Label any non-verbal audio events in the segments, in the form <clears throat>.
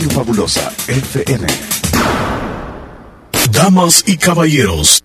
Radio Fabulosa FM. Damas y caballeros,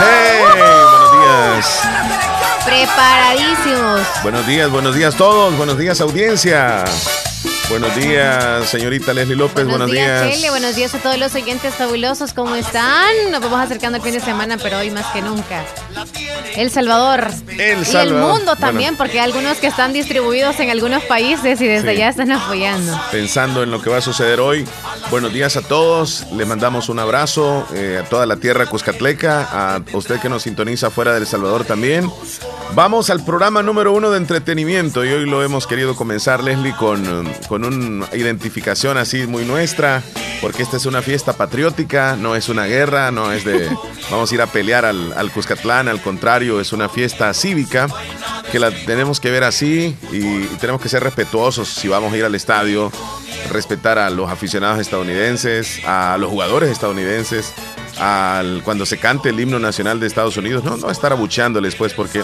Hey, buenos días. Preparadísimos. Buenos días, buenos días todos. Buenos días, audiencia. Buenos días, señorita Leslie López. Buenos, días. Chele. Buenos días a todos los oyentes fabulosos. ¿Cómo están? Nos vamos acercando al fin de semana, pero hoy más que nunca. El Salvador. El Y el Salvador. mundo también, porque hay algunos que están distribuidos en algunos países y desde Sí. allá están apoyando. Pensando en lo que va a suceder hoy. Buenos días a todos. Le mandamos un abrazo eh, a toda la tierra cuscatleca, a usted que nos sintoniza fuera del Salvador también. Vamos al programa número uno de entretenimiento y hoy lo hemos querido comenzar, Leslie, con, um, con una identificación así muy nuestra, porque esta es una fiesta patriótica, no es una guerra, no es de <laughs> vamos a ir a pelear al, al Cuscatlán, al contrario, es una fiesta cívica que la tenemos que ver así y, y tenemos que ser respetuosos si vamos a ir al estadio, respetar a los aficionados estadounidenses, a los jugadores estadounidenses, al, cuando se cante el himno nacional de Estados Unidos, no, no estar abucheándoles pues porque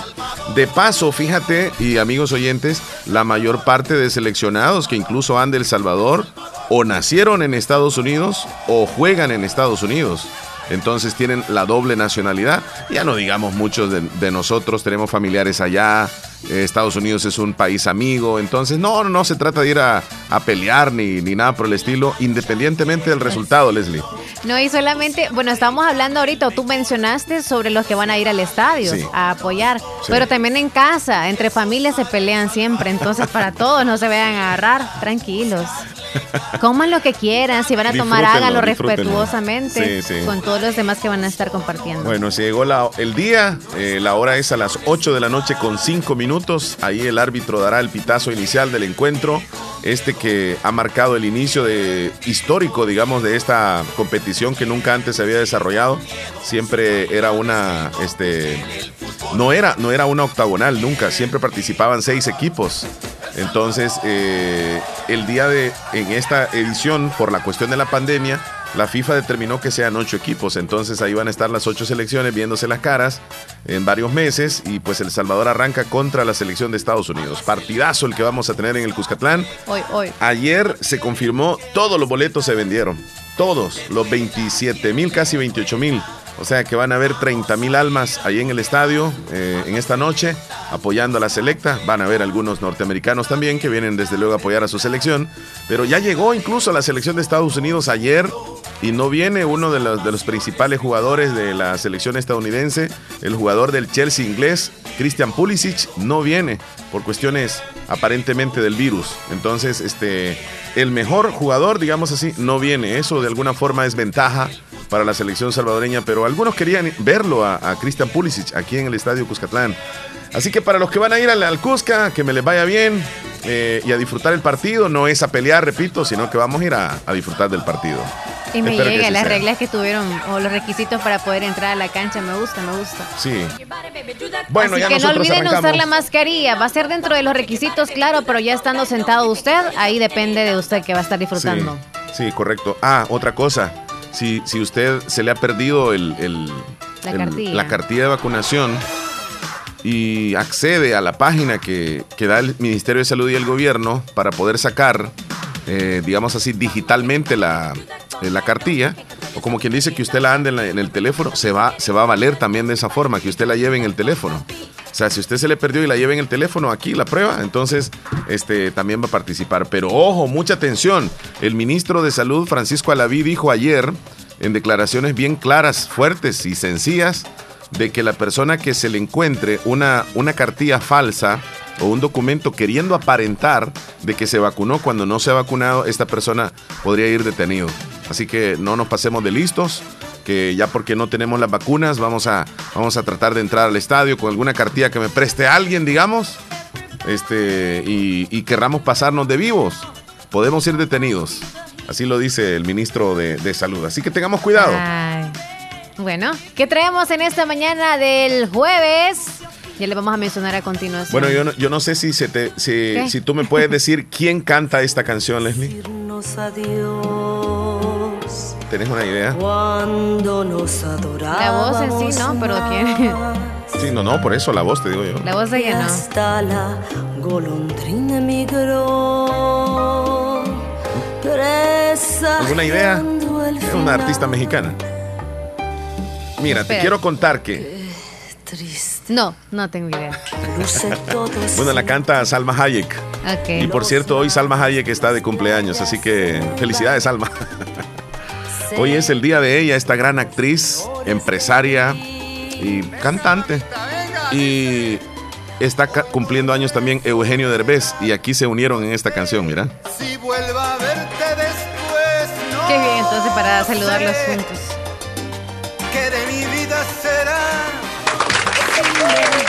de paso, fíjate y amigos oyentes, la mayor parte de seleccionados que incluso han del Salvador o nacieron en Estados Unidos o juegan en Estados Unidos. Entonces tienen la doble nacionalidad. Ya no digamos muchos de, de nosotros, tenemos familiares allá. Eh, Estados Unidos es un país amigo. Entonces, no, no, no se trata de ir a, a pelear ni, ni nada por el estilo, independientemente del resultado, Leslie. No, y solamente, bueno, estamos hablando ahorita, tú mencionaste sobre los que van a ir al estadio Sí. a apoyar, pero también en casa, entre familias se pelean siempre, entonces para todos no se vayan a agarrar, tranquilos. <laughs> Coman lo que quieran, si van a tomar, háganlo respetuosamente Sí, sí. con todos los demás que van a estar compartiendo. Bueno, se llegó la- el día, eh, la hora es a las 8 de la noche con 5 minutos. Ahí el árbitro dará el pitazo inicial del encuentro, este que ha marcado el inicio de histórico, digamos, de esta competición que nunca antes se había desarrollado. Siempre era una, este, no era, no era una octagonal, nunca. Siempre participaban seis equipos. Entonces, eh, el día de, en esta edición, por la cuestión de la pandemia, la FIFA determinó que sean ocho equipos. Entonces ahí van a estar las ocho selecciones viéndose las caras en varios meses. Y pues El Salvador arranca contra la selección de Estados Unidos. Partidazo el que vamos a tener en el Cuscatlán. Hoy, hoy. Ayer se confirmó, todos los boletos se vendieron. Todos, los 27 mil, casi 28 mil. O sea que van a haber 30 mil almas ahí en el estadio eh, en esta noche apoyando a la selecta. Van a haber algunos norteamericanos también que vienen desde luego a apoyar a su selección. Pero ya llegó incluso la selección de Estados Unidos ayer y no viene uno de los, de los principales jugadores de la selección estadounidense, el jugador del Chelsea inglés, Christian Pulisic, no viene por cuestiones aparentemente del virus. Entonces, este, el mejor jugador, digamos así, no viene. Eso de alguna forma es ventaja para la selección salvadoreña, pero algunos querían verlo a, a Christian Pulisic aquí en el Estadio Cuscatlán. Así que para los que van a ir al, al Cusca, que me les vaya bien eh, y a disfrutar el partido, no es a pelear, repito, sino que vamos a ir a, a disfrutar del partido. Y me Espero llega las sea. reglas que tuvieron o los requisitos para poder entrar a la cancha. Me gusta, me gusta. Sí. Bueno, Así ya que no olviden arrancamos. usar la mascarilla. Va a ser dentro de los requisitos, claro, pero ya estando sentado usted, ahí depende de usted que va a estar disfrutando. Sí, sí, correcto. Ah, otra cosa. Si, si usted se le ha perdido el, el- La el- cartilla. la cartilla de vacunación y accede a la página que, que da el Ministerio de Salud y el gobierno para poder sacar, eh, digamos así, digitalmente la, eh, la cartilla, o como quien dice que usted la ande en, la- en el teléfono, se va, se va a valer también de esa forma, que usted la lleve en el teléfono. O sea, si usted se le perdió y la lleva en el teléfono aquí, la prueba, entonces este, también va a participar. Pero ojo, mucha atención. El ministro de Salud, Francisco Alaví, dijo ayer, en declaraciones bien claras, fuertes y sencillas, de que la persona que se le encuentre una, una cartilla falsa o un documento queriendo aparentar de que se vacunó cuando no se ha vacunado, esta persona podría ir detenido. Así que no nos pasemos de listos, que ya porque no tenemos las vacunas, vamos a, vamos a tratar de entrar al estadio con alguna cartilla que me preste alguien, digamos, este, y, y querramos pasarnos de vivos. Podemos ir detenidos. Así lo dice el ministro de, de Salud. Así que tengamos cuidado. Ay. Bueno, ¿qué traemos en esta mañana del jueves? Ya le vamos a mencionar a continuación. Bueno, yo no, yo no sé si, se te, si, si tú me puedes decir quién canta esta canción, Leslie. Decirnos adiós ¿Tenés una idea? cuando nos adorábamos. La voz en sí, no, pero ¿quién? Sí, no, no, por eso la voz te digo yo. La voz de Y ella no. hasta la golondrina emigró. ¿Alguna idea? Es una artista mexicana. Mira, te Espera. quiero contar que, Triste, No, no tengo idea. luce todo <laughs> bueno, la canta Salma Hayek. Y Ok. por cierto, hoy Salma Hayek está de cumpleaños, así que felicidades, Salma. <laughs> Hoy es el día de ella, esta gran actriz, empresaria y cantante. Y está cumpliendo años también Eugenio Derbez y aquí se unieron en esta canción, mira. Si vuelvo a verte después, no Qué bien, entonces para saludarlos juntos. ¿Qué de mi vida será?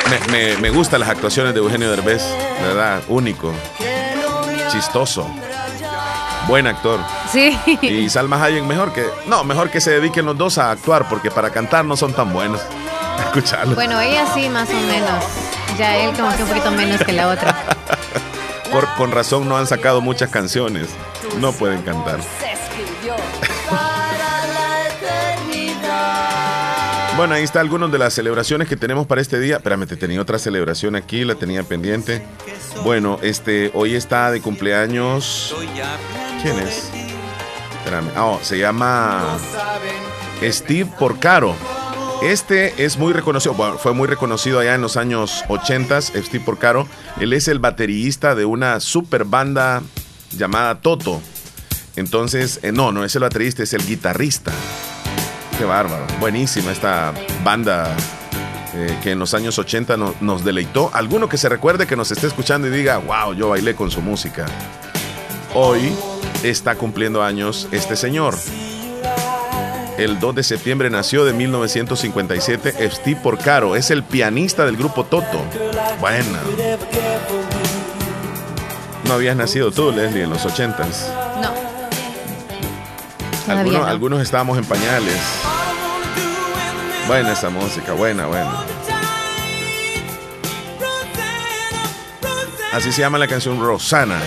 Me, me, me gustan las actuaciones de Eugenio Derbez, de verdad, único, chistoso, buen actor. Sí. Y Salma Hayek mejor que, no, mejor que se dediquen los dos a actuar porque para cantar no son tan buenos. <laughs> Escucharlo. Bueno, ella sí, más o menos. Ya él como que un poquito menos que la otra. Por, con razón no han sacado muchas canciones. No pueden cantar. <laughs> Bueno, ahí está algunas de las celebraciones que tenemos para este día. Espérame, te tenía otra celebración aquí, la tenía pendiente. Bueno, este, hoy está de cumpleaños. ¿Quién es? Espérame. Ah, oh, se llama Steve Porcaro. Este es muy reconocido, bueno, fue muy reconocido allá en los años 80, Steve Porcaro. Él es el baterista de una super banda llamada Toto. Entonces, eh, no, no es el baterista, es el guitarrista. Qué bárbaro. Buenísima esta banda eh, que en los años 80 no- nos deleitó. Alguno que se recuerde que nos esté escuchando y diga, wow, yo bailé con su música. Hoy está cumpliendo años este señor. El 2 de septiembre nació de 1957 Steve Porcaro. Es el pianista del grupo Toto. Bueno. No habías nacido tú, Leslie, en los 80s. No. Algunos, no. algunos estábamos en pañales. Buena esa música, buena, buena. Así se llama la canción Rosana.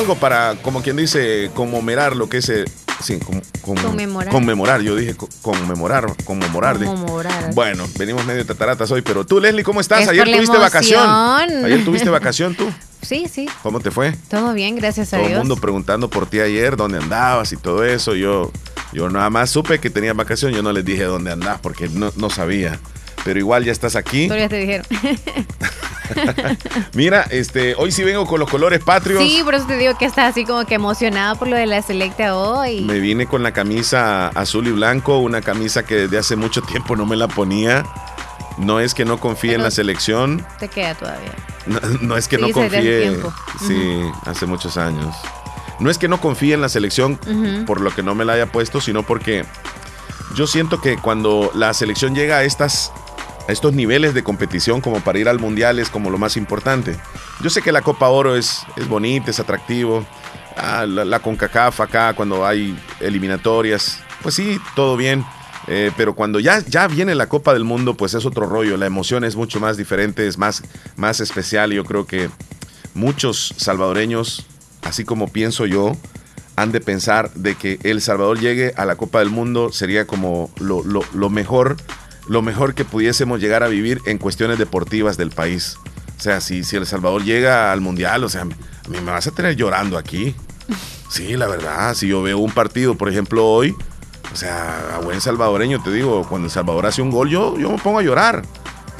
Algo para, como quien dice, conmemorar lo que es. eh, sí, com- com- Conmemorar. Conmemorar, yo dije co- conmemorar, conmemorar. Conmemorar. Bueno, venimos medio tataratas hoy, pero tú, Leslie, ¿cómo estás? Es Ayer tuviste vacación. Ayer tuviste vacación tú. <laughs> Sí, sí. ¿Cómo te fue? Todo bien, gracias a Todo el Dios. mundo preguntando por ti ayer, dónde andabas y todo eso. Yo, yo nada más supe que tenías vacación, yo no les dije dónde andabas porque no, no sabía. Pero igual ya estás aquí. Ya te dijeron. <laughs> Mira, este, hoy sí vengo con los colores patrios. sí, por eso te digo que estás así como que emocionada por lo de la selecta hoy. Me vine con la camisa azul y blanco, una camisa que desde hace mucho tiempo no me la ponía. No es que no confíe en la selección, Te queda todavía. no, no es que Sí, no confíe. Sí, hace muchos años. No es que no confíe en la selección por lo que no me la haya puesto, sino porque yo siento que cuando la selección llega a estas a estos niveles de competición como para ir al mundial es como lo más importante. Yo sé que la Copa Oro es, es bonita, es atractivo. Ah, la, la CONCACAF acá cuando hay eliminatorias, pues sí, todo bien. Eh, pero cuando ya, ya viene la Copa del Mundo, pues es otro rollo. La emoción es mucho más diferente, es más, más especial. Yo creo que muchos salvadoreños, así como pienso yo, han de pensar de que El Salvador llegue a la Copa del Mundo sería como lo, lo- lo mejor, lo mejor que pudiésemos llegar a vivir en cuestiones deportivas del país. O sea, si, si El Salvador llega al Mundial, o sea, a mí me vas a tener llorando aquí. Sí, la verdad, si yo veo un partido, por ejemplo, hoy, o sea, a buen salvadoreño te digo, cuando El Salvador hace un gol, yo, yo me pongo a llorar.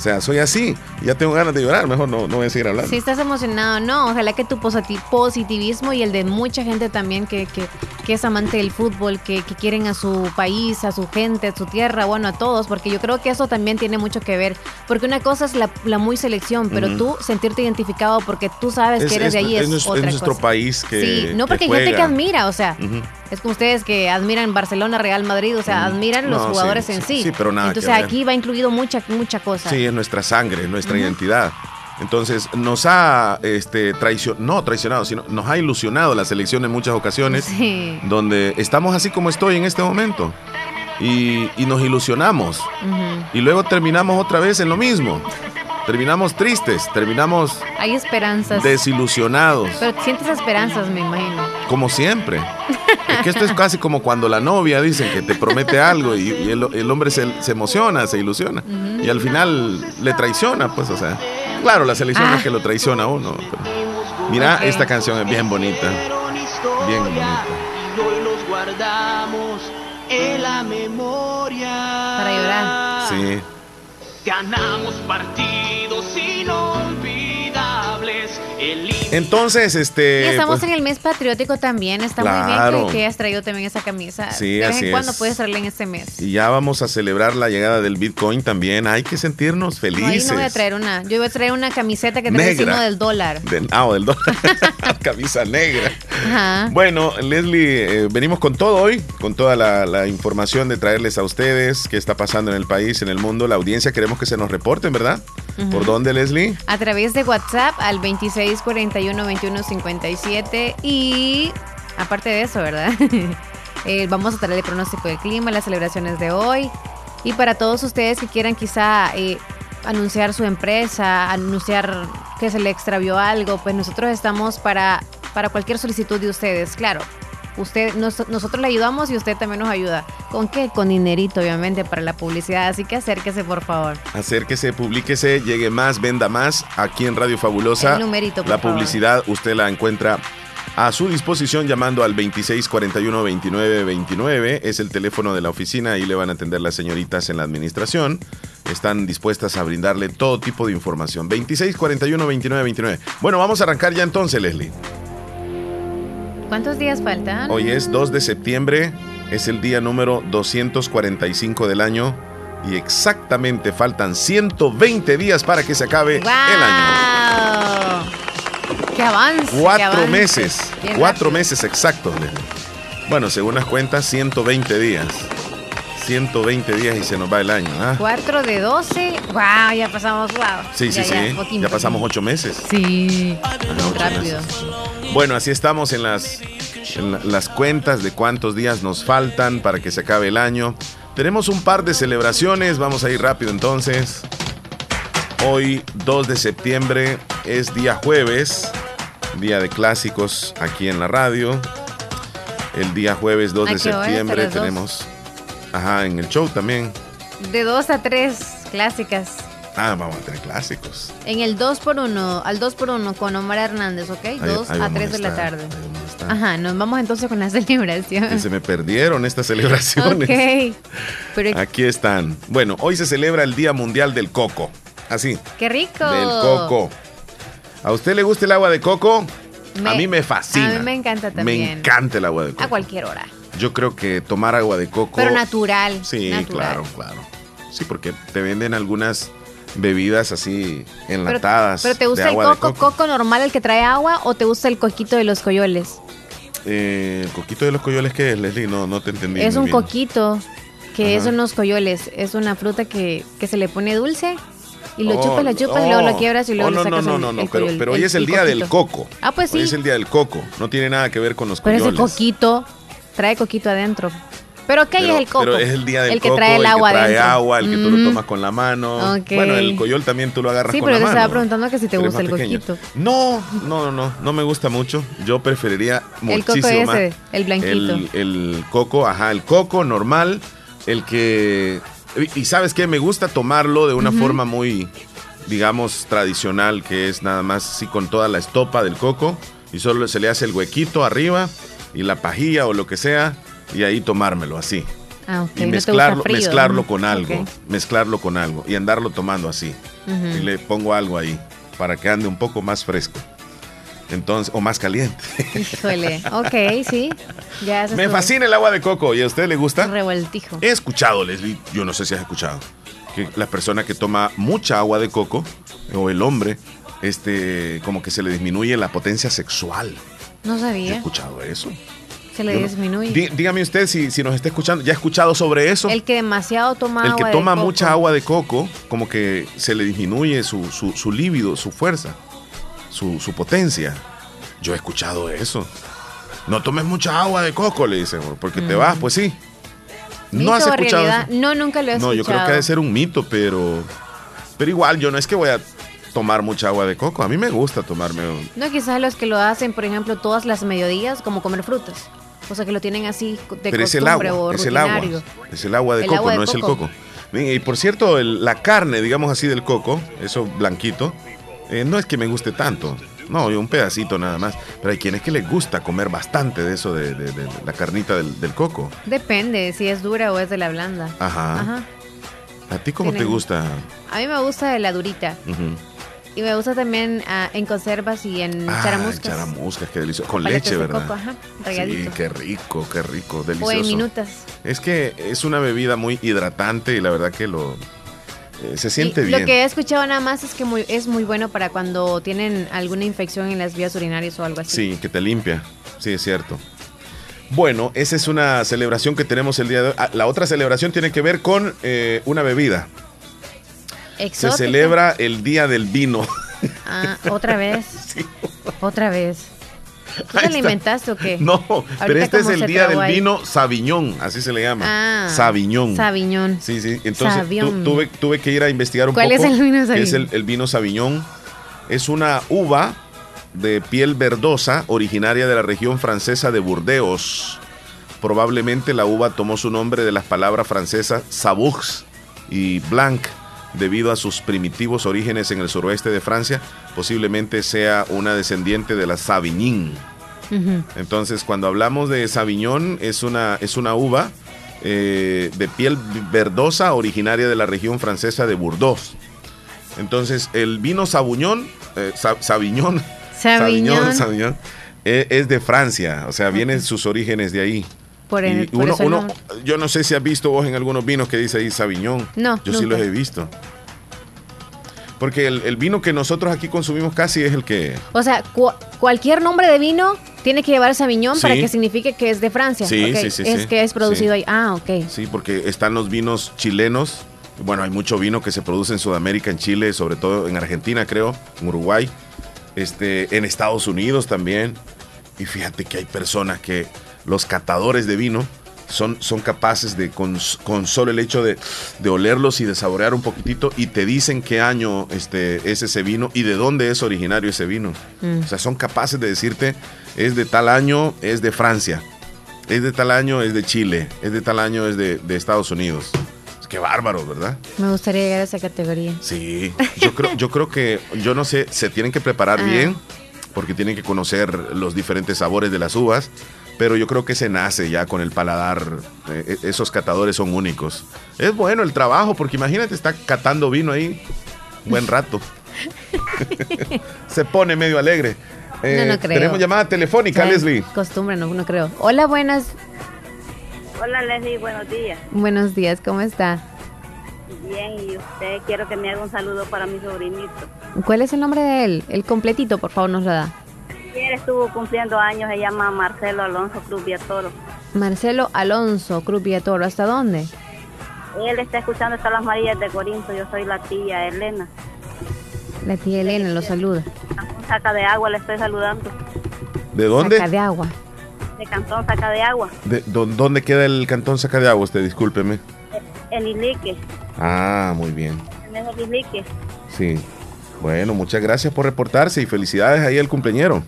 O sea, soy así, ya tengo ganas de llorar, mejor no, no voy a seguir hablando. Si estás emocionado, no, ojalá que tu positi- positivismo y el de mucha gente también que, que, que es amante del fútbol, que, que quieren a su país, a su gente, a su tierra, bueno, a todos, porque yo creo que eso también tiene mucho que ver, porque una cosa es la, la muy selección, pero tú sentirte identificado porque tú sabes que eres de ahí es, nuestro, otra es nuestro cosa. país que. sí, no que porque hay gente que admira, o sea, Ujú. Es como ustedes que admiran Barcelona, Real Madrid, o sea, Mm. admiran los sí, jugadores en sí, sí. pero nada Entonces que aquí va incluido mucha, mucha cosa. Sí, es nuestra sangre, nuestra identidad. Entonces nos ha este, traicionado, no traicionado, sino nos ha ilusionado la selección en muchas ocasiones, Sí. donde estamos así como estoy en este momento. Y, y nos ilusionamos. Y luego terminamos otra vez en lo mismo. Terminamos tristes, terminamos Hay esperanzas. desilusionados, Pero sientes esperanzas, me imagino. como siempre. Es que esto es <laughs> casi como cuando la novia dicen que te promete algo y, y el, el hombre se, se emociona, se ilusiona. Y al final le traiciona, pues, o sea. Claro, la selección Ah. es que lo traiciona a uno. pero- Mira, esta canción es bien bonita. Bien bonita. Y hoy los guardamos en la memoria. Para llorar. Sí. Ganamos partidos inolvidables. El Entonces, este. Y estamos pues, en el mes patriótico también. Está muy bien que, que hayas traído también esa camisa. Sí, de vez así en cuando es. puedes traerla en este mes. Y ya vamos a celebrar la llegada del Bitcoin también. Hay que sentirnos No, ahí felices. no voy a traer una. Yo voy a traer una camiseta que trae signo del dólar. De- ah, o del dólar. <laughs> Camisa negra. Ajá. Bueno, Leslie, eh, venimos con todo hoy, con toda la, la información de traerles a ustedes qué está pasando en el país, en el mundo. La audiencia queremos que se nos reporten, ¿verdad? ¿Por dónde, Leslie? A través de WhatsApp al 2641-2157 y aparte de eso, ¿verdad? <laughs> Eh, vamos a traer el pronóstico del clima, las celebraciones de hoy y para todos ustedes que quieran quizá eh, anunciar su empresa, anunciar que se le extravió algo, pues nosotros estamos para, para cualquier solicitud de ustedes, claro. Usted, nos- nosotros le ayudamos y usted también nos ayuda. ¿Con qué? Con dinerito, obviamente, para la publicidad. Así que acérquese, por favor. Acérquese, publíquese, llegue más, venda más aquí en Radio Fabulosa. El numerito, por la favor. publicidad usted la encuentra a su disposición llamando al 2641-2929. Es el teléfono de la oficina. Ahí le van a atender las señoritas en la administración. Están dispuestas a brindarle todo tipo de información. 2641-2929. Bueno, vamos a arrancar ya entonces, Leslie. ¿Cuántos días faltan? Hoy es 2 de septiembre, es el día número 245 del año y exactamente faltan 120 días para que se acabe el año. ¡Qué avance! qué Cuatro avance. meses, Bien cuatro rápido. meses exactos. Bueno, según las cuentas, 120 días. 120 días y se nos va el año. ¿ah? Cuatro de 12. ¡Wow! Ya pasamos, wow. Sí, sí, Ya, sí. ya, pasamos poquín. ocho meses. Sí. Ajá, ocho rápido. meses. Bueno, así estamos en las, en la- las cuentas de cuántos días nos faltan para que se acabe el año. Tenemos un par de celebraciones, vamos a ir rápido entonces. Hoy, 2 de septiembre, es día jueves, día de clásicos aquí en la radio. El día jueves 2 ¿A de septiembre ¿A las dos? Ajá, en el show también. De 2 a 3 clásicas. Ah, vamos a tener clásicos. En el 2x1, al 2x1 con Omar Hernández, ¿ok? Ahí- 2 ahí a vamos 3 de la tarde. Ajá, nos vamos entonces con la <laughs> celebración. Que se me perdieron estas celebraciones. Ok. Pero <laughs> Aquí están. Bueno, hoy se celebra el Día Mundial del Coco. Así, qué rico. del coco. ¿A usted le gusta el agua de coco? Me- a mí me fascina. a mí me encanta también. Me encanta el agua de coco. A cualquier hora. Yo creo que tomar agua de coco. Pero natural. Sí, natural. claro, claro. Sí, porque te venden algunas bebidas así Pero, enlatadas. pero ¿te de gusta el de coco, coco normal, el que trae agua, o te gusta el coquito de los coyoles? Eh, ¿El coquito de los coyoles qué es, Leslie? No, no te entendí. es un bien. coquito que Ajá. es unos coyoles. Es una fruta que, que se le pone dulce y lo Oh, chupas, lo chupas y luego lo quiebras y luego oh, no, sacas no, el- no, no, el pero, pero hoy es el, día del coquito. coco. Ah, pues Hoy sí. es el día del coco. No tiene nada que ver con los Pero coyoles. ese coquito trae coquito adentro. ¿Pero qué Pero- es el coco? Pero es el día del el que coco, trae el agua que trae adentro. agua, el que tú lo tomas con la mano. Bueno, el coyol también tú lo agarras Sí, con pero la te mano. estaba preguntando que si te Eres gusta el pequeño. coquito. No, no, no, no, no me gusta mucho. Yo preferiría El coco muchísimo más ese, el blanquito. El, el coco, ajá, el coco normal, el que y y sabes qué, me gusta tomarlo de una forma muy digamos tradicional, que es nada más así con toda la estopa del coco y solo se le hace el huequito arriba y la pajilla o lo que sea y ahí tomármelo así Ah, ok. y mezclarlo, frío. mezclarlo con algo, mezclarlo con algo y andarlo tomando así. Y le pongo algo ahí para que ande un poco más fresco. Entonces, o más caliente. Híjole. <laughs> Ok, sí. Ya Me fascina el agua de coco. ¿Y a usted le gusta? Revueltijo. He escuchado, Leslie, yo no sé si has escuchado, que la persona que toma mucha agua de coco, o el hombre, este, como que se le disminuye la potencia sexual. No He sabía. escuchado eso. Se le Yo no- disminuye. Dí- dígame usted si, si nos está escuchando, ¿ya ha escuchado sobre eso? El que demasiado toma El agua que de toma coco. mucha agua de coco, como que se le disminuye su, su, su líbido, su fuerza, su, su potencia. Yo he escuchado eso. No tomes mucha agua de coco, le dicen, porque te Mm. vas, pues sí. ¿Mito ¿No has o escuchado realidad? eso? No, nunca lo he No, escuchado. yo creo que ha de ser un mito, pero, pero igual, yo no es que voy a tomar mucha agua de coco. A mí me gusta tomarme un- No, quizás los que lo hacen, por ejemplo, todas las mediodías, como comer frutas. O sea, que lo tienen así de Pero es el costumbre agua, o es el agua. Es el agua de El coco, agua de no es el coco. Y por cierto, el- la carne, digamos así, del coco, eso blanquito, eh, no es que me guste tanto. No, un pedacito nada más. Pero hay quienes que les gusta comer bastante de eso, de, de- de la carnita del, del coco. Depende si es dura o es de la blanda. Ajá. Ajá. ¿A ti cómo te gusta? A mí me gusta de la durita. Ujú. Y me gusta también ah, en conservas y en Ah, charamuscas. charamuscas, qué delicioso. Con leche, ¿verdad? coco, ajá, sí, qué rico, qué rico, O delicioso. en minutas. Es que es una bebida muy hidratante y la verdad que lo eh, se siente Y bien. Lo que he escuchado nada más es que muy, es muy bueno para cuando tienen alguna infección en las vías urinarias o algo así. Sí, que te limpia. Sí, es cierto. Bueno, esa es una celebración que tenemos el día de hoy. Ah, La otra celebración tiene que ver con eh, una bebida. Exótica. Se celebra el Día del Vino. Ah, otra vez. <laughs> Otra vez. ¿Tú te inventaste o qué? No, pero este es el Día del ahí. Vino Saviñón, así se le llama. Ah, Saviñón. Saviñón. Sí, sí. Entonces tu- tuve, tuve que ir a investigar un ¿Cuál poco. es el vino qué Es el, vino Saviñón. Es una uva de piel verdosa originaria de la región francesa de Burdeos. Probablemente la uva tomó su nombre de las palabras francesas Saboux y Blanc debido a sus primitivos orígenes en el suroeste de Francia. Posiblemente sea una descendiente de la Savignin. Ujú. Entonces, cuando hablamos de Sauvignon, es una, es una uva eh, de piel verdosa originaria de la región francesa de Burdeos. Entonces, el vino Sauvignon, eh, Sa- Sauvignon, Sauvignon. Sauvignon, eh, es de Francia, o sea, vienen sus orígenes de ahí. Por el- Y por uno, eso el uno- nombre. yo no sé si has visto vos en algunos vinos que dice ahí Sauvignon. No, Yo sí los he visto. Porque el, el vino que nosotros aquí consumimos casi es el que... O sea, cu- cualquier nombre de vino tiene que llevar Sí. para que signifique que es de Francia. Sí, sí, sí, Es sí. que es producido Sí. ahí. Ah, ok. Sí, porque están los vinos chilenos. Bueno, hay mucho vino que se produce en Sudamérica, en Chile, sobre todo en Argentina, creo, en Uruguay, este, en Estados Unidos también. Y fíjate que hay personas que los catadores de vino son, son capaces de, con, con solo el hecho de, de olerlos y de saborear un poquitito, y te dicen qué año este, es ese vino y de dónde es originario ese vino. Mm. O sea, son capaces de decirte, es de tal año, es de Francia, es de tal año, es de Chile, es de tal año, es de, de Estados Unidos. Es que bárbaro, ¿verdad? Me gustaría llegar a esa categoría. Sí, yo creo, yo creo que, yo no sé, se tienen que preparar Ah. bien, porque tienen que conocer los diferentes sabores de las uvas, pero yo creo que se nace ya con el paladar, eh, esos catadores son únicos. Es bueno el trabajo, porque imagínate, está catando vino ahí un buen rato. <laughs> se pone medio alegre. Eh, no, no creo. Tenemos llamada telefónica. Leslie. Costumbre, no, no creo. Hola, buenas, Hola Leslie, buenos días. buenos días, ¿cómo está? Bien, y usted quiero que me haga un saludo para mi sobrinito. ¿Cuál es el nombre de él? El completito, por favor, nos lo da. Ayer estuvo cumpliendo años, se llama Marcelo Alonso Cruz Toro. Marcelo Alonso, Cruz Villatoro, ¿hasta dónde? Él está escuchando hasta las Marías de Corinto, yo soy la tía Elena. La tía Elena lo saluda. Cantón Saca de Agua le estoy saludando. ¿De dónde? Saca de agua. De Cantón Saca de Agua, ¿De dó- ¿Dónde queda el cantón Saca de Agua? Usted, discúlpeme. en Islique, Ah, muy bien. en ese Islique. Sí. Bueno, muchas gracias por reportarse y felicidades ahí al cumpleañero.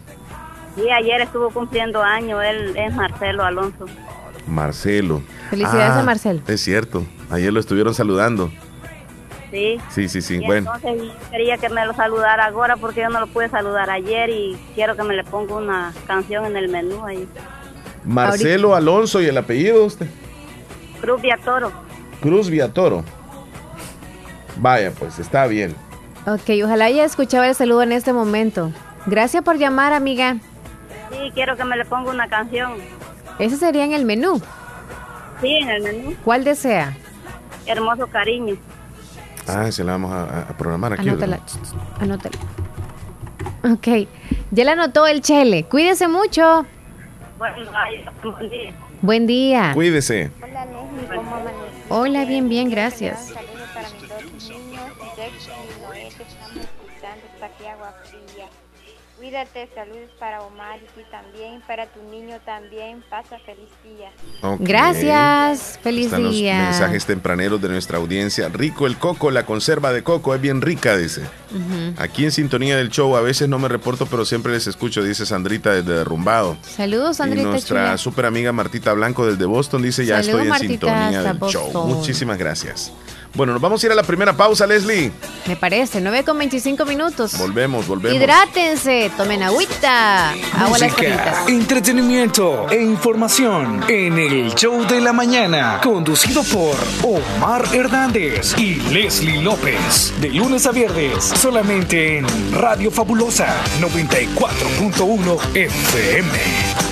Sí, ayer estuvo cumpliendo años, él es Marcelo Alonso. Marcelo. Felicidades Ah, a Marcelo. Es cierto. Ayer lo estuvieron saludando. Sí. Sí, sí, sí. Y Bueno. entonces yo quería que me lo saludara ahora porque yo no lo pude saludar ayer y quiero que me le ponga una canción en el menú ahí. Marcelo Alonso y el apellido de usted. Cruz Toro. Cruz Viatoro. Vaya, pues está bien. Ok, ojalá haya escuchado el saludo en este momento. Gracias por llamar, amiga. Sí, quiero que me le ponga una canción. Ese sería en el menú. Sí, en el menú. ¿Cuál desea? Hermoso cariño. Ah, se la vamos a, a programar aquí. Anótala. Anótala. Ok. Ya la anotó el Chele. Cuídese mucho. Bueno, ay, buen día. Buen día. Cuídese. Hola Leslie. Hola, bien, bien, gracias. Cuídate, saludos para Omar y ti también, para tu niño también. Pasa feliz día. Gracias. Feliz Están los día. mensajes tempraneros de nuestra audiencia. Rico el coco, la conserva de coco es bien rica, dice. Aquí en sintonía del show, a veces no me reporto, pero siempre les escucho, dice Sandrita desde Derrumbado. Saludos, y Andrita nuestra chula. super amiga Martita Blanco desde Boston dice, ya Saludos, estoy en Martita, sintonía del show. Muchísimas gracias. Bueno, nos vamos a ir a la primera pausa, Leslie. Me parece, 9 con 25 minutos. Volvemos, volvemos. Hidrátense, tomen agüita. Agua las Música, entretenimiento e información en el show de la mañana, conducido por Omar Hernández y Leslie López, de lunes a viernes, solamente en Radio Fabulosa 94.1 FM.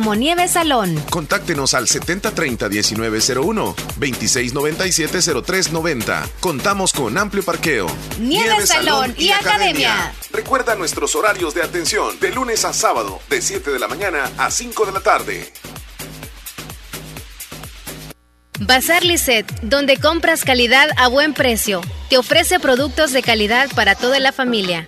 Nieve Salón. Contáctenos al 7030-1901, 2697-0390. Contamos con amplio parqueo. Nieve Salón y Academia. Recuerda nuestros horarios de atención de lunes a sábado, de 7 de la mañana a 5 de la tarde. Bazar Lisset, donde compras calidad a buen precio. Te ofrece productos de calidad para toda la familia.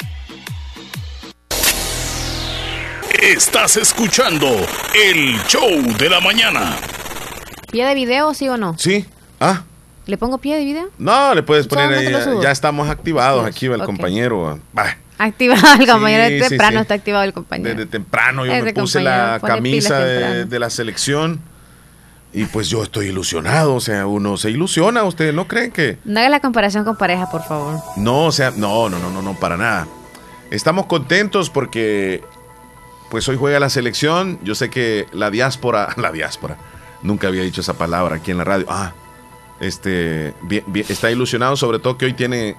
Estás escuchando el show de la mañana. ¿Pie de video, sí o no? Sí. Ah, ¿Le pongo pie de video? no, le puedes poner ahí. Ya, estamos activados aquí, el compañero. Bah, Activado el compañero Sí, de sí, temprano, sí. está activado el compañero. Desde temprano yo Ese me puse la camisa de, de la selección y pues yo estoy ilusionado. O sea, uno se ilusiona. ¿Ustedes no creen que.? No haga la comparación con pareja, por favor. No, o sea, no, no, no, no, no, para nada. Estamos contentos porque pues hoy juega la selección. Yo sé que la diáspora, <laughs> la diáspora, nunca había dicho esa palabra aquí en la radio. Ah, este, bien- bien- está ilusionado sobre todo que hoy tiene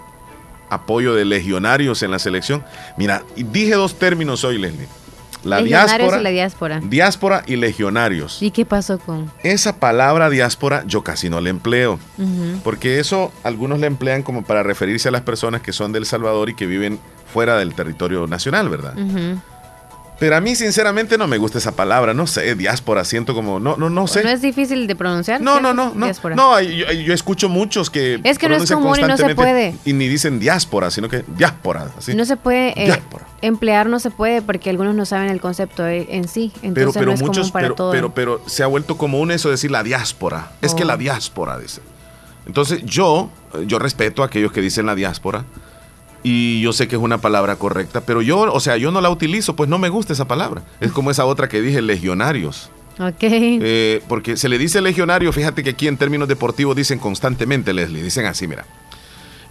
apoyo de legionarios en la selección. Mira, dije dos términos hoy, Leslie. La diáspora, y la diáspora. diáspora y legionarios. ¿Y qué pasó con? Esa palabra diáspora yo casi no la empleo. Porque eso algunos la emplean como para referirse a las personas que son del Salvador y que viven fuera del territorio nacional, ¿verdad? Ujú. Pero a mí sinceramente no me gusta esa palabra, no sé, diáspora, siento como, no, no, no sé. ¿No es difícil de pronunciar? No, no, no, no. Diáspora. No, yo, yo escucho muchos que Es que no es común y no se puede. Y ni dicen diáspora, sino que diáspora, así. No se puede eh, emplear, no se puede porque algunos no saben el concepto eh, en sí. Entonces pero pero no es muchos común para pero, todos. pero pero se ha vuelto común eso de decir la diáspora. Es que Oh. la diáspora dice. Entonces yo yo respeto a aquellos que dicen la diáspora y yo sé que es una palabra correcta, pero yo, o sea, yo no la utilizo, pues no me gusta esa palabra. Es como esa otra que dije legionarios. Ok. Eh, porque se le dice legionario, fíjate que aquí en términos deportivos dicen constantemente, Leslie, dicen así, mira.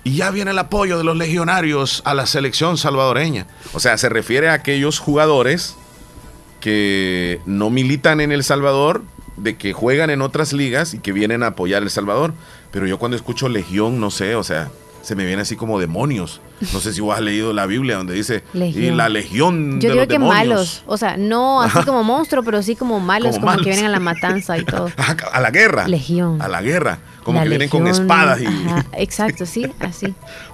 Y ya viene el apoyo de los legionarios a la selección salvadoreña. O sea, se refiere a aquellos jugadores que no militan en El Salvador, de que juegan en otras ligas y que vienen a apoyar El Salvador. Pero yo cuando escucho legión, no sé, o sea, se me viene así como demonios. No sé si vos has leído la Biblia donde dice y Legión. la legión Yo de digo los que demonios. malos, o sea, no así como monstruo, pero sí como malos, Como como, malos. que vienen a la matanza y todo. <laughs> A la guerra. Legión. A la guerra. Como La que vienen con espadas y. ajá, <laughs> exacto, sí, así.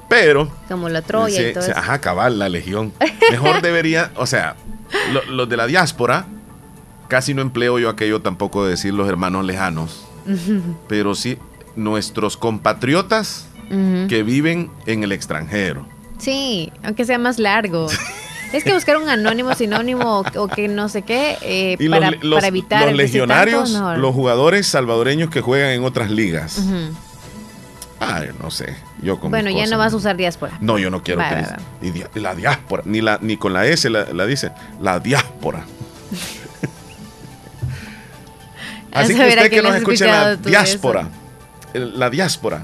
Pero. Como la Troya se- y todo se- eso. ajá, cabal, la legión. Mejor <laughs> debería, o sea, lo- los de la diáspora, casi no empleo yo aquello tampoco de decir los hermanos lejanos, pero sí nuestros compatriotas que viven en el extranjero. Sí, aunque sea más largo. Es que buscar un anónimo, sinónimo o, que no sé qué, eh, Y para, los, los- para evitar los el legionarios, tanto, los jugadores salvadoreños que juegan en otras ligas. Ujú. Ay, no sé. Yo con Bueno, ya cosas, no vas a usar diáspora. No, yo no quiero Va, que va, dice- va. y dia- la diáspora, ni la ni con la S la, la dice, la diáspora. <laughs> Así que usted que nos escucha la diáspora, la diáspora.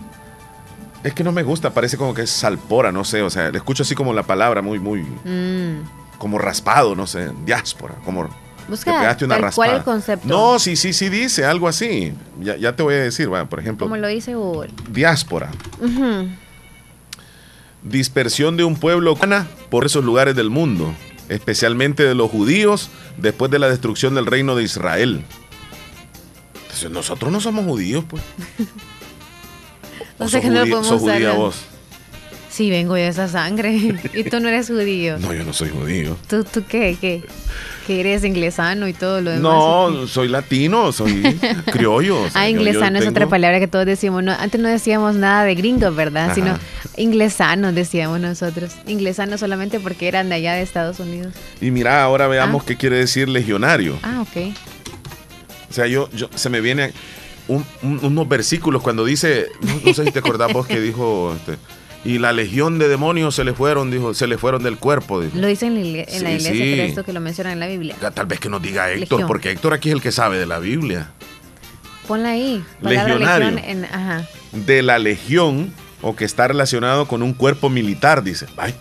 Es que no me gusta, parece como que es salpora, no sé, o sea, le escucho así como la palabra muy muy Mm. como raspado, no sé, diáspora, como Busca te pegaste una raspada. el concepto. No, sí, sí, sí dice algo así. Ya, ya te voy a decir, bueno, por ejemplo, Como lo dice Google. diáspora. Dispersión de un pueblo por esos lugares del mundo, especialmente de los judíos después de la destrucción del reino de Israel. Entonces, nosotros no somos judíos, pues. <laughs> O ¿O sea que no podemos sos judía vos? Sí, vengo de esa sangre. <laughs> y tú no eres judío. No, yo no soy judío. ¿Tú, tú qué? ¿Qué? Que eres inglesano y todo lo demás. No, soy latino, soy <laughs> criollo. o sea, ah, inglesano es tengo- otra palabra que todos decimos. No, antes no decíamos nada de gringos, ¿verdad? Ajá. Sino inglesano decíamos nosotros. Inglesano solamente porque eran de allá de Estados Unidos. Y mira, ahora veamos qué quiere decir legionario. Ah, ok. O sea, yo, yo se me viene un- un- unos versículos cuando dice, no, no sé si te acordás vos que dijo, este, y la legión de demonios se le fueron, dijo, se le fueron del cuerpo. dijo. Lo dicen en la en iglesia, sí. pero esto que lo mencionan en la Biblia. Tal vez que nos diga Héctor, Legión. porque Héctor aquí es el que sabe de la Biblia. Ponla ahí. Legionario. legión en, ajá. De la legión o que está relacionado con un cuerpo militar, dice. Ay.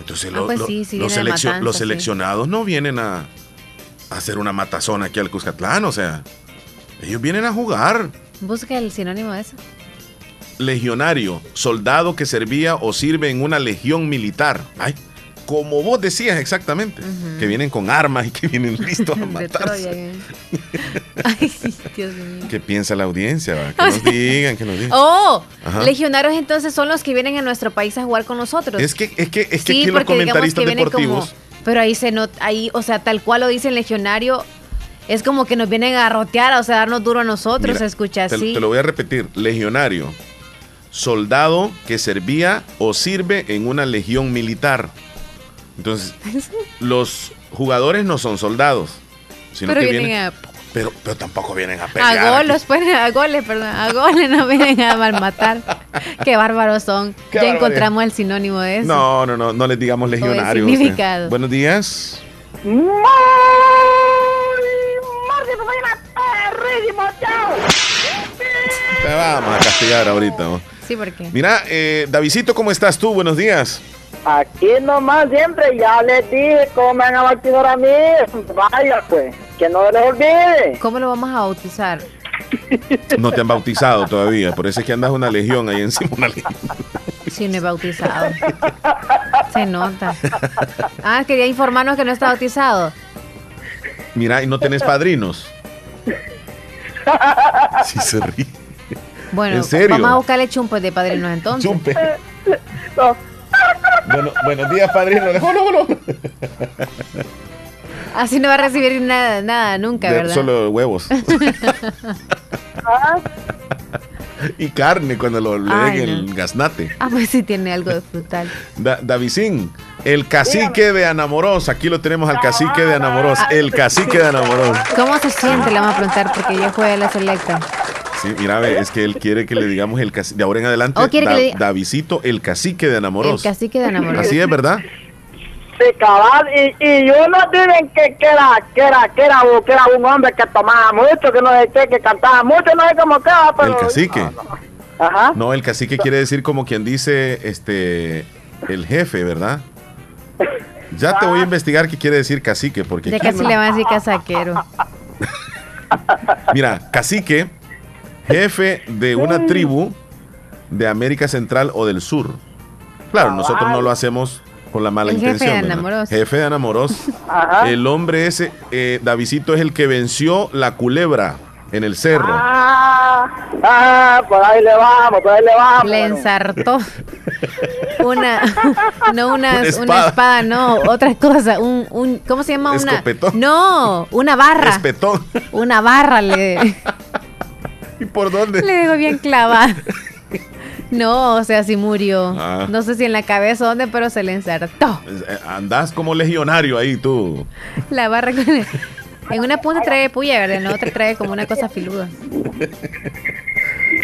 Entonces Ah, lo- pues sí, los, matanza, los seleccionados no vienen a, a hacer una matazón aquí al Cuscatlán, o sea, ellos vienen a jugar. Busca el sinónimo de eso. legionario, soldado que servía o sirve en una legión militar. Ay, como vos decías exactamente, que vienen con armas y que vienen <laughs> listos a matarse. <laughs> Ay, Dios mío. ¿Qué piensa la audiencia? va? Que <laughs> nos digan, que nos digan. Oh, Ajá. legionarios entonces son los que vienen a nuestro país a jugar con nosotros. Es que, es que, es que sí, aquí los comentaristas deportivos. como. Pero ahí se nota, ahí, o sea, tal cual lo dice el legionario, es como que nos vienen a rotear, o sea, darnos duro a nosotros, Mira, se escucha te, así. te lo voy a repetir. Legionario, soldado que servía o sirve en una legión militar. Entonces, <laughs> los jugadores no son soldados, sino pero que vienen vienen, a, pero, pero tampoco vienen a pelear. a goles, pues, a goles, perdón, a goles no vienen a malmatar. <laughs> Qué bárbaros son. Qué ya barbaridad. encontramos el sinónimo de eso. No, no, no, no les digamos legionarios. significado. Buenos días. Castigar ahorita. ¿no? Sí, porque. Mira, eh, Davidito, ¿cómo estás tú? Buenos días. Aquí nomás siempre, ya les dije cómo me van a bautizar a mí. Vaya pues, que no les olvide. ¿Cómo lo vamos a bautizar? <laughs> No te han bautizado todavía, por eso es que andas una legión ahí encima. Una legión. Sí, no es bautizado. Se nota. Ah, quería informarnos que no está bautizado. Mira, y no tenés padrinos. Sí se ríe. Bueno, ¿En serio? vamos a buscarle de padrinos entonces. Chumpe. <laughs> Bueno, buenos días, padrino. Hola, hola. Así no va a recibir nada, nada nunca, De- ¿verdad? Solo huevos. y carne cuando lo le den el gaznate. Ah, pues sí tiene algo de frutal. Da- el cacique de Anamoros. Aquí lo tenemos al cacique de Anamoros. El cacique de Anamoros. ¿Cómo se siente? Le vamos a preguntar porque yo jugué la selecta. Sí, mira, ve, es que él quiere que le digamos el cacique. De ahora en adelante, Oh, diga- Davidito, el cacique de Anamoros. El cacique de Anamoros. Así es, ¿verdad? Sí, cabal, y, y unos dicen que, que, era, que, era, que, era, que era un hombre que tomaba mucho, que no sé qué, que cantaba mucho, no sé cómo queda, pero... El cacique. Ajá. No, el cacique quiere decir como quien dice, este, el jefe, ¿verdad? Ya te voy a investigar qué quiere decir cacique, porque Ya casi no- le van a decir casaquero. <laughs> Mira, cacique, jefe de una tribu de América Central o del Sur. Claro, nosotros no lo hacemos con la mala El jefe de intención. Anamoros. Jefe de Anamoros. <laughs> El hombre ese, eh, Davidito, es el que venció la culebra en el cerro. Ah, ah, por ahí le vamos, por ahí le vamos. Le ensartó una, <laughs> no una, Una una espada. no, otra cosa, un, un ¿cómo se llama? Una, Escopetón. no, una barra, Espetón. una barra le, <laughs> ¿Y por dónde? le dejó bien clavada. <laughs> No, o sea, sí murió. Ah. No sé si en la cabeza o dónde, pero se le ensartó. Eh, Andás como legionario ahí tú. La barra con el- En una punta trae puya, ¿verdad? En la otra trae como una cosa filuda.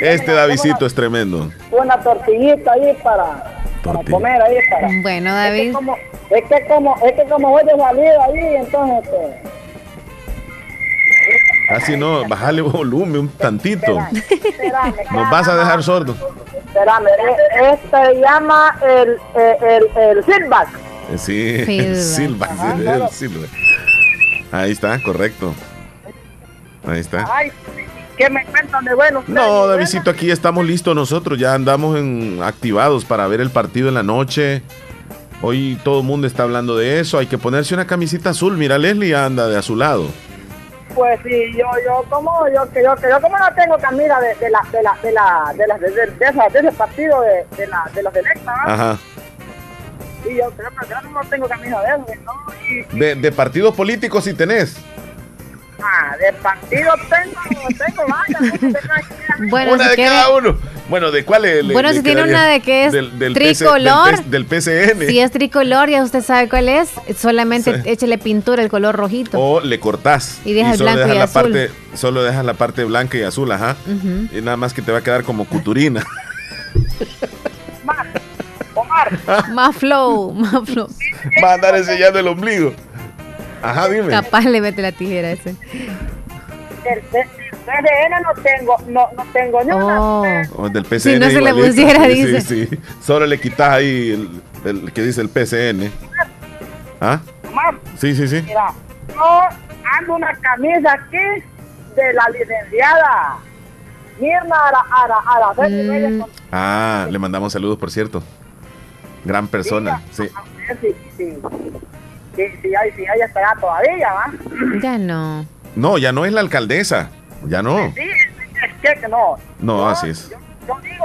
Este Davidito es tremendo. Una tortillita ahí para, comer ahí. Para. Bueno, Es David. que como, es que como, es que como voy de salida ahí, entonces... Este, Así no, bajale volumen un tantito. espérame, Nos vas a dejar sordo. espérame, e- este se llama el, eh, el, el silback. Eh, Sí, claro. el Silva. Ahí está, correcto. Ahí está. Ay, ¿qué me cuentan de bueno? No, Davidito, aquí estamos listos nosotros, ya andamos en, activados para ver el partido en la noche. Hoy todo el mundo está hablando de eso, hay que ponerse una camisita azul. Mira, Leslie anda de azulado. Pues sí, yo, yo como, yo que yo que yo como no tengo camisa de, de la, de la, de la, de la, de, de, de esa- de ese partido de, de la, de los electas. Ajá. Y yo creo que yo no tengo camisa de eso, ¿no? Y, De, de partidos políticos si tenés. ah, de partido tengo, tengo varias. <laughs> Bueno, una si de quiere- cada uno. Bueno, ¿de cuál le- Bueno, le si tiene una de que es del, del PC tricolor. del, P- del PCN. Si es tricolor, ya usted sabe cuál es. Solamente Sí. échele pintura el color rojito. O le cortás. Y deja el solo blanco y dejas la azul. parte, solo dejas la parte blanca y azul, ajá. Ujú. Y nada más que te va a quedar como cuturina. Omar, Más flow, más flow. Va a andar enseñando el ombligo. Ajá, dime. Capaz le mete la tijera ese. del CDN no tengo, no, no tengo ni una. Oh. O del PCN. Si no se le pusiera, Sí, dice. Sí, sí. Solo le quitas ahí el, el que dice el PCN. ¿Ah? Sí, sí, sí. mira, yo ando una camisa aquí de la licenciada Mirna Ara, Ara, Araceli Mm. Ah, le mandamos saludos, por cierto. Gran persona. Sí. Sí, sí, sí, sí, ahí sí, ella está allá todavía, ¿va? Ya no. No, ya no es la alcaldesa. Ya no. Sí, es que que no. No, así es. Yo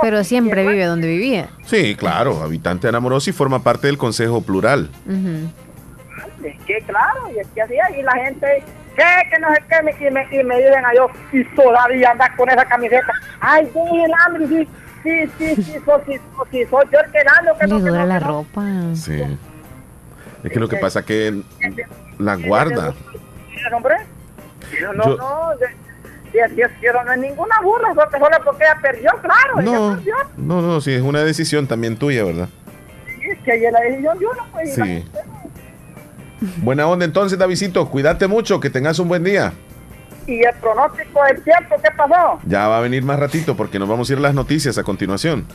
Pero siempre vive donde vivía. Sí, claro. Habitante de Anamorosa y forma parte del Consejo Plural. Ujú. es que claro, y es que así ahí la gente, ¿qué? Que no sé qué, me- y, me, y me dicen a yo, y todavía andas con esa camiseta. Ay, sí, el hambre, sí, sí, sí, sí, so- sí, so- sí, soy yo el que ando, que Le no, que dura no, la que no. ropa. Sí. Es que lo que pasa que la guarda. Hombre, yo no, no, eso no es ninguna burla, solo porque ella perdió, claro, ella No, perdió. no, no, sí, es una decisión también tuya, ¿verdad? Y es que ella la decisión de uno, pues, y la Sí. Buena onda entonces, Davidito. Cuídate mucho, que tengas un buen día. y el pronóstico del tiempo, ¿qué pasó? Ya va a venir más ratito porque nos vamos a ir a las noticias a continuación.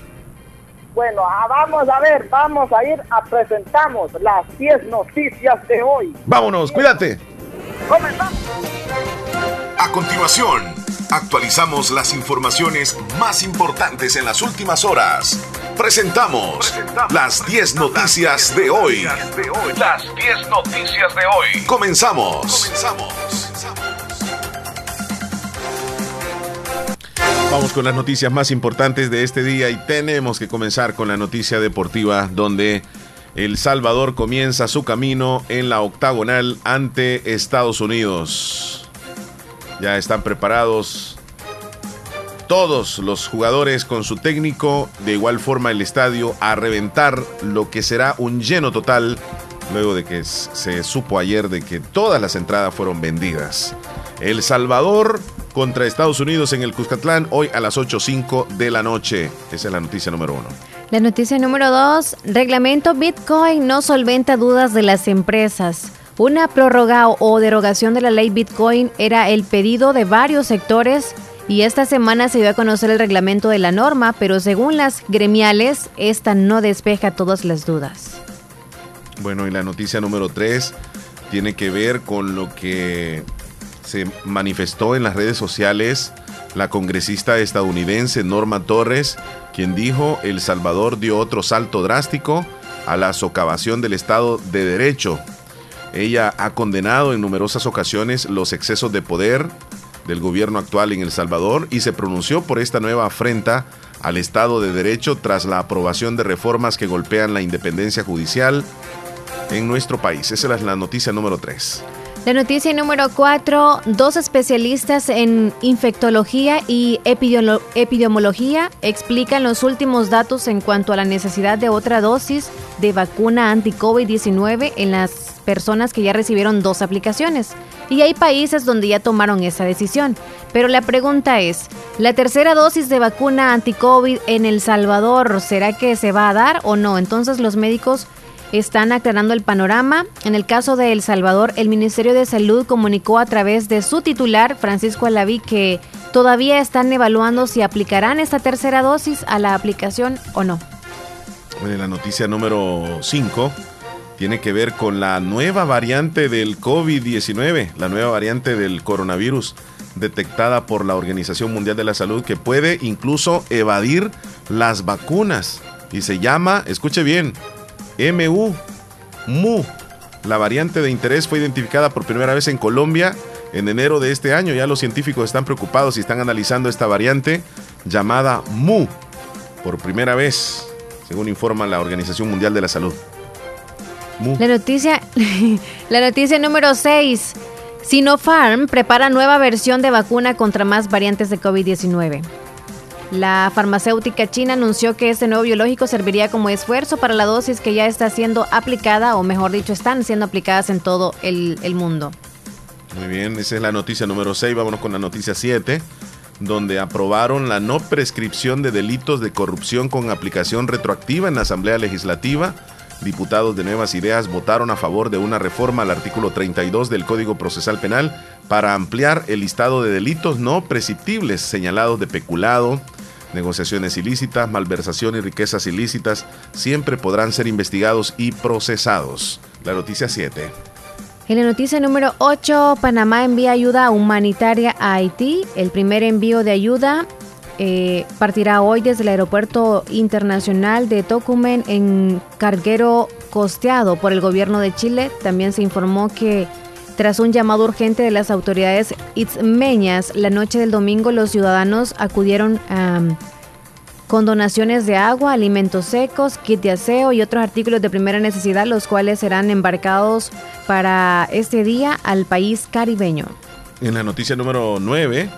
Bueno, ah, vamos a ver, vamos a ir a presentamos las 10 noticias de hoy. Vámonos, cuídate. Comenzamos. Continuación, actualizamos las informaciones más importantes en las últimas horas. Presentamos las 10 noticias de hoy. Las 10 noticias de hoy. Comenzamos. Vamos con las noticias más importantes de este día y tenemos que comenzar con la noticia deportiva donde El Salvador comienza su camino en la octagonal ante Estados Unidos. Ya están preparados todos los jugadores con su técnico, de igual forma el estadio a reventar lo que será un lleno total luego de que se supo ayer de que todas las entradas fueron vendidas. El Salvador contra Estados Unidos en el Cuscatlán hoy a las 8.05 de la noche. Esa es la noticia número uno. La noticia número dos, reglamento Bitcoin no solventa dudas de las empresas. Una prórroga o derogación de la ley Bitcoin era el pedido de varios sectores y esta semana se dio a conocer el reglamento de la norma, pero según las gremiales, esta no despeja todas las dudas. Bueno, y la noticia número 3 tiene que ver con lo que se manifestó en las redes sociales la congresista estadounidense Norma Torres, quien dijo El Salvador dio otro salto drástico a la socavación del Estado de Derecho. Ella ha condenado en numerosas ocasiones los excesos de poder del gobierno actual en El Salvador y se pronunció por esta nueva afrenta al Estado de Derecho tras la aprobación de reformas que golpean la independencia judicial en nuestro país. Esa es la noticia número 3. La noticia número 4, dos especialistas en infectología y epidemiolo- epidemiología explican los últimos datos en cuanto a la necesidad de otra dosis de vacuna anti-COVID-19 en las personas que ya recibieron dos aplicaciones. Y hay países donde ya tomaron esa decisión. Pero la pregunta es, ¿la tercera dosis de vacuna anti-COVID en El Salvador será que se va a dar o no? Entonces los médicos están aclarando el panorama. En el caso de El Salvador, el Ministerio de Salud comunicó a través de su titular, Francisco Alaví, que todavía están evaluando si aplicarán esta tercera dosis a la aplicación o no. La noticia número 5 tiene que ver con la nueva variante del COVID-19, la nueva variante del coronavirus detectada por la Organización Mundial de la Salud que puede incluso evadir las vacunas y se llama, escuche bien, MU, MU. La variante de interés fue identificada por primera vez en Colombia en enero de este año. Ya los científicos están preocupados y están analizando esta variante llamada MU por primera vez, según informa la Organización Mundial de la Salud. La noticia, <laughs> la noticia número 6. Sinopharm prepara nueva versión de vacuna contra más variantes de COVID-19. La farmacéutica china anunció que este nuevo biológico serviría como esfuerzo para la dosis que ya está siendo aplicada, o mejor dicho, están siendo aplicadas en todo el, el mundo. Muy bien, esa es la noticia número 6. Vámonos con la noticia 7, donde aprobaron la no prescripción de delitos de corrupción con aplicación retroactiva en la Asamblea Legislativa. Diputados de Nuevas Ideas votaron a favor de una reforma al artículo 32 del Código Procesal Penal para ampliar el listado de delitos no prescriptibles señalados de peculado, negociaciones ilícitas, malversación y riquezas ilícitas. Siempre podrán ser investigados y procesados. La noticia 7. En la noticia número 8, Panamá envía ayuda humanitaria a Haití. El primer envío de ayuda eh, partirá hoy desde el aeropuerto internacional de Tocumen en carguero costeado por el gobierno de Chile. También se informó que tras un llamado urgente de las autoridades itzmeñas, la noche del domingo los ciudadanos acudieron con donaciones de agua, alimentos secos, kit de aseo y otros artículos de primera necesidad, los cuales serán embarcados para este día al país caribeño. En la noticia número 9,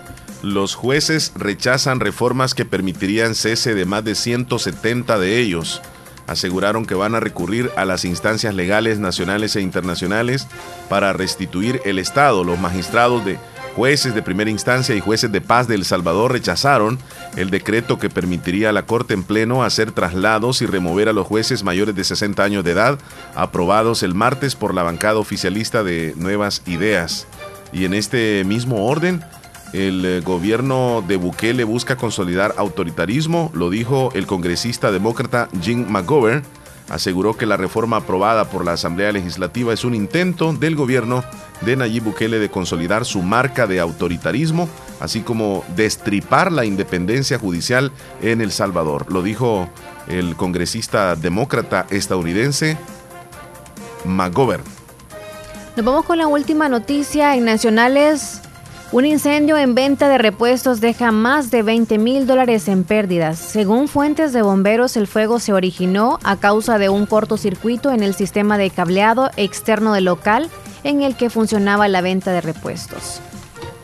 los jueces rechazan reformas que permitirían cese de más de 170 de ellos. Aseguraron que van a recurrir a las instancias legales nacionales e internacionales para restituir el Estado. Los magistrados de jueces de primera instancia y jueces de paz de El Salvador rechazaron el decreto que permitiría a la Corte en pleno hacer traslados y remover a los jueces mayores de 60 años de edad, aprobados el martes por la bancada oficialista de Nuevas Ideas. Y en este mismo orden, el eh, gobierno de Bukele busca consolidar autoritarismo, lo dijo el congresista demócrata Jim McGovern aseguró que la reforma aprobada por la Asamblea Legislativa es un intento del gobierno de Nayib Bukele de consolidar su marca de autoritarismo, así como destripar la independencia judicial en El Salvador. Lo dijo el congresista demócrata estadounidense McGovern. Nos vamos con la última noticia en Nacionales. Un incendio en venta de repuestos deja más de 20 mil dólares en pérdidas. Según fuentes de bomberos, el fuego se originó a causa de un cortocircuito en el sistema de cableado externo del local en el que funcionaba la venta de repuestos.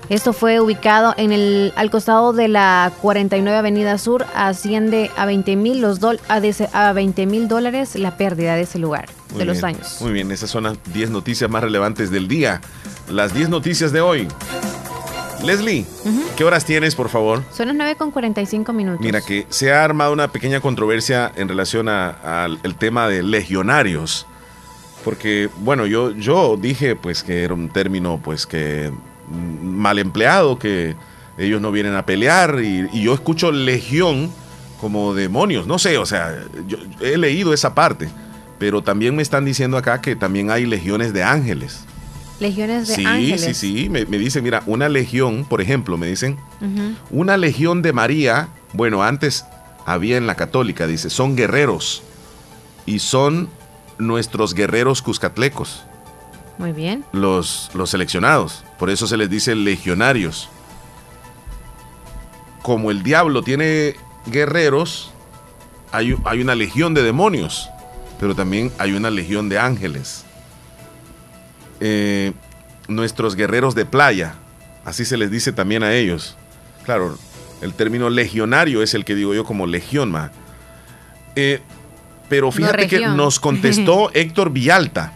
Esto fue ubicado en el, al costado de la 49 Avenida Sur. Asciende a 20 mil los a, dese- a 20 mil dólares la pérdida de ese lugar, Muy de los daños. Muy bien, esas son las 10 noticias más relevantes del día. Las 10 noticias de hoy. Leslie, ¿qué horas tienes, por favor? Son las 9 con 45 minutos. Mira que se ha armado una pequeña controversia en relación al tema de legionarios. Porque, bueno, yo, yo dije pues que era un término pues que mal empleado, que ellos no vienen a pelear y, y yo escucho legión como demonios, no sé, o sea, yo he leído esa parte, pero también me están diciendo acá que también hay legiones de ángeles. Legiones de Sí, ángeles. sí, sí, me, me dicen, mira, una legión, por ejemplo, me dicen, una legión de María, bueno, antes había en la católica, dice, son guerreros y son nuestros guerreros cuscatlecos, Muy bien. los, los seleccionados, por eso se les dice legionarios. Como el diablo tiene guerreros, hay, hay una legión de demonios, pero también hay una legión de ángeles. Eh, nuestros guerreros de playa, así se les dice también a ellos. Claro, el término legionario es el que digo yo como legión, ma. Eh, pero fíjate que nos contestó <laughs> Héctor Villalta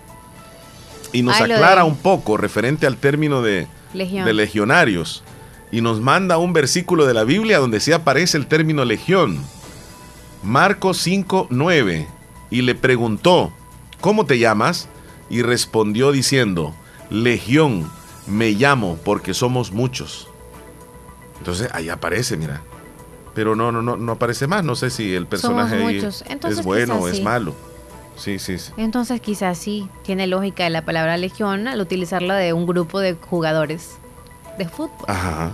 y nos Ay, aclara de- un poco referente al término de, legionarios y nos manda un versículo de la Biblia donde sí aparece el término legión. Marcos 5, 9. Y le preguntó, ¿cómo te llamas? Y respondió diciendo, Legión, me llamo porque somos muchos. Entonces ahí aparece, mira. Pero no, no, no, no aparece más. No sé si el personaje ahí. Entonces, es bueno o es sí. malo. Sí, sí, sí. Entonces quizás sí, tiene lógica de la palabra legión al utilizarla de un grupo de jugadores de fútbol. Ajá.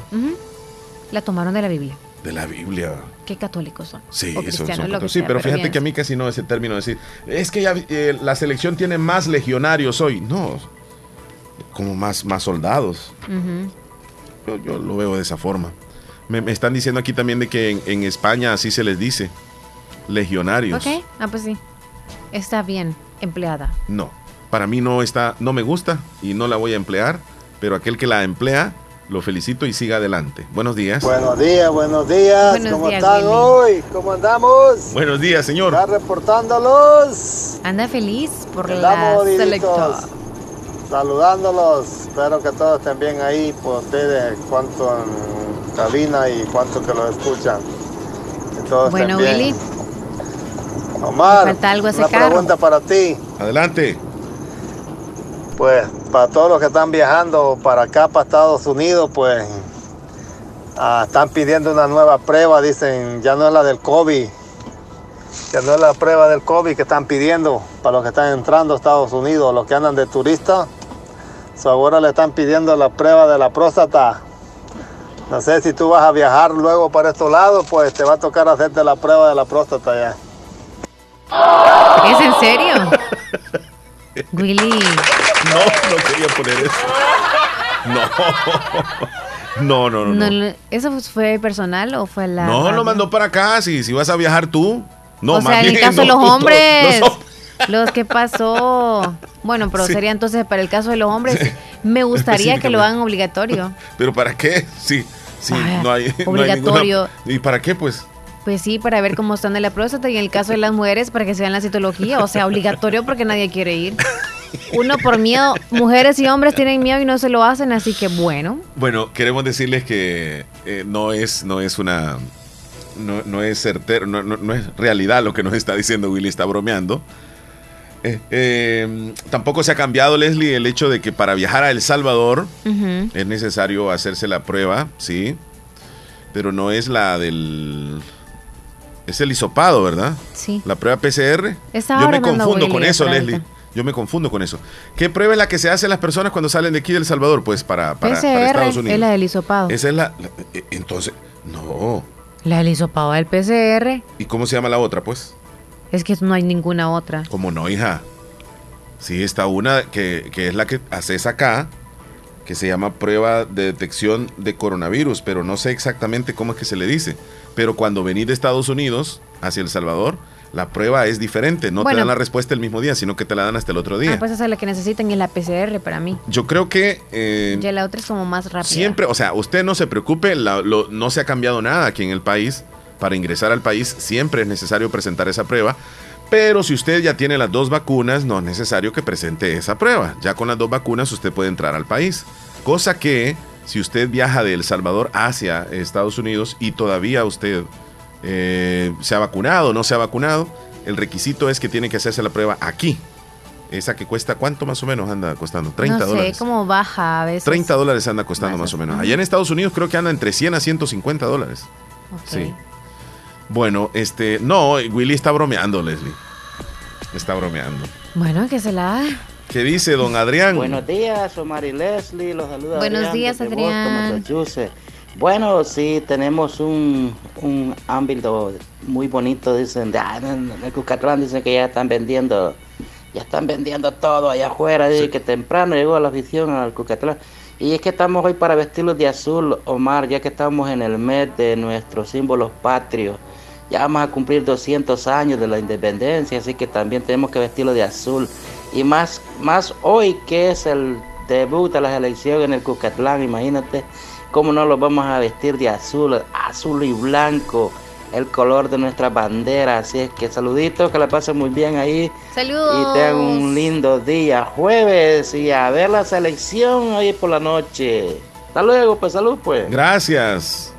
La tomaron de la Biblia. De la Biblia. Qué católicos son. Sí, o son lo que Sí, pero fíjate bien. que a mí casi no ese término de decir, es que ya, eh, la selección tiene más legionarios hoy. No, como más, más soldados. Yo, yo lo veo de esa forma. Me, me están diciendo aquí también de que en, en España así se les dice. Legionarios. Ok, ah, pues sí. Está bien empleada. No, para mí no está, no me gusta y no la voy a emplear, pero aquel que la emplea, lo felicito y siga adelante. Buenos días. Buenos días, buenos días. Buenos ¿Cómo días, están Willy. hoy? ¿Cómo andamos? Buenos días, señor. Ya reportándolos. Anda feliz por la Andamos viditos, saludándolos. Espero que todos estén bien ahí por ustedes, cuánto en cabina y cuánto que los escuchan. Que todos Bueno, estén bien. Willy, Omar, falta algo a una carro. pregunta para ti. Adelante. Pues para todos los que están viajando para acá, para Estados Unidos, pues ah, están pidiendo una nueva prueba, dicen, ya no es la del COVID, ya no es la prueba del COVID que están pidiendo para los que están entrando a Estados Unidos, los que andan de turista. So, ahora le están pidiendo la prueba de la próstata. No sé si tú vas a viajar luego para estos lados, pues te va a tocar hacerte la prueba de la próstata ya. ¿es en serio? <laughs> Willy, No, no quería poner eso. No. No, no, no. no, No, ¿eso fue personal o fue la.? no radio? lo mandó para acá. Si, si vas a viajar tú. No, o más sea, en el caso de <laughs> no, los hombres. los hom- Los que pasó. Bueno, pero Sí. sería entonces para el caso de los hombres. Me gustaría que lo hagan obligatorio. Pero ¿para qué? Sí, sí, Vaya, no hay. no hay obligatorio. ninguna- ¿Y para qué, pues? Pues sí, para ver cómo están de la próstata. Y en el caso de las mujeres, para que se vean la citología. O sea, obligatorio porque nadie quiere ir. Uno por miedo. Mujeres y hombres tienen miedo y no se lo hacen. Así que bueno. Bueno, queremos decirles que eh, no es, no es una. No, no es certero, no, no- no es realidad lo que nos está diciendo Willy, está bromeando. Eh, eh, tampoco se ha cambiado, Leslie, el hecho de que para viajar a El Salvador es necesario hacerse la prueba, sí, pero no es la del Es el hisopado, ¿verdad? Sí. La prueba PCR. Estaba Yo me confundo con eso, Leslie. Yo me confundo con eso. ¿Qué prueba es la que se hace a las personas cuando salen de aquí del Salvador? Pues para, para, para PCR Estados Unidos. es la del hisopado. Esa es la, la- eh, Entonces, no. La del hisopado del PCR. ¿Y cómo se llama la otra, pues? Es que no hay ninguna otra. Como no, hija. Sí, está una que, que es la que haces acá, que se llama prueba de detección de coronavirus, pero no sé exactamente cómo es que se le dice. Pero cuando venís de Estados Unidos hacia El Salvador, la prueba es diferente. No Bueno. te dan la respuesta el mismo día, sino que te la dan hasta el otro día. Ah, pues esa es la que necesitan y es la PCR para mí. Yo creo que eh, Ya la otra es como más rápida. siempre, o sea, usted no se preocupe, la- lo- no se ha cambiado nada aquí en el país. Para ingresar al país siempre es necesario presentar esa prueba. Pero si usted ya tiene las dos vacunas, no es necesario que presente esa prueba. Ya con las dos vacunas usted puede entrar al país. Cosa que si usted viaja de El Salvador hacia Estados Unidos y todavía usted eh, se ha vacunado o no se ha vacunado, el requisito es que tiene que hacerse la prueba aquí. Esa que cuesta, ¿cuánto más o menos anda costando? 30 no sé, dólares. como baja a veces. 30 dólares anda costando más o menos. Allá en Estados Unidos creo que anda entre 100 a 150 dólares. Sí. Bueno, este, no, Willy está bromeando, Leslie. Está bromeando. Bueno, que se la... ¿Qué dice don Adrián? Buenos días, Omar y Leslie, los saluda Buenos Adrián días, Adrián. Boston. Bueno, sí, tenemos un, un ámbito muy bonito, dicen, de, ah, en el Cucatlán dicen que ya están vendiendo, ya están vendiendo todo allá afuera, dice que temprano llegó la afición al Cucatlán. Y es que estamos hoy para vestirlos de azul, Omar, ya que estamos en el mes de nuestros símbolos patrios. Ya vamos a cumplir 200 años de la independencia, así que también tenemos que vestirlo de azul. Y más, más hoy que es el debut de las elecciones en el Cucatlán, imagínate cómo no los vamos a vestir de azul, azul y blanco, el color de nuestra bandera. Así es que saluditos, que la pasen muy bien ahí. Saludos. Y tengan un lindo día, jueves, y a ver la selección hoy por la noche. Hasta luego, pues salud, pues. Gracias.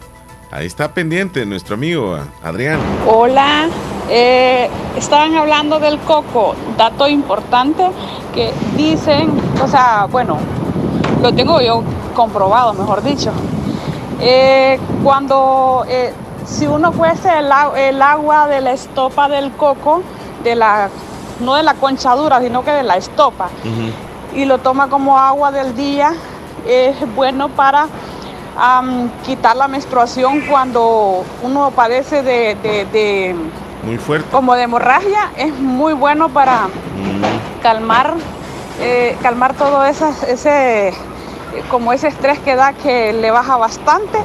Ahí está pendiente nuestro amigo Adrián. Hola, eh, estaban hablando del coco, dato importante que dicen, o sea, bueno, lo tengo yo comprobado, mejor dicho. Eh, cuando, eh, si uno el, a- el agua de la estopa del coco, de la, no de la conchadura, sino que de la estopa, y lo toma como agua del día, es bueno para am, quitar la menstruación cuando uno padece de, de- de- Muy fuerte. como de hemorragia, es muy bueno para calmar, eh, calmar todo ese, como ese estrés que da que le baja bastante.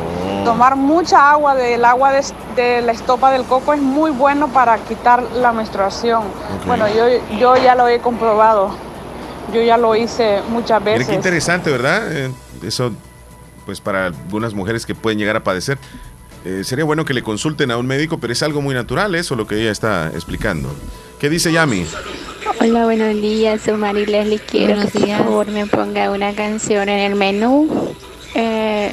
Tomar mucha agua del agua de, de la estopa del coco es muy bueno para quitar la menstruación. Bueno, yo, yo ya lo he comprobado. Yo ya lo hice muchas Mira qué veces. interesante, ¿verdad? Eh, eso, pues para algunas mujeres que pueden llegar a padecer. Eh, sería bueno que le consulten a un médico, pero es algo muy natural eso lo que ella está explicando. ¿Qué dice Yami? Hola, buenos días, soy Mari Leslie. Quiero Buenos que por días. favor me ponga una canción en el menú. Eh,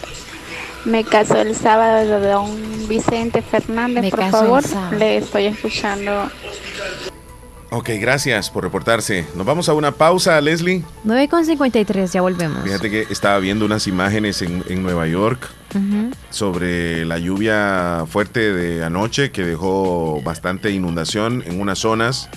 me casó el sábado de don Vicente Fernández, Me por favor. Le estoy escuchando. Ok, gracias por reportarse. Nos vamos a una pausa, Leslie. 9.53, ya volvemos. Fíjate que estaba viendo unas imágenes en, en Nueva York sobre la lluvia fuerte de anoche que dejó bastante inundación en unas zonas.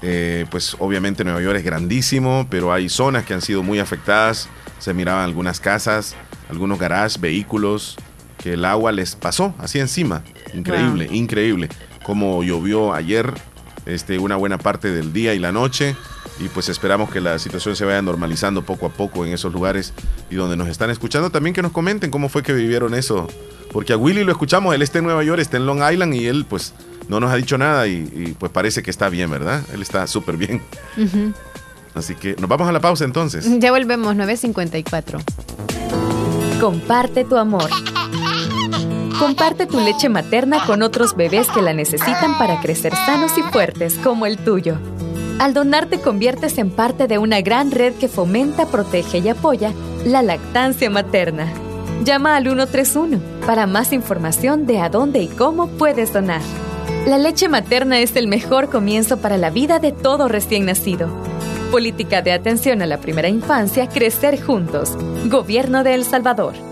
Eh, pues obviamente Nueva York es grandísimo, pero hay zonas que han sido muy afectadas. Se miraban algunas casas, algunos garages, vehículos, que el agua les pasó así encima. Increíble, increíble. Como llovió ayer este, una buena parte del día y la noche. Y pues esperamos que la situación se vaya normalizando poco a poco en esos lugares y donde nos están escuchando también que nos comenten cómo fue que vivieron eso. Porque a Willy lo escuchamos, él está en Nueva York, está en Long Island y él pues no nos ha dicho nada y, y, pues parece que está bien, ¿verdad? Él está súper bien. Así que nos vamos a la pausa entonces. Ya volvemos, 9.54. Comparte tu amor. Comparte tu leche materna con otros bebés que la necesitan para crecer sanos y fuertes como el tuyo. Al donar te conviertes en parte de una gran red que fomenta, protege y apoya la lactancia materna. Llama al 131 para más información de a dónde y cómo puedes donar. La leche materna es el mejor comienzo para la vida de todo recién nacido. Política de atención a la primera infancia, crecer juntos. Gobierno de El Salvador.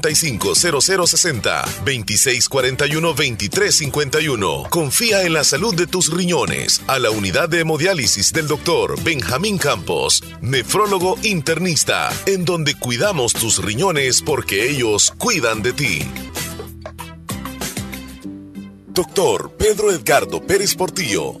7745-0060, 2641-2351. Confía en la salud de tus riñones a la unidad de hemodiálisis del doctor Benjamín Campos, nefrólogo internista, en donde cuidamos tus riñones porque ellos cuidan de ti. Doctor Pedro Edgardo Pérez Portillo,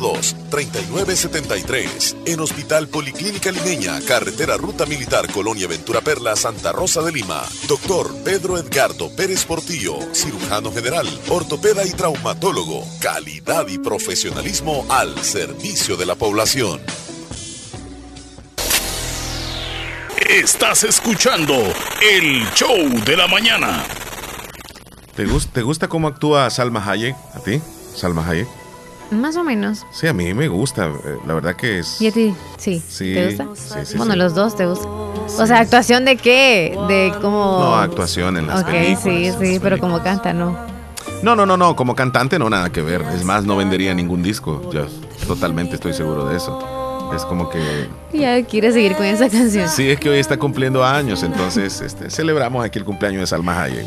3973 en Hospital Policlínica Limeña, Carretera Ruta Militar Colonia Ventura Perla, Santa Rosa de Lima. Doctor Pedro Edgardo Pérez Portillo, cirujano general, ortopeda y traumatólogo. Calidad y profesionalismo al servicio de la población. Estás escuchando el show de la mañana. ¿Te, gus- ¿Te gusta cómo actúa Salma Hayek? ¿A ti? Salma Hayek. Más o menos. Sí, a mí me gusta. eh, La verdad que es. ¿Y a ti? Sí. Sí, ¿Te gusta? sí, sí, bueno, los dos te gustan. O sea, ¿actuación de qué? De cómo... No, actuación en las Ok, películas. sí, sí, pero como canta, no. No, no, no, no. Como cantante no nada que ver. Es más, no vendería ningún disco. Yo totalmente estoy seguro de eso. Es como que. Ya quiere seguir con esa canción. Sí, es que hoy está cumpliendo años. Entonces, este, celebramos aquí el cumpleaños de Salma Hayek.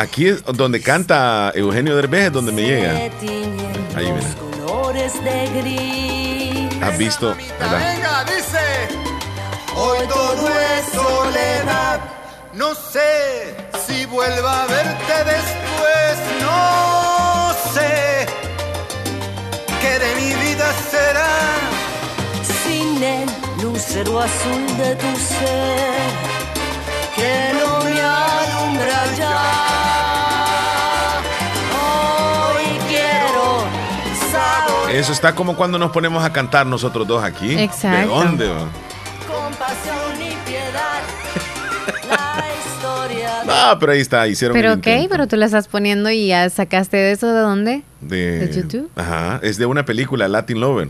Aquí es donde canta Eugenio Derbez, es donde me llega. Ahí, mira. colores de gris. ¿Has visto? ¿verdad? Venga, dice, hoy todo es soledad. No sé si vuelva a verte después, no sé qué de mi vida será. Sin el lucero azul de tu ser que no me alumbra ya. Eso está como cuando nos ponemos a cantar nosotros dos aquí. Exacto. ¿De dónde? compasión y piedad. La historia <laughs> de Ah, pero ahí está, hicieron Pero ok, intento pero tú la estás poniendo y ya sacaste de eso de dónde? de, ¿De YouTube? Ajá, es de una película, Latin Lover.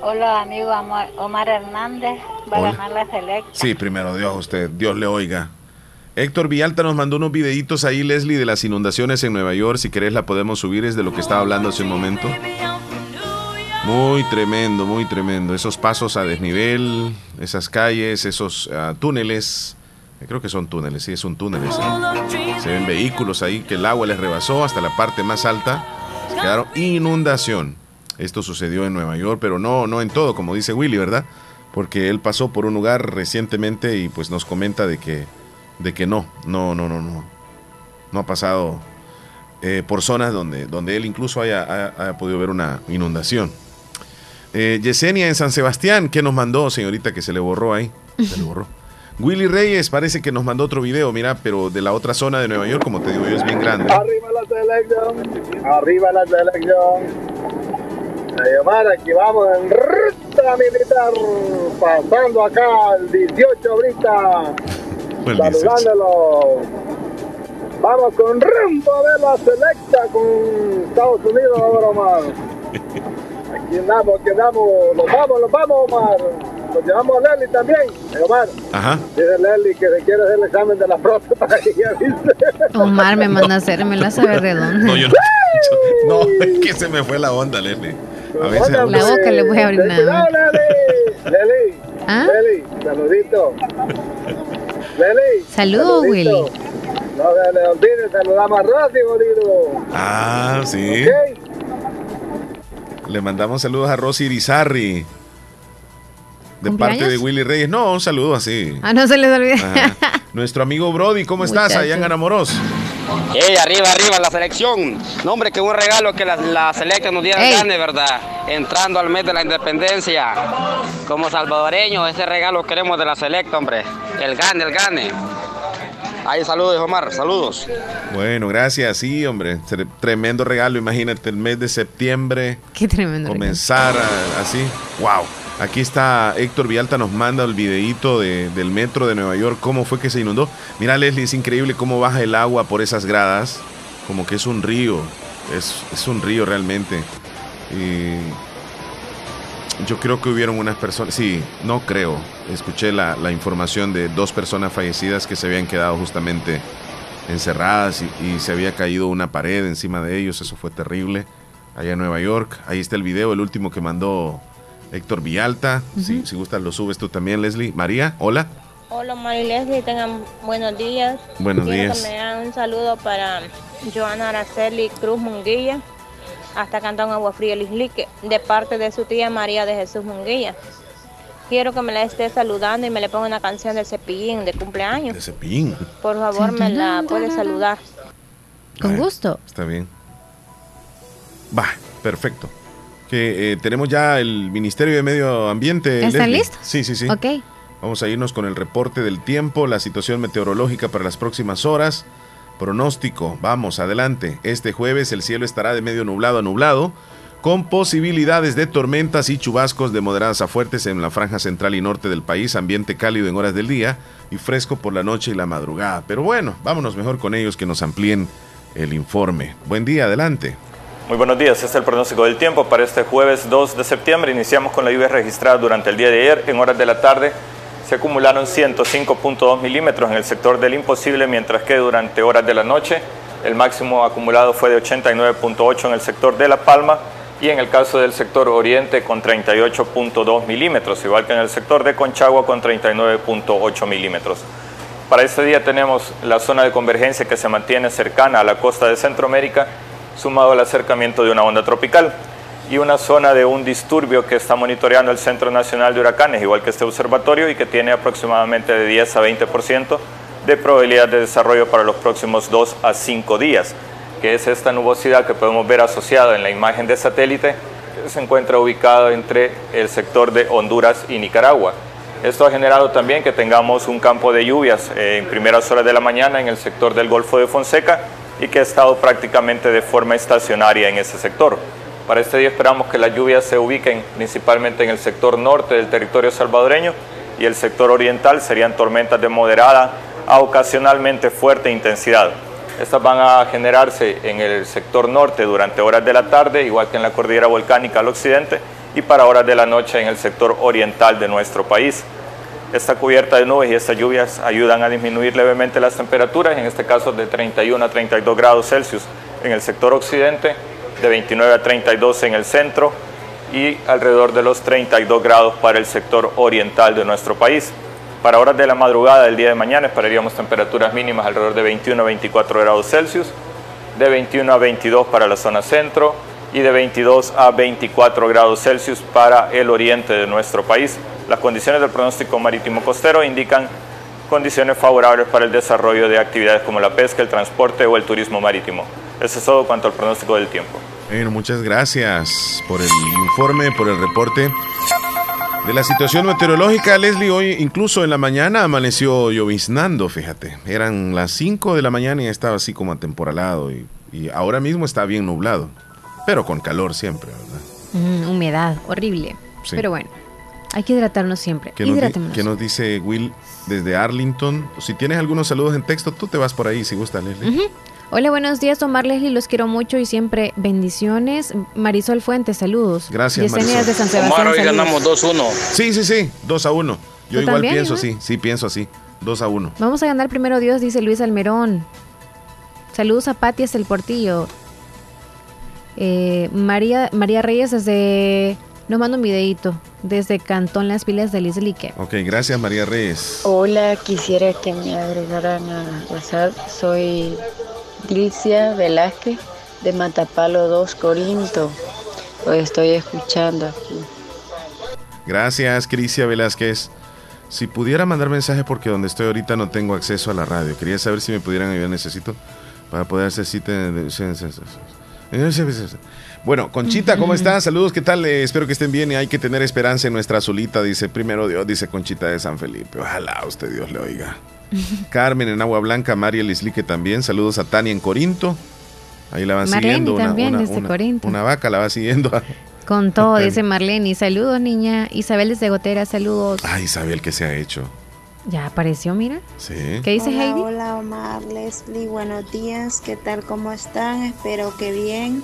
Hola, amigo Omar, Omar Hernández. Va Hola. a ganar la selecta. Sí, primero Dios, usted, Dios le oiga. Héctor Villalta nos mandó unos videitos ahí, Leslie, de las inundaciones en Nueva York. Si querés la podemos subir, es de lo que estaba hablando hace un momento. Muy tremendo, muy tremendo. Esos pasos a desnivel, esas calles, esos ah, túneles. eh, Creo que son túneles, sí, es un túnel ese. Se ven vehículos ahí que el agua les rebasó hasta la parte más alta. Se quedaron inundación. Esto sucedió en Nueva York, pero no, no en todo, como dice Willy, ¿verdad? Porque él pasó por un lugar recientemente y pues nos comenta de que, de que no, no, no, no, no. No ha pasado eh, por zonas donde, donde él incluso haya, haya- haya podido ver una inundación. Eh, Yesenia en San Sebastián, ¿qué nos mandó, señorita, que se le borró ahí? Se le borró. <laughs> Willy Reyes parece que nos mandó otro video, mira, pero de la otra zona de Nueva York, como te digo yo, es bien grande. Arriba la selección, arriba la selección. A llamar, aquí vamos en ruta militar, pasando acá el 18 ahorita, Pues saludándolo. Vamos con rumbo de la selecta con Estados Unidos ahora, Omar. <laughs> Aquí andamos, aquí andamos, nos vamos, nos vamos, Omar. Nos llevamos a Lely también, Eh, Omar. Ajá. Dice Lely que se quiere hacer el examen de la próstata. <laughs> Omar me manda a hacer, me la sabe redonda. No, yo no. <laughs> No, es que se me fue la onda, Leslie. A veces. La boca le voy a abrir nada. Lely. Lely. ¿Ah? Lely, saludito. Saludos, saludito. Willy. No se le olvide saludar más rápido, Lilo. Ah, sí. Le mandamos saludos a Rosy Irizarry. De parte de Willy Reyes. No, un saludo así. Ah, no se les olvide. Nuestro amigo Brody, ¿cómo estás allá en Muchacho. ¡Ey, arriba, arriba la selección! No, hombre, que un regalo que la, la selecta nos diera gane, ¿verdad? Entrando al mes de la independencia. Como salvadoreños, ese regalo queremos de la selecta, hombre. El gane, el gane. Ahí saludos, Omar, saludos. Bueno, gracias. Sí, hombre. tre- Tremendo regalo. Imagínate el mes de septiembre. Qué tremendo. Comenzar a- así. ¡Wow! Aquí está Héctor Vialta, nos manda el videíto de- del metro de Nueva York. ¿Cómo fue que se inundó? Mira, Leslie, es increíble cómo baja el agua por esas gradas. Como que es un río. Es, un río realmente. Y yo creo que hubieron unas personas, sí, no creo. Escuché la, la información de dos personas fallecidas que se habían quedado justamente encerradas y, y se había caído una pared encima de ellos. Eso fue terrible. Allá en Nueva York. Ahí está el video, el último que mandó Héctor Villalta. si, si gustas lo subes tú también, Leslie. María, hola. Hola, Mari Leslie, tengan buenos días. Buenos Quiero días. que me un saludo para Joana Araceli Cruz Munguilla, hasta Cantón Agua Fría Lislique, de parte de su tía María de Jesús Munguilla. Quiero que me la esté saludando y me le ponga una canción de Cepillín de cumpleaños. De Cepillín. Por favor, me la puede saludar. Con gusto. Está bien. Va, perfecto. Que eh, tenemos ya el Ministerio de Medio Ambiente. ¿Están Leslie. listos? Sí, sí, sí. Ok. Vamos a irnos con el reporte del tiempo, la situación meteorológica para las próximas horas. Pronóstico, vamos, adelante. Este jueves el cielo estará de medio nublado a nublado, con posibilidades de tormentas y chubascos de moderadas a fuertes en la franja central y norte del país, ambiente cálido en horas del día y fresco por la noche y la madrugada. Pero bueno, vámonos mejor con ellos que nos amplíen el informe. Buen día, adelante. Muy buenos días, este es el pronóstico del tiempo para este jueves 2 de septiembre. Iniciamos con la lluvia registrada durante el día de ayer. En horas de la tarde se acumularon 105.2 milímetros en el sector del imposible, mientras que durante horas de la noche el máximo acumulado fue de 89.8 en el sector de La Palma y en el caso del sector oriente con 38.2 milímetros, igual que en el sector de Conchagua con 39.8 milímetros. Para este día tenemos la zona de convergencia que se mantiene cercana a la costa de Centroamérica, sumado al acercamiento de una onda tropical y una zona de un disturbio que está monitoreando el Centro Nacional de Huracanes, igual que este observatorio, y que tiene aproximadamente de 10 a 20% de probabilidad de desarrollo para los próximos 2 a 5 días, que es esta nubosidad que podemos ver asociada en la imagen de satélite, se encuentra ubicada entre el sector de Honduras y Nicaragua. Esto ha generado también que tengamos un campo de lluvias eh, en primeras horas de la mañana en el sector del Golfo de Fonseca y que ha estado prácticamente de forma estacionaria en ese sector. Para este día esperamos que las lluvias se ubiquen principalmente en el sector norte del territorio salvadoreño y el sector oriental serían tormentas de moderada a ocasionalmente fuerte intensidad. Estas van a generarse en el sector norte durante horas de la tarde, igual que en la cordillera volcánica al occidente, y para horas de la noche en el sector oriental de nuestro país. Esta cubierta de nubes y estas lluvias ayudan a disminuir levemente las temperaturas, en este caso de 31 a 32 grados Celsius en el sector occidente, de 29 a 32 en el centro y alrededor de los 32 grados para el sector oriental de nuestro país. Para horas de la madrugada del día de mañana esperaríamos temperaturas mínimas alrededor de 21 a 24 grados Celsius, de 21 a 22 para la zona centro y de 22 a 24 grados Celsius para el oriente de nuestro país. Las condiciones del pronóstico marítimo costero indican condiciones favorables para el desarrollo de actividades como la pesca, el transporte o el turismo marítimo. Eso es todo cuanto al pronóstico del tiempo. Bueno, muchas gracias por el informe, por el reporte de la situación meteorológica. Leslie, hoy incluso en la mañana amaneció lloviznando, fíjate. Eran las 5 de la mañana y estaba así como atemporalado y, y ahora mismo está bien nublado, pero con calor siempre, ¿verdad? Mm, humedad, horrible. Sí. Pero bueno, hay que hidratarnos siempre. ¿Qué nos, Hidratémonos. qué nos dice Will desde Arlington? Si tienes algunos saludos en texto, tú te vas por ahí si gusta, Leslie. Hola, buenos días, Omar Leslie, los quiero mucho y siempre bendiciones. Marisol Fuentes, saludos. Gracias, Yesenia Marisol. de San Sebastián. saludos. 2-1. Sí, sí, sí, 2 a 1. Yo ¿Tú igual también, pienso así, sí, pienso así. 2 a 1. Vamos a ganar primero Dios, dice Luis Almerón. Saludos a Pati hasta el Portillo. Eh, María, María Reyes desde... Nos manda un videito desde Cantón Las Pilas de Lislique. Ok, gracias María Reyes. Hola, quisiera que me agregaran a WhatsApp. Soy Dilcia Velázquez de Matapalo 2, Corinto. Lo estoy escuchando aquí. Gracias, Crisia Velázquez. Si pudiera mandar mensaje porque donde estoy ahorita no tengo acceso a la radio. Quería saber si me pudieran ayudar, necesito para poder hacer cita. de- Bueno, Conchita, ¿cómo estás? Saludos, ¿qué tal? Eh, espero que estén bien y hay que tener esperanza en nuestra azulita, dice primero Dios, dice Conchita de San Felipe. Ojalá usted Dios le oiga. <laughs> Carmen en Agua Blanca, María Lislique también. Saludos a Tania en Corinto. Ahí la van Marlene siguiendo. Una, también una- desde una- Corinto. una vaca la va siguiendo. <laughs> Con todo, dice <laughs> Marlene. Saludos, niña. Isabel desde Gotera, saludos. Ay, Isabel, ¿qué se ha hecho? Ya apareció, mira. Sí. ¿Qué dice hola, Heidi? Hola Omar, Leslie, buenos días, ¿qué tal? ¿Cómo están? Espero que bien.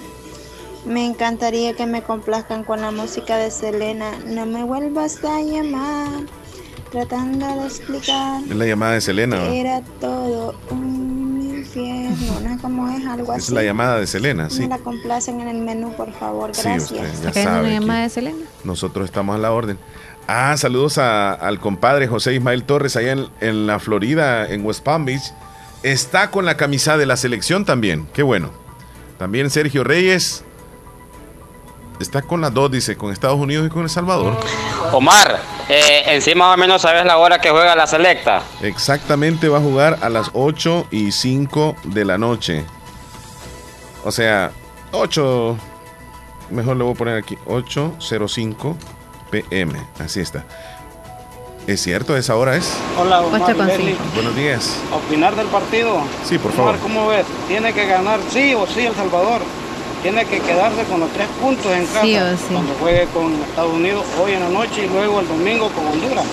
Me encantaría que me complazcan con la música de Selena. No me vuelvas a llamar, tratando de explicar Es la llamada de Selena. era todo un infierno. ¿No es como es algo Es así? la llamada de Selena, sí. Me la complacen en el menú, por favor, Sí, gracias. usted ya hay una llamada de Selena. Nosotros estamos a la orden. Ah, saludos a- al compadre José Ismael Torres allá en, en la Florida, en West Palm Beach. Está con la camisa de la selección también. Qué bueno. También Sergio Reyes. Está con las dos, dice, con Estados Unidos y con El Salvador. Omar, eh, encima más o menos sabes la hora que juega la selecta. Exactamente va a jugar a las 8 y 5 de la noche. O sea, 8. Mejor le voy a poner aquí. 8.05 pm. Así está. ¿Es cierto? ¿Esa hora es? Hola, Omar. Buenos días. Opinar del partido. Sí, por Omar, favor. ¿cómo ves? Tiene que ganar sí o sí El Salvador. Tiene que quedarse con los tres puntos en casa Sí o sí. cuando juegue con Estados Unidos hoy en la noche y luego el domingo con Honduras.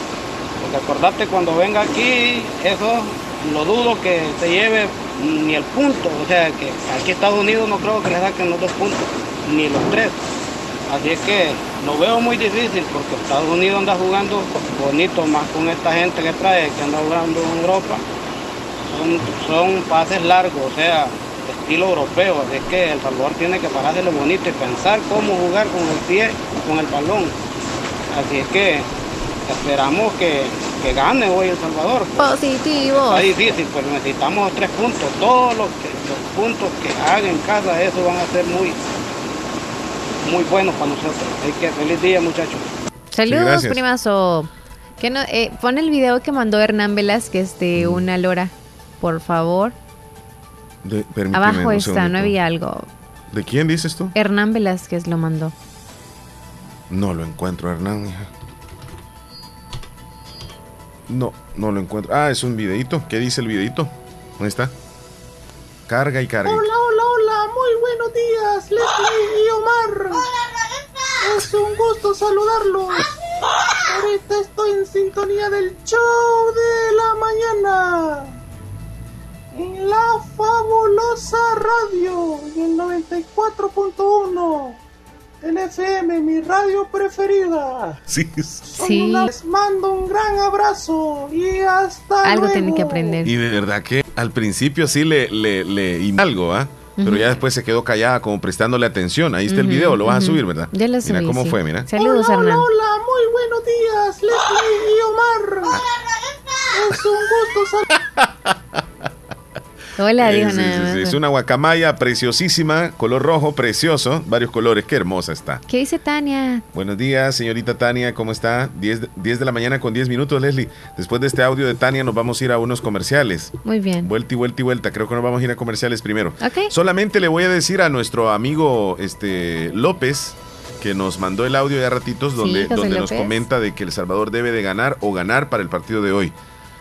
Porque acordate cuando venga aquí, eso lo dudo que se lleve ni el punto. O sea que aquí Estados Unidos no creo que le saquen los dos puntos, ni los tres. Así es que lo veo muy difícil porque Estados Unidos anda jugando bonito más con esta gente que trae, que anda jugando en Europa. Son, son pases largos, o sea, estilo europeo. Así es que El Salvador tiene que pararse lo bonito y pensar cómo jugar con el pie con el balón. Así es que esperamos que, que gane hoy El Salvador. Positivo. Está difícil, pero necesitamos tres puntos. Todos los, que- los puntos que hagan en casa, eso van a ser muy, muy buenos para nosotros. Así que feliz día, muchachos. Saludos, gracias. primazo. Que no, eh, pon el video que mandó Hernán Velázquez de Mm. una lora, por favor. De- Abajo está, no había algo. ¿De quién dices tú? Hernán Velázquez lo mandó. No lo encuentro, Hernán. hija. No, no lo encuentro. Ah, es un videito. ¿Qué dice el videito? ¿Dónde está? Carga y carga. Hola, hola, hola, muy buenos días, Leslie y Omar. Es un gusto saludarlos. Ahorita estoy en sintonía del show de la mañana. En la fabulosa radio y el 94.1 en el FM, mi radio preferida. Sí. Sí. Les mando un gran abrazo y hasta Algo luego. tienen que aprender. Y de verdad que al principio sí le, le, le y algo, ¿ah? Pero ya después se quedó callada como prestándole atención. Ahí está el video, lo vas a subir, ¿verdad? Ya lo Mira subí, cómo sí. fue, mira. Saludos, hola, Hernán. Hola, hola, muy buenos días, Leslie y Omar. Es un gusto <laughs> Hola, dijo sí, nada sí, más. sí, Es una guacamaya preciosísima, color rojo, precioso, varios colores, qué hermosa está. ¿Qué dice Tania? Buenos días, señorita Tania, ¿cómo está? 10, de- 10 de la mañana con 10 minutos, Leslie. Después de este audio de Tania nos vamos a ir a unos comerciales. Muy bien. Vuelta y vuelta y vuelta. Creo que nos vamos a ir a comerciales primero. Ok. Solamente le voy a decir a nuestro amigo este López que nos mandó el audio ya ratitos donde, donde nos comenta de que El Salvador debe de ganar o ganar para el partido de hoy.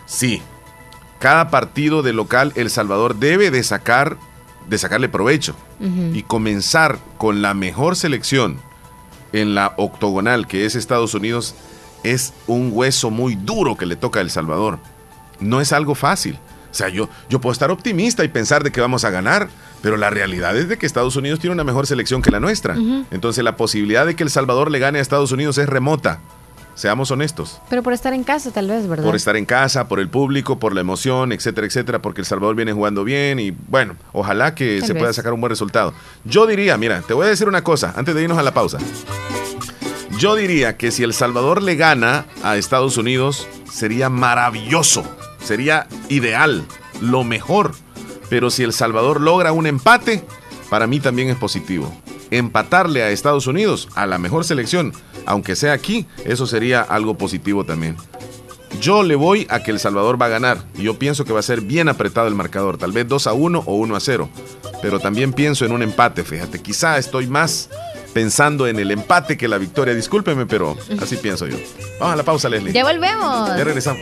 Sí. Cada partido de local El Salvador debe de sacar de sacarle provecho y comenzar con la mejor selección en la octogonal que es Estados Unidos es un hueso muy duro que le toca a El Salvador. No es algo fácil. O sea, yo, yo puedo estar optimista y pensar de que vamos a ganar, pero la realidad es de que Estados Unidos tiene una mejor selección que la nuestra. Entonces la posibilidad de que El Salvador le gane a Estados Unidos es remota. Seamos honestos. Pero por estar en casa, tal vez, ¿verdad? Por estar en casa, por el público, por la emoción, etcétera, etcétera, porque El Salvador viene jugando bien y bueno, ojalá que Tal se pueda sacar un buen resultado. Yo diría, mira, te voy a decir una cosa antes de irnos a la pausa. Yo diría que si El Salvador le gana a Estados Unidos, sería maravilloso, sería ideal, lo mejor. Pero si El Salvador logra un empate, para mí también es positivo. Empatarle a Estados Unidos, a la mejor selección, aunque sea aquí, eso sería algo positivo también. Yo le voy a que El Salvador va a ganar. Y yo pienso que va a ser bien apretado el marcador. Tal vez 2 a 1 o 1 a 0. Pero también pienso en un empate, fíjate. Quizá estoy más pensando en el empate que la victoria. Discúlpeme, pero así pienso yo. Vamos a la pausa, Leslie. Ya volvemos. Ya regresamos.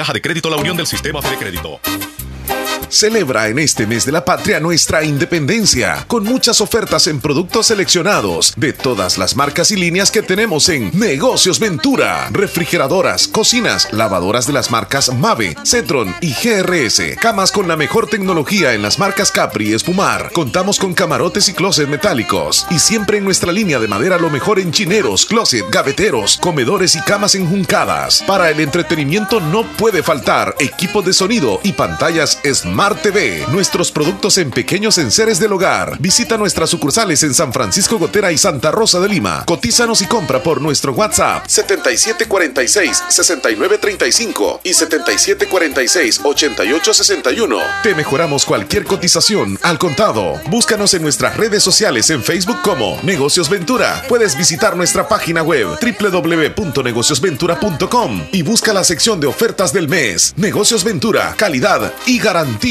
Caja de Crédito La Unión del Sistema Fede Crédito. Celebra en este mes de la patria nuestra independencia con muchas ofertas en productos seleccionados de todas las marcas y líneas que tenemos en Negocios Ventura. Refrigeradoras, cocinas, lavadoras de las marcas Mave, Cetron y GRS. Camas con la mejor tecnología en las marcas Capri y Espumar. Contamos con camarotes y closet metálicos. Y siempre en nuestra línea de madera lo mejor en chineros, closet, gaveteros, comedores y camas enjuncadas. Para el entretenimiento no puede faltar equipo de sonido y pantallas Smart TV. Nuestros productos en pequeños enseres del hogar. Visita nuestras sucursales en San Francisco Gotera y Santa Rosa de Lima. Cotízanos y compra por nuestro WhatsApp 7746-6935 y 7746-8861. Te mejoramos cualquier cotización al contado. Búscanos en nuestras redes sociales en Facebook como Negocios Ventura. Puedes visitar nuestra página web www.negociosventura.com y busca la sección de ofertas del mes. Negocios Ventura, calidad y garantía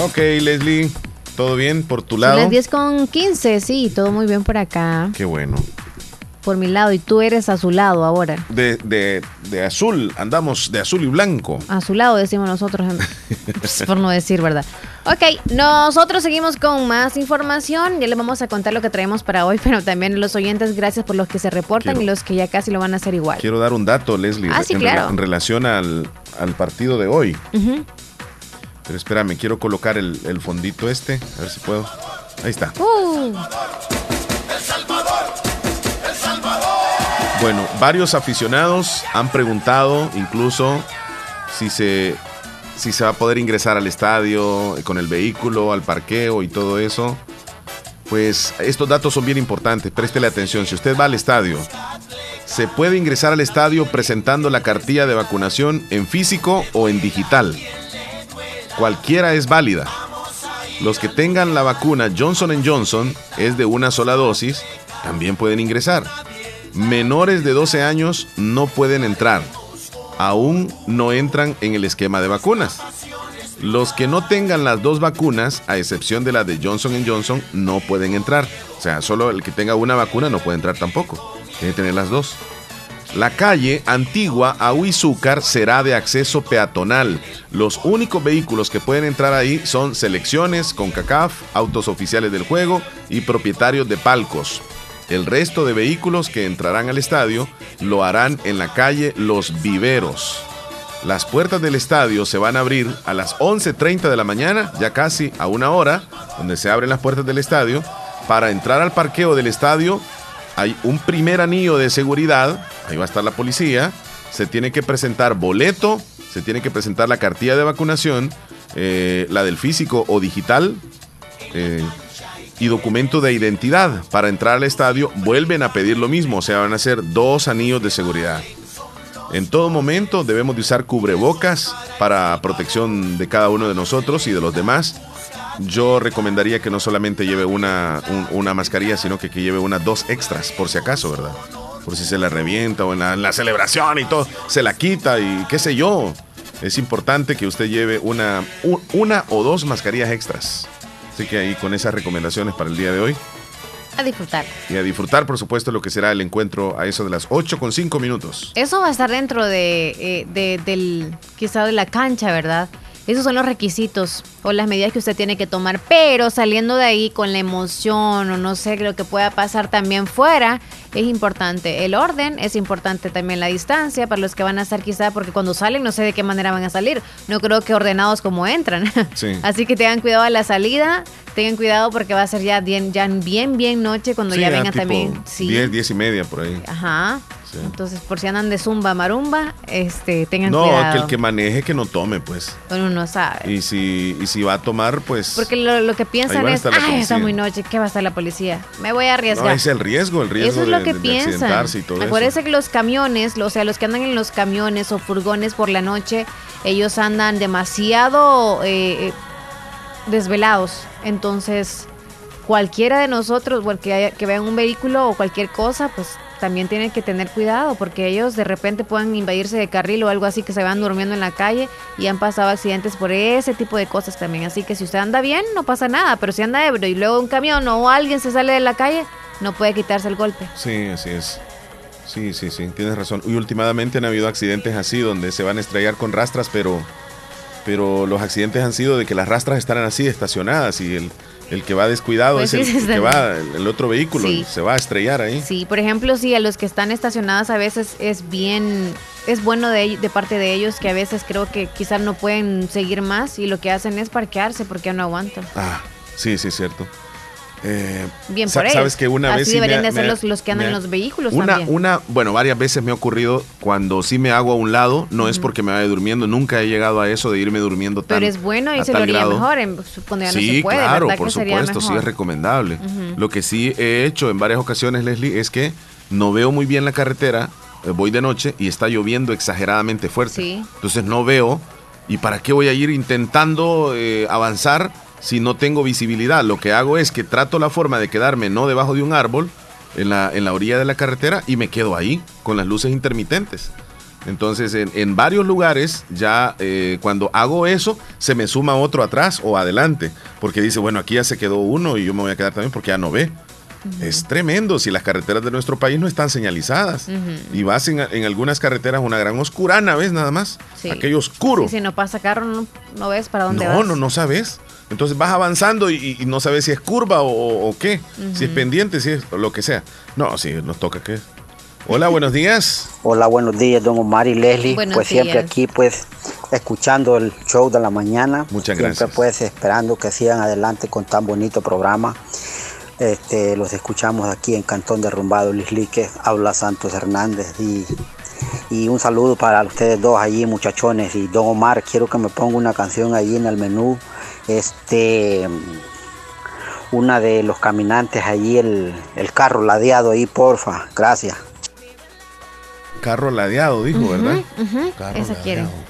Ok, Leslie, ¿todo bien por tu Son lado? las 10 con 15, sí, todo muy bien por acá. Qué bueno. Por mi lado, y tú eres a su lado ahora. De, de, de azul, andamos de azul y blanco. A su lado decimos nosotros, en- <laughs> pues, por no decir verdad. Ok, nosotros seguimos con más información. Ya les vamos a contar lo que traemos para hoy, <laughs> pero también los oyentes, gracias por los que se reportan Quiero- y los que ya casi lo van a hacer igual. Quiero dar un dato, Leslie, Ah, sí, en, claro. en relación al, al partido de hoy. Ujú. Pero espérame, quiero colocar el, el fondito este, a ver si puedo. Ahí está. Uh, Bueno, varios aficionados han preguntado incluso si se, si se va a poder ingresar al estadio con el vehículo, al parqueo y todo eso. Pues estos datos son bien importantes, préstele atención. Si usted va al estadio, se puede ingresar al estadio presentando la cartilla de vacunación en físico o en digital. Cualquiera es válida. Los que tengan la vacuna Johnson Johnson es de una sola dosis, también pueden ingresar. Menores de 12 años no pueden entrar. Aún no entran en el esquema de vacunas. Los que no tengan las dos vacunas, a excepción de la de Johnson Johnson, no pueden entrar. O sea, solo el que tenga una vacuna no puede entrar tampoco. Tiene que tener las dos. La calle antigua Ahuizúcar será de acceso peatonal. Los únicos vehículos que pueden entrar ahí son selecciones, CONCACAF, autos oficiales del juego y propietarios de palcos. El resto de vehículos que entrarán al estadio lo harán en la calle Los Viveros. Las puertas del estadio se van a abrir a las 11.30 de la mañana, ya casi a una hora, donde se abren las puertas del estadio. Para entrar al parqueo del estadio hay un primer anillo de seguridad, ahí va a estar la policía, se tiene que presentar boleto, se tiene que presentar la cartilla de vacunación, eh, la del físico o digital, eh, y documento de identidad. Para entrar al estadio vuelven a pedir lo mismo, o sea, van a ser dos anillos de seguridad. En todo momento debemos de usar cubrebocas para protección de cada uno de nosotros y de los demás. Yo recomendaría que no solamente lleve una, un- una mascarilla, sino que, que lleve unas dos extras, por si acaso, ¿verdad? Por si se le revienta o en la, en la celebración y todo, se la quita y qué sé yo. Es importante que usted lleve una, u- una o dos mascarillas extras. Así que ahí con esas recomendaciones para el día de hoy. a disfrutar. Y a disfrutar, por supuesto, lo que será el encuentro a eso de las 8 con 5 minutos. Eso va a estar dentro de, eh, de- del, quizá de la cancha, ¿verdad? Esos son los requisitos o las medidas que usted tiene que tomar, pero saliendo de ahí con la emoción o no sé lo que pueda pasar también fuera, es importante el orden, es importante también la distancia para los que van a estar quizá, porque cuando salen no sé de qué manera van a salir, no creo que ordenados como entran. Sí. <laughs> Así que tengan cuidado a la salida, tengan cuidado porque va a ser ya bien, ya bien, bien noche cuando Sí, ya vengan también. Sí. 10, 10 y media por ahí. Ajá. Entonces, por si andan de zumba marumba, este, tengan No, cuidado. que el que maneje que no tome, pues. Uno no sabe. Y si, y si va a tomar, pues. Porque lo, lo que piensan es, ay, está policía". muy noche, ¿qué va a estar la policía? Me voy a No, arriesgar. es el riesgo, el riesgo Eso es de, lo que de- de piensan. accidentarse y todo eso. Acuérdense que los camiones, o sea, los que andan en los camiones o furgones por la noche, ellos andan demasiado eh, eh, desvelados. Entonces, cualquiera de nosotros, o el que, haya- que vean un vehículo o cualquier cosa, pues también tienen que tener cuidado porque ellos de repente pueden invadirse de carril o algo así que se van durmiendo en la calle y han pasado accidentes por ese tipo de cosas también. Así que si usted anda bien, no pasa nada, pero si anda ebrio y luego un camión o alguien se sale de la calle, no puede quitarse el golpe. Sí, así es. Sí, sí, sí, tienes razón. Y últimamente han habido accidentes así donde se van a estrellar con rastras, pero, pero los accidentes han sido de que las rastras están así estacionadas y el, el que va descuidado Pues es sí, el, que va, el, el otro vehículo, Sí. y se va a estrellar ahí. Sí, por ejemplo, sí, a los que están estacionados a veces es bien, es bueno de, de parte de ellos que a veces creo que quizás no pueden seguir más y lo que hacen es parquearse porque no aguantan. Ah, sí, sí, es cierto. Eh, Bien por ellos. Sabes que una Así vez sí me deberían ha- de me ha- los, los que andan me en los vehículos Una, también. una, bueno, varias veces me ha ocurrido cuando sí me hago a un lado, no es porque me vaya durmiendo, nunca he llegado a eso de irme durmiendo tan Pero es bueno y se lo haría grado. mejor en, cuando ya no sí, se puede, claro, ¿verdad por que supuesto, sí es recomendable. Lo que sí he hecho en varias ocasiones, Leslie, es que no veo muy bien la carretera, eh, voy de noche y está lloviendo exageradamente fuerte. Sí. Entonces no veo, ¿y para qué voy a ir intentando eh, avanzar si no tengo visibilidad? Lo que hago es que trato la forma de quedarme no debajo de un árbol, en la, en la orilla de la carretera, y me quedo ahí, con las luces intermitentes. Entonces, en, en varios lugares, ya eh, cuando hago eso, se me suma otro atrás o adelante, porque dice, bueno, aquí ya se quedó uno y yo me voy a quedar también porque ya no ve. Es tremendo si las carreteras de nuestro país no están señalizadas. Y vas en, en algunas carreteras una gran oscurana, ¿ves? Nada más. Sí. Aquello oscuro. Y si no pasa carro, no, no ves para dónde No, vas. no, no sabes. Entonces vas avanzando y, y no sabes si es curva o, qué. Si es pendiente, si es lo que sea. No, sí, nos toca que. Hola, buenos días. <laughs> Hola, buenos días, don Omar y Leslie. Buenos pues siempre aquí, pues, escuchando el show de la mañana. Muchas Siempre, gracias. pues, esperando que sigan adelante con tan bonito programa. Este, los escuchamos aquí en Cantón Derrumbado, Lislique, habla Santos Hernández. Y, y un saludo para ustedes dos allí, muchachones. Y don Omar, quiero que me ponga una canción ahí en el menú. Este, una de los caminantes allí, el, el carro ladeado ahí, porfa. Gracias. Carro ladeado, dijo, ¿verdad? Ujú, Carro esa quiere. ladeado.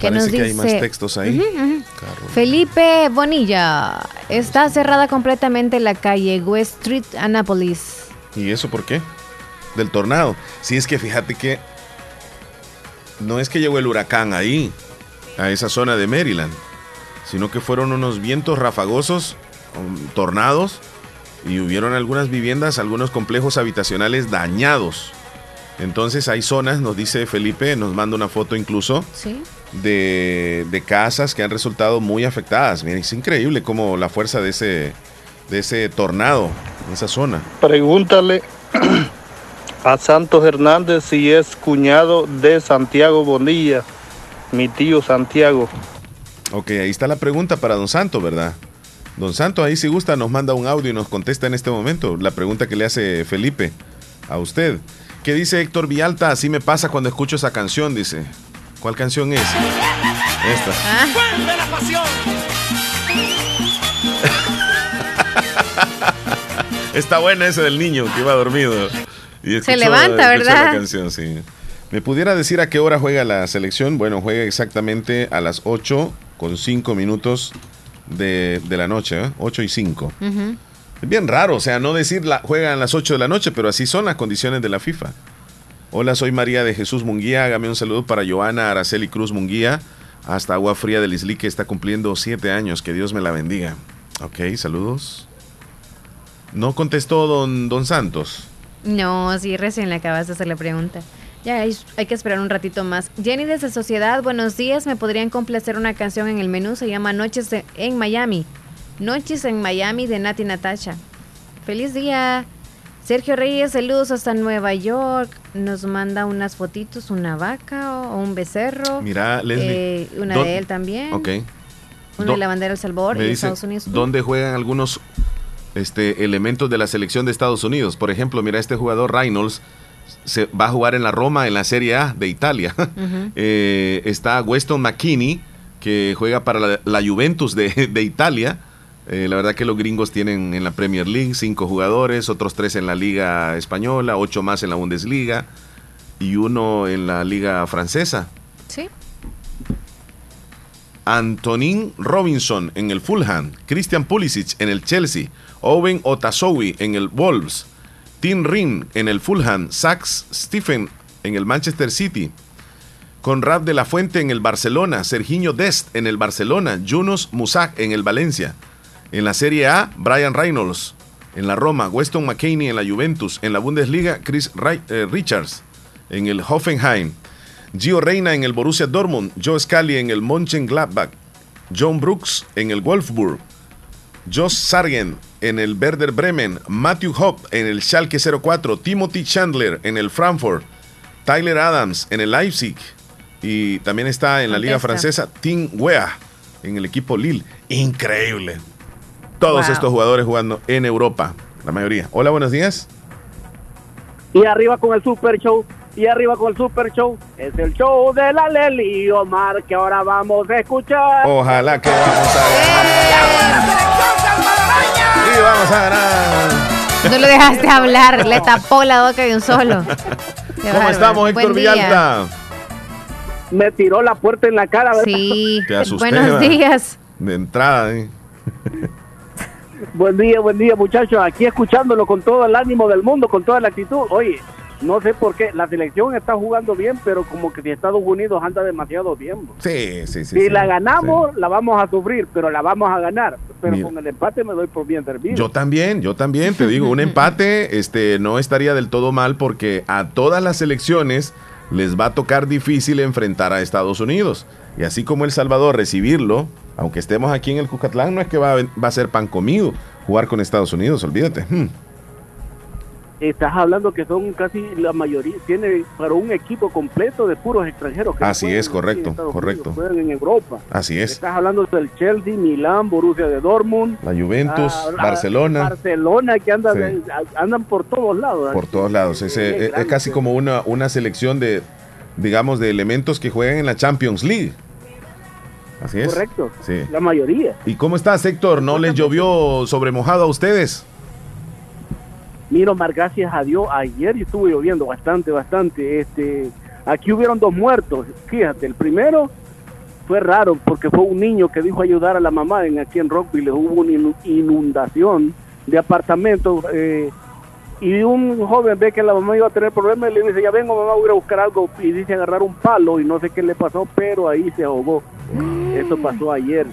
¿Qué Parece nos que hay más dice? textos ahí. Carro. Felipe Bonilla. Está cerrada completamente la calle West Street, Annapolis. ¿Y eso por qué? Del tornado. Sí, es que fíjate que no es que llegó el huracán ahí, a esa zona de Maryland, sino que fueron unos vientos rafagosos, um, tornados, y hubieron algunas viviendas, algunos complejos habitacionales dañados. Entonces hay zonas, nos dice Felipe, nos manda una foto incluso, Sí. de, de casas que han resultado muy afectadas. Mira, es increíble como la fuerza de ese, de ese tornado en esa zona. Pregúntale <clears throat> a Santos Hernández si es cuñado de Santiago Bonilla, mi tío Santiago. Ok, ahí está la pregunta para don Santo, ¿verdad? Don Santo, ahí si gusta nos manda un audio y nos contesta en este momento la pregunta que le hace Felipe a usted. ¿Qué dice Héctor Villalta? Así me pasa cuando escucho esa canción, dice. ¿Cuál canción es? Esta. ¡Vuelve la pasión! Está buena ese del niño que iba dormido. Y escuchó- levanta, ¿verdad? La canción, sí. ¿Me pudiera decir a qué hora juega la selección? Bueno, juega exactamente a las 8 con 5 minutos de, de la noche, ¿eh? 8 y 5. Ujú. Es bien raro, o sea, no decir la, juegan a las 8 de la noche, pero así son las condiciones de la FIFA. Hola, soy María de Jesús Munguía. Hágame un saludo para Joana Araceli Cruz Munguía, hasta Agua Fría del Isli, que está cumpliendo 7 años. Que Dios me la bendiga. Ok, saludos. No contestó don, don Santos. No, sí, recién le acabas de hacer la pregunta. Ya hay, hay que esperar un ratito más. Jenny desde Sociedad, buenos días. ¿Me podrían complacer una canción en el menú? Se llama Noches de- en Miami. Noches en Miami de Nati Natasha. Feliz día. Sergio Reyes, saludos hasta Nueva York. Nos manda unas fotitos, una vaca o, o un becerro. Mira, Leslie. Eh, una ¿dó- de él también. Ok. Una de la bandera de El Salvador y Estados Unidos. ¿Dónde juegan algunos este, elementos de la selección de Estados Unidos? Por ejemplo, mira, este jugador Reynolds se va a jugar en la Roma en la Serie A de Italia. <laughs> Eh, está Weston McKinney, que juega para la, la Juventus de, de Italia. Eh, la verdad que los gringos tienen en la Premier League cinco jugadores, otros tres en la Liga Española, ocho más en la Bundesliga y uno en la Liga Francesa. Sí. Antonin Robinson en el Fulham, Christian Pulisic en el Chelsea, Owen Otasowi en el Wolves, Tim Rin en el Fulham, Sax Stephen en el Manchester City, Conrad de la Fuente en el Barcelona, Serginho Dest en el Barcelona, Yunus Musak en el Valencia. En la Serie A, Brian Reynolds. En la Roma, Weston McKinney en la Juventus, en la Bundesliga, Chris Ri- eh, Richards en el Hoffenheim, Gio Reina en el Borussia Dortmund, Joe Scali en el Mönchengladbach, John Brooks en el Wolfsburg, Josh Sargent en el Werder Bremen, Matthew Hopp en el Schalke 04, Timothy Chandler en el Frankfurt, Tyler Adams en el Leipzig y también está en la Liga. Francesa Tim Wea en el equipo Lille. Increíble. Todos Wow. estos jugadores jugando en Europa, la mayoría. Hola, buenos días. Y arriba con el Super Show. Y arriba con el Super Show. Es el show de la Leli y Omar que ahora vamos a escuchar. Ojalá que vamos a ganar. Y vamos a ganar. No lo dejaste hablar, le tapó la boca de un solo. <laughs> Qué ¿Cómo bárbaro. estamos, Héctor día. Villalta? Me tiró la puerta en la cara. ¿verdad? Sí, Te asusté, buenos ¿verdad? días. De entrada, ¿eh? Buen día, buen día, muchachos. Aquí escuchándolo con todo el ánimo del mundo, con toda la actitud. Oye, no sé por qué. La selección está jugando bien, pero como que si Estados Unidos anda demasiado bien. Sí, sí, sí. si sí. la ganamos, la vamos a sufrir, pero la vamos a ganar. Pero Mira. con el empate me doy por bien servido. Yo también, yo también, te digo, un <laughs> empate este, no estaría del todo mal porque a todas las selecciones les va a tocar difícil enfrentar a Estados Unidos. Y así como El Salvador recibirlo, aunque estemos aquí en el Cucatlán, no es que va a, va a ser pan comido jugar con Estados Unidos, olvídate. Hmm. Estás hablando que son casi la mayoría, tiene para un equipo completo de puros extranjeros. que Así es, correcto, correcto. Unidos, juegan en Europa. Así es. Estás hablando del Chelsea, Milán, Borussia de Dortmund. La Juventus, ah, Barcelona, Barcelona, que andan, Sí. andan por todos lados. por todos lados. Es, es casi como una, una selección de, digamos, de elementos que juegan en la Champions League. Así es. Correcto, Sí. la mayoría. ¿Y cómo estás, Héctor? ¿No les llovió sobremojado a ustedes? Mira, Omar, gracias a Dios, ayer estuvo lloviendo bastante, bastante. Este, aquí hubieron dos muertos. Fíjate, el primero fue raro porque fue un niño que dijo ayudar a la mamá en aquí en Rockville. Hubo una inu- inundación de apartamentos eh, y un joven ve que la mamá iba a tener problemas y le dice, ya vengo mamá, voy a a buscar algo. Y dice agarrar un palo y no sé qué le pasó, pero ahí se ahogó. Eso pasó ayer.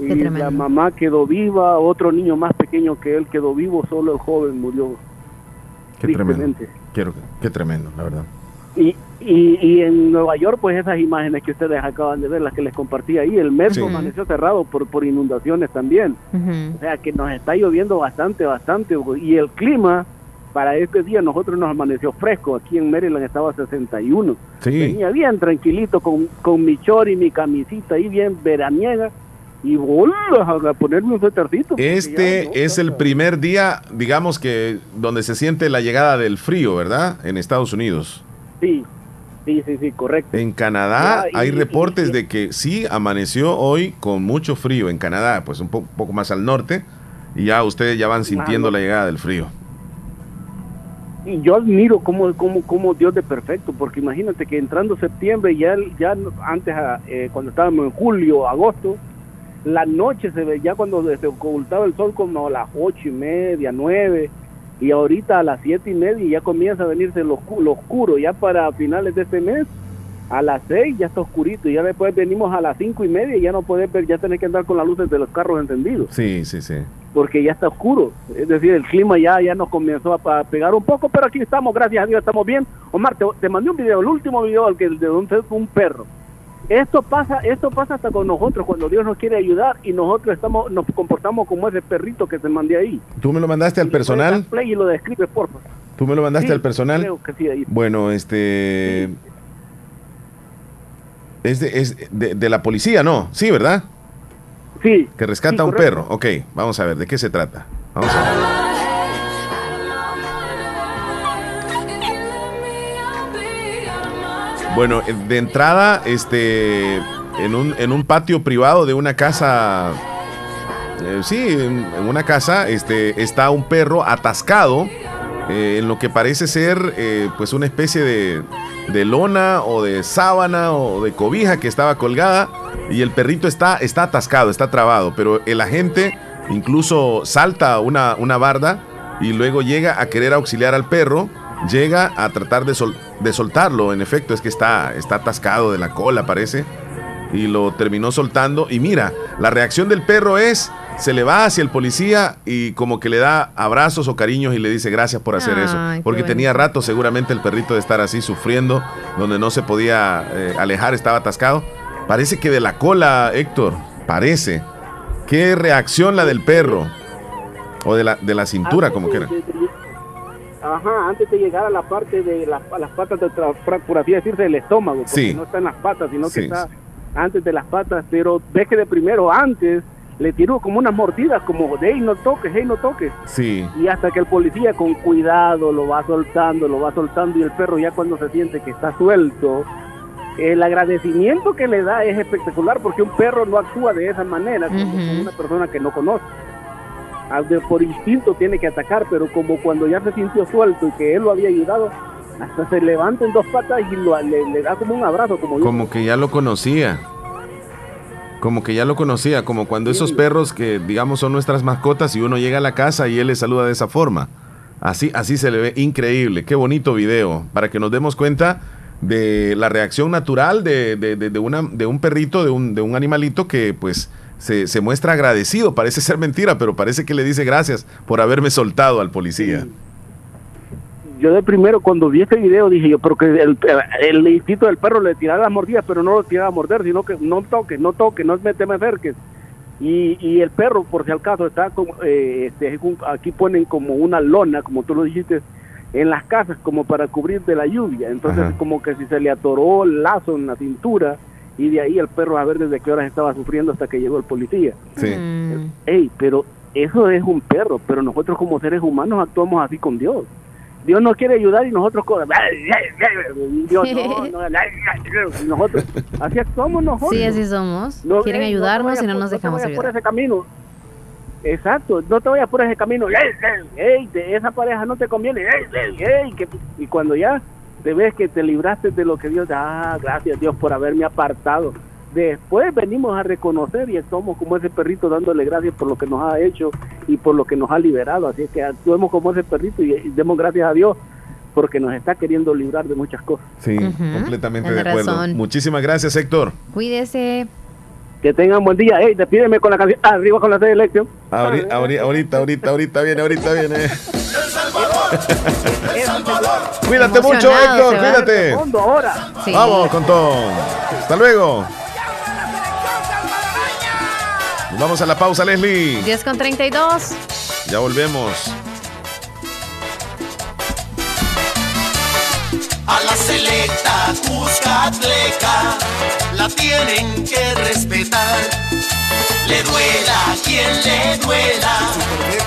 Y la mamá quedó viva, otro niño más pequeño que él quedó vivo, solo el joven murió. Qué tremendo. Quiero, qué tremendo, la verdad. Y, y, y en Nueva York, pues esas imágenes que ustedes acaban de ver, las que les compartí ahí, el metro Sí. amaneció cerrado por, por inundaciones también. O sea que nos está lloviendo bastante, bastante. Y el clima, para este día, nosotros nos amaneció fresco. Aquí en Maryland estaba 61. Sí. Venía bien tranquilito con, con mi chor y mi camisita ahí bien veraniega. Y vuelvo a ponerme un suétercito. ya Este no, es el primer día, digamos que, donde se siente la llegada del frío, ¿verdad? En Estados Unidos. Sí, sí, sí, sí, correcto. En Canadá Ya, y- hay y- reportes de que sí amaneció hoy con mucho frío en Canadá, pues un po- poco más al norte, y ya ustedes ya van sintiendo la llegada del frío. Y yo admiro como, como, como Dios de perfecto, porque imagínate que entrando septiembre, ya, ya antes, ah, eh, cuando estábamos en julio, agosto, la noche se ve, ya cuando se ocultaba el sol como a las ocho y media, nueve, y ahorita a las siete y media ya comienza a venirse lo, lo oscuro, ya para finales de este mes, a las seis ya está oscurito, y ya después venimos a las cinco y media y ya no puedes ver, ya tenés que andar con las luces de los carros encendidos Sí, sí, sí. porque ya está oscuro. Es decir, el clima ya, ya nos comenzó a, a pegar un poco, pero aquí estamos, gracias a Dios, estamos bien. Omar, te, te mandé un video, el último video, el que de un, un perro. Esto pasa, esto pasa hasta con nosotros cuando Dios nos quiere ayudar y nosotros estamos, nos comportamos como ese perrito que te mandé ahí. ¿Tú me lo mandaste al personal? play y lo describe, por favor. ¿Tú me lo mandaste Sí, al personal? creo que sí, ahí. Bueno, este... Es, de, es de, de la policía, ¿no? Sí, ¿verdad? Sí. Que rescata Sí, a un correcto. perro. Ok, vamos a ver, ¿de qué se trata? Vamos a ver. Bueno, eh, de entrada, este, en un, en un patio privado de una casa, eh, sí, en, una casa, este, está un perro atascado eh, en lo que parece ser, pues, una especie de, de lona o de sábana o de cobija que estaba colgada y el perrito está, está atascado, está trabado, pero el agente incluso salta una, una barda y luego llega a querer auxiliar al perro, llega a tratar de, sol- de soltarlo, en efecto es que está, está atascado de la cola parece, y lo terminó soltando y mira, la reacción del perro es, se le va hacia el policía y como que le da abrazos o cariños y le dice gracias por hacer Ay, eso, porque tenía rato seguramente el perrito de estar así sufriendo, donde no se podía eh, alejar, estaba atascado. Parece que de la cola, Héctor, parece. ¿Qué reacción la del perro? O de la, de la cintura, como quiera. Ajá, antes de llegar a la parte de las, a las patas, de, por- así decirse, del estómago, porque Sí. no está en las patas, sino Sí. que está antes de las patas, pero que de primero antes le tiró como unas mordidas, como de hey no toques, hey no toques. Sí. Y hasta que el policía con cuidado lo va soltando, lo va soltando y el perro ya cuando se siente que está suelto, el agradecimiento que le da es espectacular porque un perro no actúa de esa manera como Ujú. con una persona que no conoce. Por instinto tiene que atacar, pero como cuando ya se sintió suelto y que él lo había ayudado, hasta se levanta en dos patas y lo- le, le da como un abrazo, como yo. Como que ya lo conocía. Como que ya lo conocía, como cuando esos perros que digamos son nuestras mascotas y uno llega a la casa y él le saluda de esa forma. Así, así se le ve increíble. Qué bonito video. Para que nos demos cuenta de la reacción natural de, de- de- de una, de un perrito, de un, de un animalito que pues se, se muestra agradecido. Parece ser mentira, pero parece que le dice gracias por haberme soltado al policía. Yo de primero cuando vi este video dije yo, pero que el, el instinto del perro le tiraba las mordidas, pero no lo tiraba a morder, sino que no toques, no toques, no te me acerques. Y, y el perro, por si al caso, está como, eh, este, aquí ponen como una lona, como tú lo dijiste, en las casas, como para cubrir de la lluvia. Entonces, Ajá. como que si se le atoró el lazo en la cintura, y de ahí el perro a ver desde qué horas estaba sufriendo hasta que llegó el policía. Sí. Ey, pero eso es un perro, pero nosotros como seres humanos actuamos así con Dios. Dios nos quiere ayudar y nosotros <laughs> Dios no, <laughs> no, nosotros así actuamos nosotros. Sí, así somos. No, Quieren no te ayudarnos vayas y no nos te dejamos vayas por ese camino. Exacto, no te vayas por ese camino. Ey, ey, ey, de esa pareja no te conviene. Ey, ey, ey, que- y cuando ya te ves que te libraste de lo que Dios, ah, gracias Dios por haberme apartado. Después venimos a reconocer y somos como ese perrito dándole gracias por lo que nos ha hecho y por lo que nos ha liberado. Así es que actuemos como ese perrito y, y demos gracias a Dios porque nos está queriendo librar de muchas cosas. Sí, completamente de acuerdo. razón. Muchísimas gracias, Héctor. Cuídese. Que tengan buen día. Ey, despídeme con la canción. Arriba con la selección. Ahorita, ahorita, ahorita, ahorita, ahorita viene, ahorita viene. <laughs> Cuídate mucho, Emocionado Héctor, se va. cuídate. Fondo ahora. Sí. Vamos con todo. Hasta luego. Nos vamos a la pausa, Leslie. 10 con 32. Ya volvemos. Selecta Cuscatleca la tienen que respetar. Le duela quien le duela.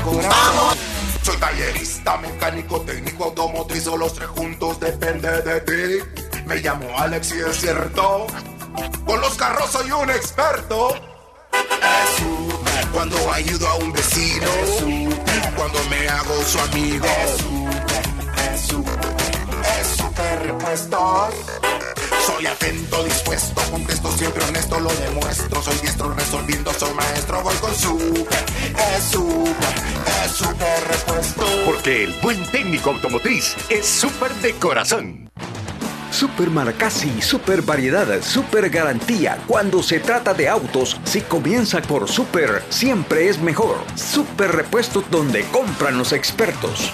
Vamos. Soy tallerista, mecánico, técnico, automotriz o los tres juntos depende de ti. Me llamo Alex y es cierto. Con los carros soy un experto. Es super cuando ayudo a un vecino. Es super cuando me hago su amigo. Es super, es super, es super repuestos. Soy atento, dispuesto, contesto siempre honesto, lo demuestro. Soy diestro resolviendo, soy maestro, voy con super, es super, es super repuesto. Porque el buen técnico automotriz es súper de corazón. Super Marcasi, super variedad, super garantía. Cuando se trata de autos, si comienza por super, siempre es mejor. Super repuestos donde compran los expertos.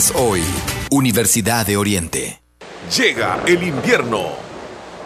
hoy. Universidad de Oriente. Llega el invierno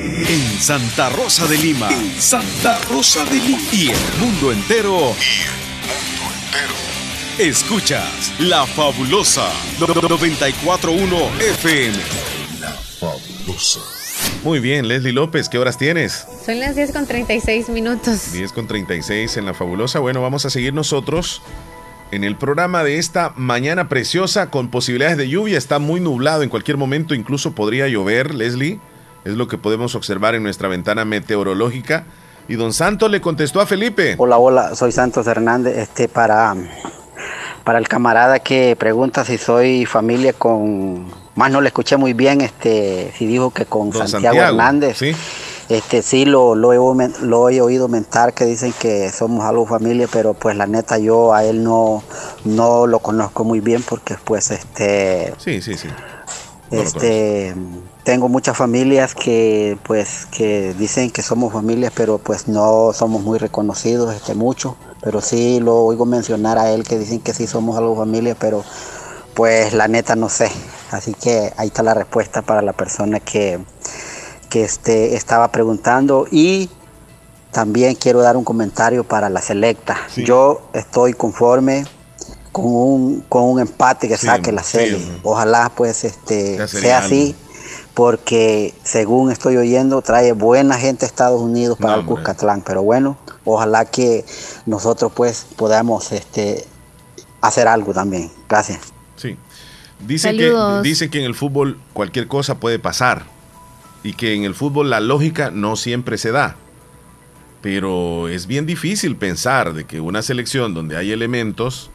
En Santa Rosa de Lima. Santa Rosa de Lima. Y el mundo entero. Escuchas La Fabulosa 941 FM. La Fabulosa. Muy bien, Leslie López, ¿qué horas tienes? Son las 10 con 36 minutos. 10 con 36 en La Fabulosa. Bueno, vamos a seguir nosotros en el programa de esta mañana preciosa con posibilidades de lluvia. Está muy nublado en cualquier momento, incluso podría llover, Leslie. Es lo que podemos observar en nuestra ventana meteorológica. Y don Santos le contestó a Felipe. Hola, hola, soy Santos Hernández. Este para, para el camarada que pregunta si soy familia con. Más no le escuché muy bien, este, si dijo que con Santiago, Santiago, Hernández. ¿sí? Este sí lo, lo, he, lo he oído mentar que dicen que somos algo familia, pero pues la neta yo a él no, no lo conozco muy bien porque pues este Sí, sí, sí. No este tengo muchas familias que pues que dicen que somos familias pero pues no somos muy reconocidos este mucho. Pero sí lo oigo mencionar a él que dicen que sí somos algo familia pero pues la neta no sé. Así que ahí está la respuesta para la persona que que este estaba preguntando. Y también quiero dar un comentario para la selecta. Yo estoy conforme con un, con un empate que Sí, saque la serie. ojalá pues este sea algo. así porque según estoy oyendo trae buena gente a Estados Unidos para el Cuscatlán, pero bueno, ojalá que nosotros pues podamos este hacer algo también. Gracias. Sí. Dicen que, Saludos. dicen que en el fútbol cualquier cosa puede pasar y que en el fútbol la lógica no siempre se da. Pero es bien difícil pensar de que una selección donde hay elementos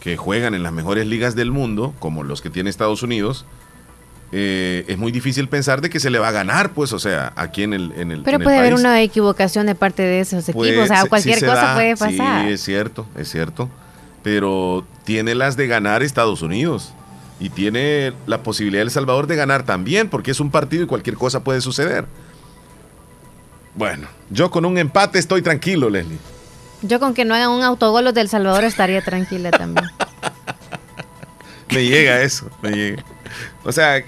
que juegan en las mejores ligas del mundo, como los que tiene Estados Unidos, eh, es muy difícil pensar de que se le va a ganar, pues, o sea, aquí en el, en el Pero en el puede haber país. una equivocación de parte de esos Puede- equipos. O sea, cualquier sí se cosa da, puede pasar. Sí, es cierto, es cierto. Pero tiene las de ganar Estados Unidos. Y tiene la posibilidad El Salvador de ganar también, porque es un partido y cualquier cosa puede suceder. Bueno, yo con un empate estoy tranquilo, Leslie. Yo con que no hagan un autogol los del Salvador estaría tranquila también. <laughs> Me llega eso, me llega. O sea,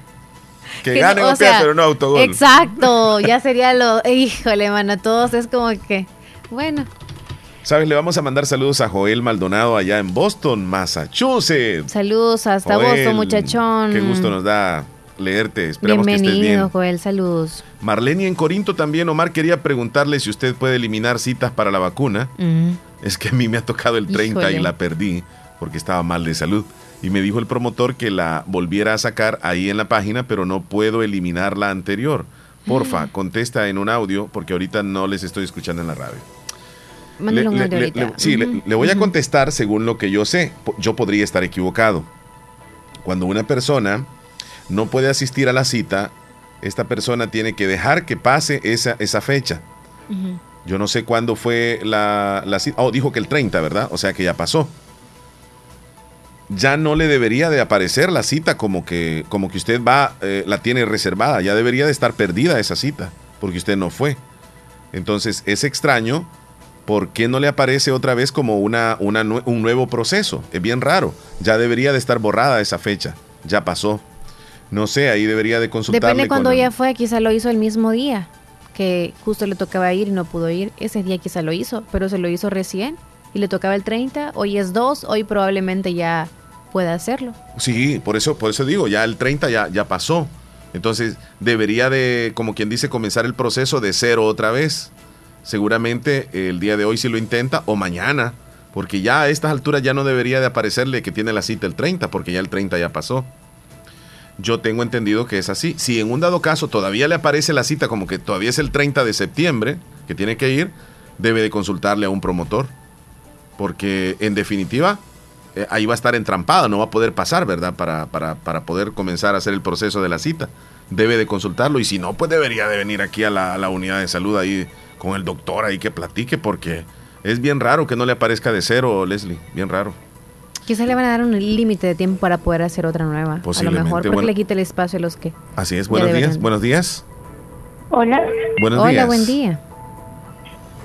que Que ganen no- o sea, pero no autogol. Exacto, ya <laughs> sería lo... Híjole, mano, todos es como que... Bueno, ¿Sabes? Le vamos a mandar saludos a Joel Maldonado allá en Boston, Massachusetts. saludos hasta Joel, Boston, muchachón. Qué gusto nos da leerte. Esperamos que estés bien. Bienvenido, Joel, saludos. Marlene en Corinto también, Omar, quería preguntarle si usted puede eliminar citas para la vacuna. Mm. Es que a mí me ha tocado el 30 y la perdí porque estaba mal de salud. Y me dijo el promotor que la volviera a sacar ahí en la página, pero no puedo eliminar la anterior. Porfa, Mm. contesta en un audio porque ahorita no les estoy escuchando en la radio. Un Le- audio le- ahorita. le- sí, le- voy a contestar según lo que yo sé. Yo podría estar equivocado. Cuando una persona no puede asistir a la cita, esta persona tiene que dejar que pase esa, esa fecha. Yo no sé cuándo fue la, la cita. Oh, dijo que el 30, ¿verdad? O sea que ya pasó. Ya no le debería de aparecer la cita como que, como que usted va, eh, la tiene reservada, ya debería de estar perdida esa cita, porque usted no fue. Entonces es extraño, ¿por qué no le aparece otra vez como una, una un nuevo proceso? Es bien raro, ya debería de estar borrada esa fecha, ya pasó. No sé, ahí debería de consultarle. Depende cuando el- ella fue, quizá lo hizo el mismo día, que justo le tocaba ir y no pudo ir. Ese día quizá lo hizo, pero se lo hizo recién y le tocaba el 30. Hoy es 2, hoy probablemente ya pueda hacerlo. Sí, por eso, por eso digo, ya el 30 ya, ya pasó. Entonces debería de, como quien dice, comenzar el proceso de cero otra vez. Seguramente el día de hoy si lo intenta o mañana, porque ya a estas alturas ya no debería de aparecerle que tiene la cita el 30, porque ya el 30 ya pasó. Yo tengo entendido que es así. Si en un dado caso todavía le aparece la cita como que todavía es el 30 de septiembre, que tiene que ir, debe de consultarle a un promotor. Porque en definitiva, eh, ahí va a estar entrampada, no va a poder pasar, ¿verdad? Para, para, para poder comenzar a hacer el proceso de la cita. Debe de consultarlo y si no, pues debería de venir aquí a la, a la unidad de salud ahí con el doctor ahí que platique porque es bien raro que no le aparezca de cero, Leslie, bien raro. Quizá le van a dar un límite de tiempo para poder hacer otra nueva. A lo Posiblemente, mejor porque bueno. le quite el espacio a los que... Así es, buenos deberían. días, buenos días. Hola. Buenos Hola, días. buen día.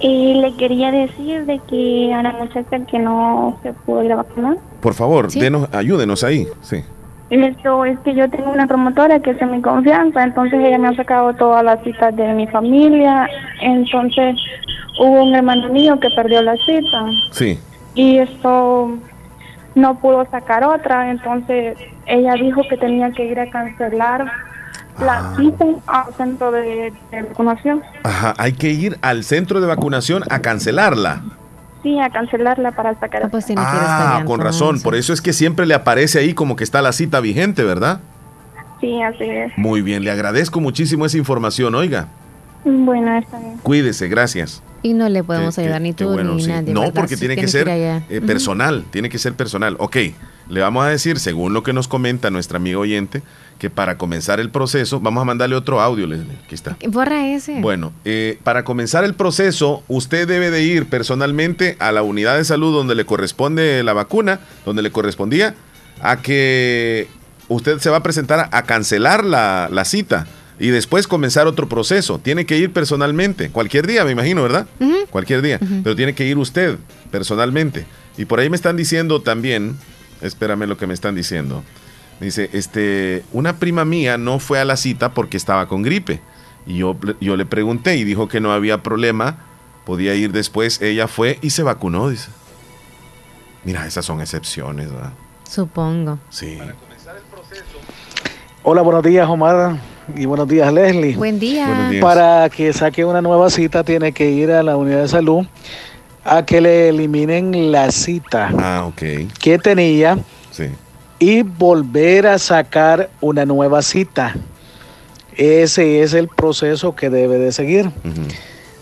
Y le quería decir de que a la muchacha que no se pudo ir a vacunar. Por favor, denos, ayúdenos ahí, sí. Esto es que yo tengo una promotora que es de mi confianza, entonces ella me ha sacado todas las citas de mi familia, entonces hubo un hermano mío que perdió la cita Sí. y esto no pudo sacar otra, entonces ella dijo que tenía que ir a cancelar la cita al centro de, de vacunación. Ajá, hay que ir al centro de vacunación a cancelarla. Sí, a cancelarla para sacar. pues Ah, con razón, por eso es que siempre le aparece ahí como que está la cita vigente, ¿verdad? Sí, así es. Muy bien, le agradezco muchísimo esa información, oiga. Bueno, está bien. Cuídese, gracias. Y no le podemos ayudar ni tú bueno, ni sí. nadie. No, ¿verdad? porque Sí, tiene que ser eh, personal, tiene que ser personal. Ok, le vamos a decir, según lo que nos comenta nuestra amiga oyente, que para comenzar el proceso, vamos a mandarle otro audio, Leslie, aquí está. Borra ese. Bueno, eh, para comenzar el proceso, usted debe de ir personalmente a la unidad de salud donde le corresponde la vacuna, donde le correspondía, a que usted se va a presentar a, cancelar la, la cita y después comenzar otro proceso. Tiene que ir personalmente, cualquier día, me imagino, ¿verdad? Cualquier día, pero tiene que ir usted personalmente. Y por ahí me están diciendo también, espérame lo que me están diciendo. Dice, este, una prima mía no fue a la cita porque estaba con gripe. Y yo, yo le pregunté y dijo que no había problema, podía ir después. Ella fue y se vacunó, dice. Mira, esas son excepciones, ¿verdad? Supongo. Sí. Hola, buenos días, Omar. Y buenos días, Leslie. Buen día. Buenos días. Para que saque una nueva cita, tiene que ir a la unidad de salud a que le eliminen la cita Ah, ok. que tenía Sí. Y volver a sacar una nueva cita. Ese es el proceso que debe de seguir.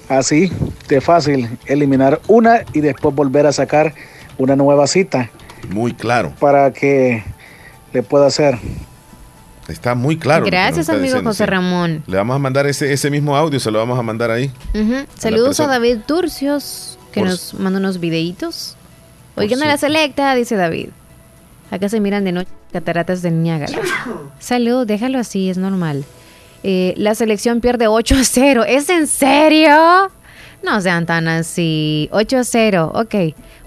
Así de fácil, eliminar una y después volver a sacar una nueva cita Muy claro. para que le pueda hacer. Está muy claro. Gracias, amigo diciendo, José sí. Ramón. Le vamos a mandar ese, ese mismo audio, se lo vamos a mandar ahí. Saludos a. David Turcios, que Por nos manda unos videitos. Oigan a la selecta, dice David. Acá se miran de noche cataratas del Niágara. <coughs> Salud, déjalo así, es normal. Eh, la selección pierde 8 a 0. ¿Es en serio? No sean tan así. 8 a 0, ok.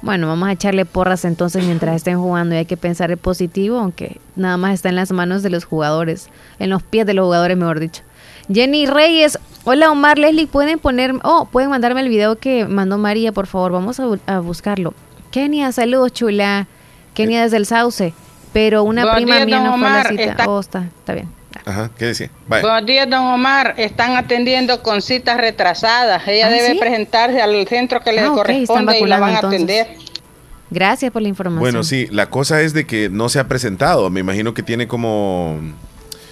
Bueno, vamos a echarle porras entonces mientras estén jugando y hay que pensar en positivo, aunque nada más está en las manos de los jugadores, en los pies de los jugadores, mejor dicho. Jenny Reyes, hola Omar, Leslie, pueden poner, oh, pueden mandarme el video que mandó María, por favor, vamos a, a buscarlo. Kenia, saludos, chula. Kenia desde el Sauce, pero una Buenos prima días, mía don no fue a la Omar, cita. está- Oh, está, está bien. Ajá, ¿qué decía? Vaya. Buenos días, don Omar. Están atendiendo con citas retrasadas. Ella ¿Ah, debe sí? presentarse al centro que le Ah, ok, están corresponde y la van a atender. Gracias por la información. Bueno, sí, la cosa es de que no se ha presentado. Me imagino que tiene como.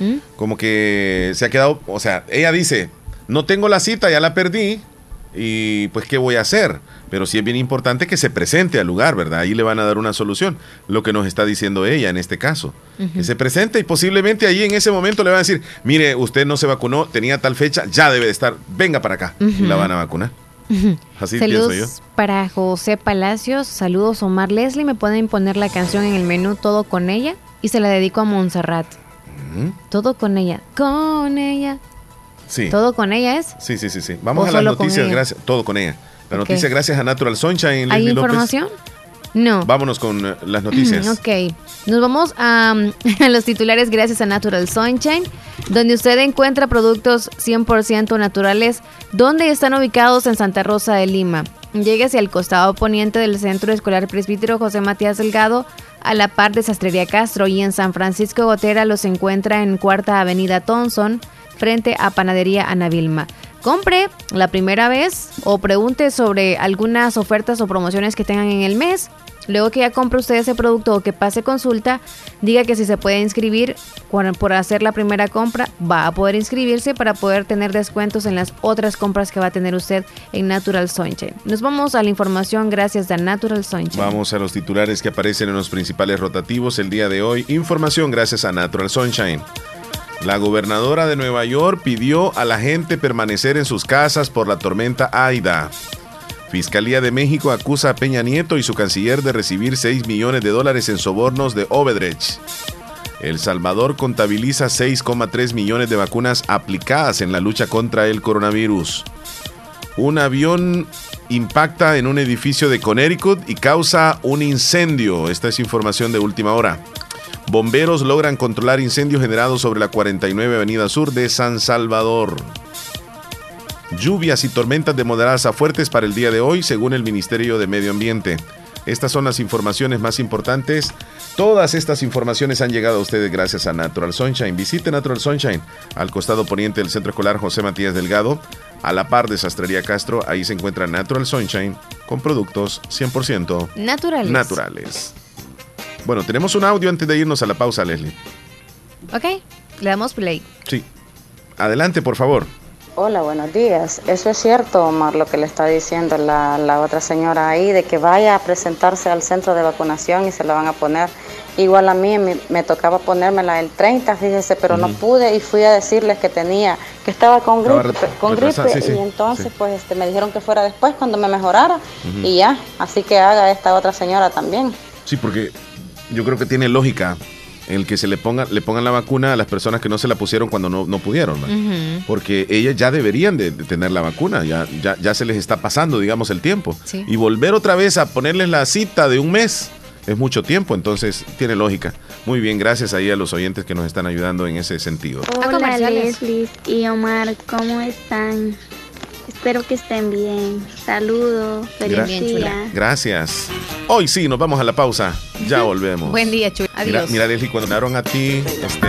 ¿Mm? Como que se ha quedado. O sea, ella dice: No tengo la cita, ya la perdí. Y pues, ¿qué voy a hacer? Pero sí es bien importante que se presente al lugar, ¿verdad? Ahí le van a dar una solución. Lo que nos está diciendo ella en este caso. Que se presente y posiblemente ahí en ese momento le van a decir: Mire, usted no se vacunó, tenía tal fecha, ya debe de estar, venga para acá. Y la van a vacunar. Así Saludos pienso yo. para José Palacios. Saludos Omar Leslie. Me pueden poner la canción en el menú Todo con ella. Y se la dedico a Montserrat. Todo con ella. Con ella. Sí. Todo con ella es. Sí, sí, sí, sí. Vamos ¿O a las noticias, gracias. Todo con ella. La noticia gracias a Natural Sunshine. ¿Hay Leslie López. información? No. Vámonos con eh, las noticias. <clears throat> Ok, nos vamos a, <laughs> a los titulares gracias a Natural Sunshine, donde usted encuentra productos 100% naturales, donde están ubicados en Santa Rosa de Lima. Llegue hacia el costado poniente del Centro Escolar Presbítero José Matías Delgado, a la par de Sastrería Castro, y en San Francisco Gotera los encuentra en Cuarta Avenida Thompson, frente a Panadería Ana Vilma. Compre la primera vez o pregunte sobre algunas ofertas o promociones que tengan en el mes. Luego que ya compre usted ese producto o que pase consulta, diga que si se puede inscribir por, hacer la primera compra, va a poder inscribirse para poder tener descuentos en las otras compras que va a tener usted en Natural Sunshine. Nos vamos a la información gracias a Natural Sunshine. Vamos a los titulares que aparecen en los principales rotativos el día de hoy. Información gracias a Natural Sunshine. La gobernadora de Nueva York pidió a la gente permanecer en sus casas por la tormenta Aida. Fiscalía de México acusa a Peña Nieto y su canciller de recibir 6 millones de dólares en sobornos de Obedrech. El Salvador contabiliza 6,3 millones de vacunas aplicadas en la lucha contra el coronavirus. Un avión impacta en un edificio de Connecticut y causa un incendio. Esta es información de última hora. Bomberos logran controlar incendio generado sobre la 49 Avenida Sur de San Salvador. Lluvias y tormentas de moderadas a fuertes para el día de hoy, según el Ministerio de Medio Ambiente. Estas son las informaciones más importantes. Todas estas informaciones han llegado a ustedes gracias a Natural Sunshine. Visite Natural Sunshine al costado poniente del Centro Escolar José Matías Delgado, a la par de Sastrería Castro. Ahí se encuentra Natural Sunshine con productos 100% Naturales. naturales. Bueno, tenemos un audio antes de irnos a la pausa, Leslie. Ok, le damos play. Sí. Adelante, por favor. Hola, buenos días. Eso es cierto, Omar, lo que le está diciendo la, la otra señora ahí, de que vaya a presentarse al centro de vacunación y se la van a poner. Igual a mí me, me tocaba ponérmela el 30, fíjese, pero no pude y fui a decirles que tenía, que estaba con gripe, con gripe sí, sí, y entonces sí. pues este, me dijeron que fuera después cuando me mejorara y ya, así que haga esta otra señora también. Sí, porque yo creo que tiene lógica el que se le ponga, le pongan la vacuna a las personas que no se la pusieron cuando no, no pudieron. Porque ellas ya deberían de, de tener la vacuna, ya, ya, ya se les está pasando, digamos, el tiempo. Sí. Y volver otra vez a ponerles la cita de un mes es mucho tiempo, entonces tiene lógica. Muy bien, gracias ahí a los oyentes que nos están ayudando en ese sentido. Hola. Leslie y Omar, ¿cómo están? Espero que estén bien. Saludos, feliz Gra- día. Gracias. Hoy sí, nos vamos a la pausa. Ya volvemos. Buen día, Chuy. Mira, Adiós. mira, Leslie, cuando me dieron a ti, este,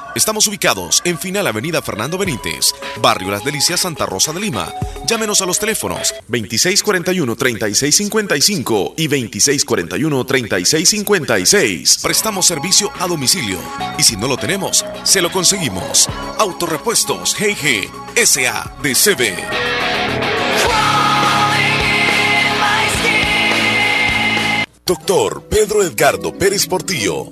Estamos ubicados en Final Avenida Fernando Benítez, Barrio Las Delicias, Santa Rosa de Lima. Llámenos a los teléfonos 2641-3655 y 2641-3656. Prestamos servicio a domicilio y si no lo tenemos, se lo conseguimos. Autorepuestos GG SADCB. Doctor Pedro Edgardo Pérez Portillo,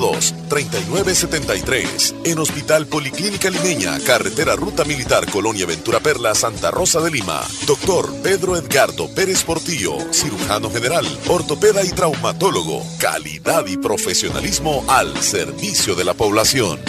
7202-3973. En Hospital Policlínica Limeña, Carretera Ruta Militar Colonia Ventura Perla, Santa Rosa de Lima. Doctor Pedro Edgardo Pérez Portillo, cirujano general, ortopeda y traumatólogo. Calidad y profesionalismo al servicio de la población.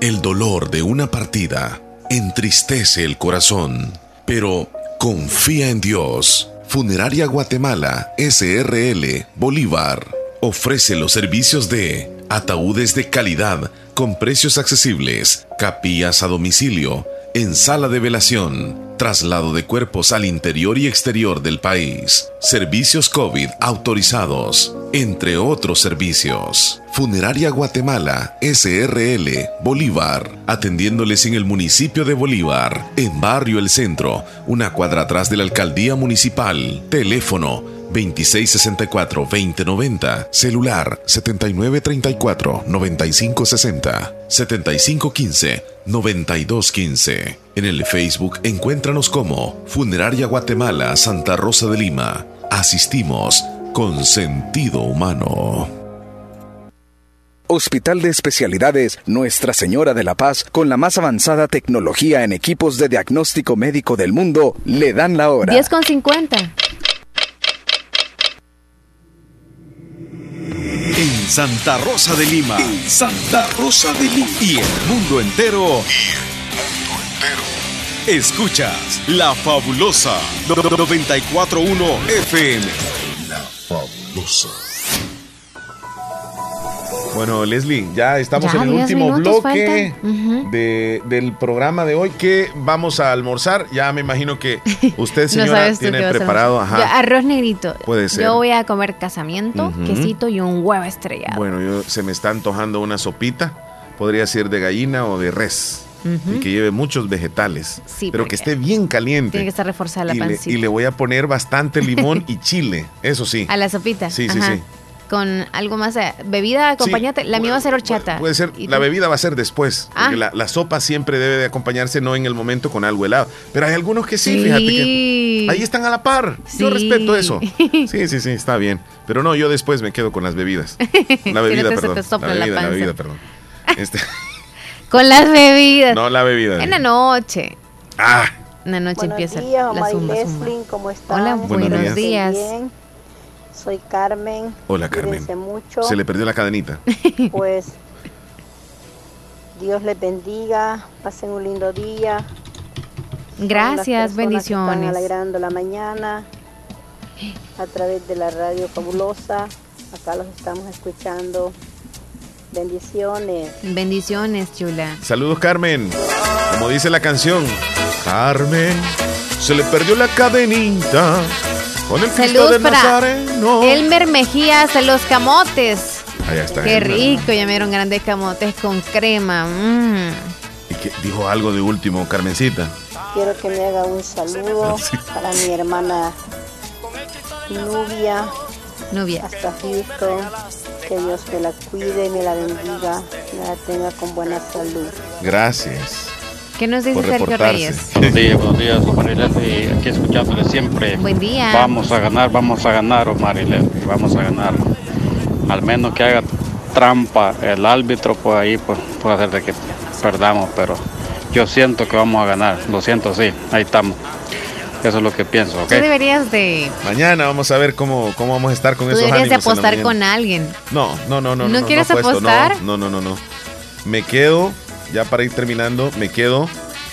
El dolor de una partida entristece el corazón, pero Confía en Dios. Funeraria Guatemala, SRL, Bolívar. Ofrece los servicios de ataúdes de calidad con precios accesibles, capillas a domicilio, en sala de velación, traslado de cuerpos al interior y exterior del país, servicios COVID autorizados, entre otros servicios. Funeraria Guatemala, SRL, Bolívar, atendiéndoles en el municipio de Bolívar, en Barrio El Centro, una cuadra atrás de la alcaldía municipal. Teléfono 2664-2090. Celular 7934-9560. 7515-9215. En el Facebook encuéntranos como Funeraria Guatemala Santa Rosa de Lima. Asistimos con sentido humano. Hospital de Especialidades Nuestra Señora de la Paz, con la más avanzada tecnología en equipos de diagnóstico médico del mundo, le dan la hora. 10 con 50. En Santa Rosa de Lima. Santa Rosa de Lima. Y el mundo entero. Escuchas La Fabulosa 941 FM. La Fabulosa. Bueno, Leslie, ya estamos Ya, en el 10 último bloque de- del programa de hoy. ¿Qué vamos a almorzar? Ya me imagino que <laughs> usted, señora, tiene preparado. Ajá. Yo, arroz negrito. Puede ser. Yo voy a comer casamiento, quesito y un huevo estrellado. Bueno, yo, se me está antojando una sopita. Podría ser de gallina o de res. Y que lleve muchos vegetales. Sí, pero que esté bien caliente. Tiene que estar reforzada la y, le, pancita. y le voy a poner bastante limón <laughs> y chile. Eso sí. A la sopita. Sí, sí, sí. Con algo más. Bebida acompañante. la mía va a ser horchata. Puede ser, ¿Y la bebida va a ser después. Ah. Porque la, la sopa siempre debe de acompañarse, no en el momento con algo helado. Pero hay algunos que sí, Sí. fíjate que ahí están a la par. Yo respeto eso. <laughs> Sí, sí, sí, está bien. Pero no, yo después me quedo con las bebidas. <laughs> La no bebida, te- se perdón. la bebida, la bebida, perdón. <laughs> Este, Con las bebidas. no, la bebida. En la noche. Ah, En la noche Buenos empieza días, la zumba, zumba. ¿cómo están? Hola, Buenos buenos, días. días. Soy Carmen. hola Carmen. Mucho. Se le perdió la cadenita. <laughs> Pues Dios les bendiga, pasen un lindo día. Gracias, que Están bendiciones. alegrando la mañana a través de la radio fabulosa. Acá los estamos escuchando. Bendiciones. Bendiciones, chula. Saludos, Carmen. Como dice la canción, Carmen, se le perdió la cadenita. Con el Saludos para Nazareno. Elmer Mejías de los camotes. Allá está. Qué Elmer. rico, ya me dieron grandes camotes con crema. mm. ¿Y qué dijo algo de último, Carmencita? Quiero que me haga un saludo Sí. para mi hermana Nubia. Nubia. Hasta Houston. Que Dios me la cuide, me la bendiga, me la tenga con buena salud. Gracias. ¿Qué nos dice Sergio. Reyes? Buenos días, buenos días, Omar y Leslie, aquí escuchándole siempre. Buen día. Vamos a ganar, vamos a ganar, Omar y Leslie, vamos a ganar. Al menos que haga trampa el árbitro, pues ahí pues, puede hacer de que perdamos, pero yo siento que vamos a ganar, lo siento, sí, ahí estamos. Eso es lo que pienso, ¿ok? Tú deberías de, Mañana vamos a ver cómo, cómo vamos a estar con tú esos deberías de apostar con alguien. No, no, no, no. ¿No no, quieres no, apostar? No, no, no, no. Me quedo, ya para ir terminando, me quedo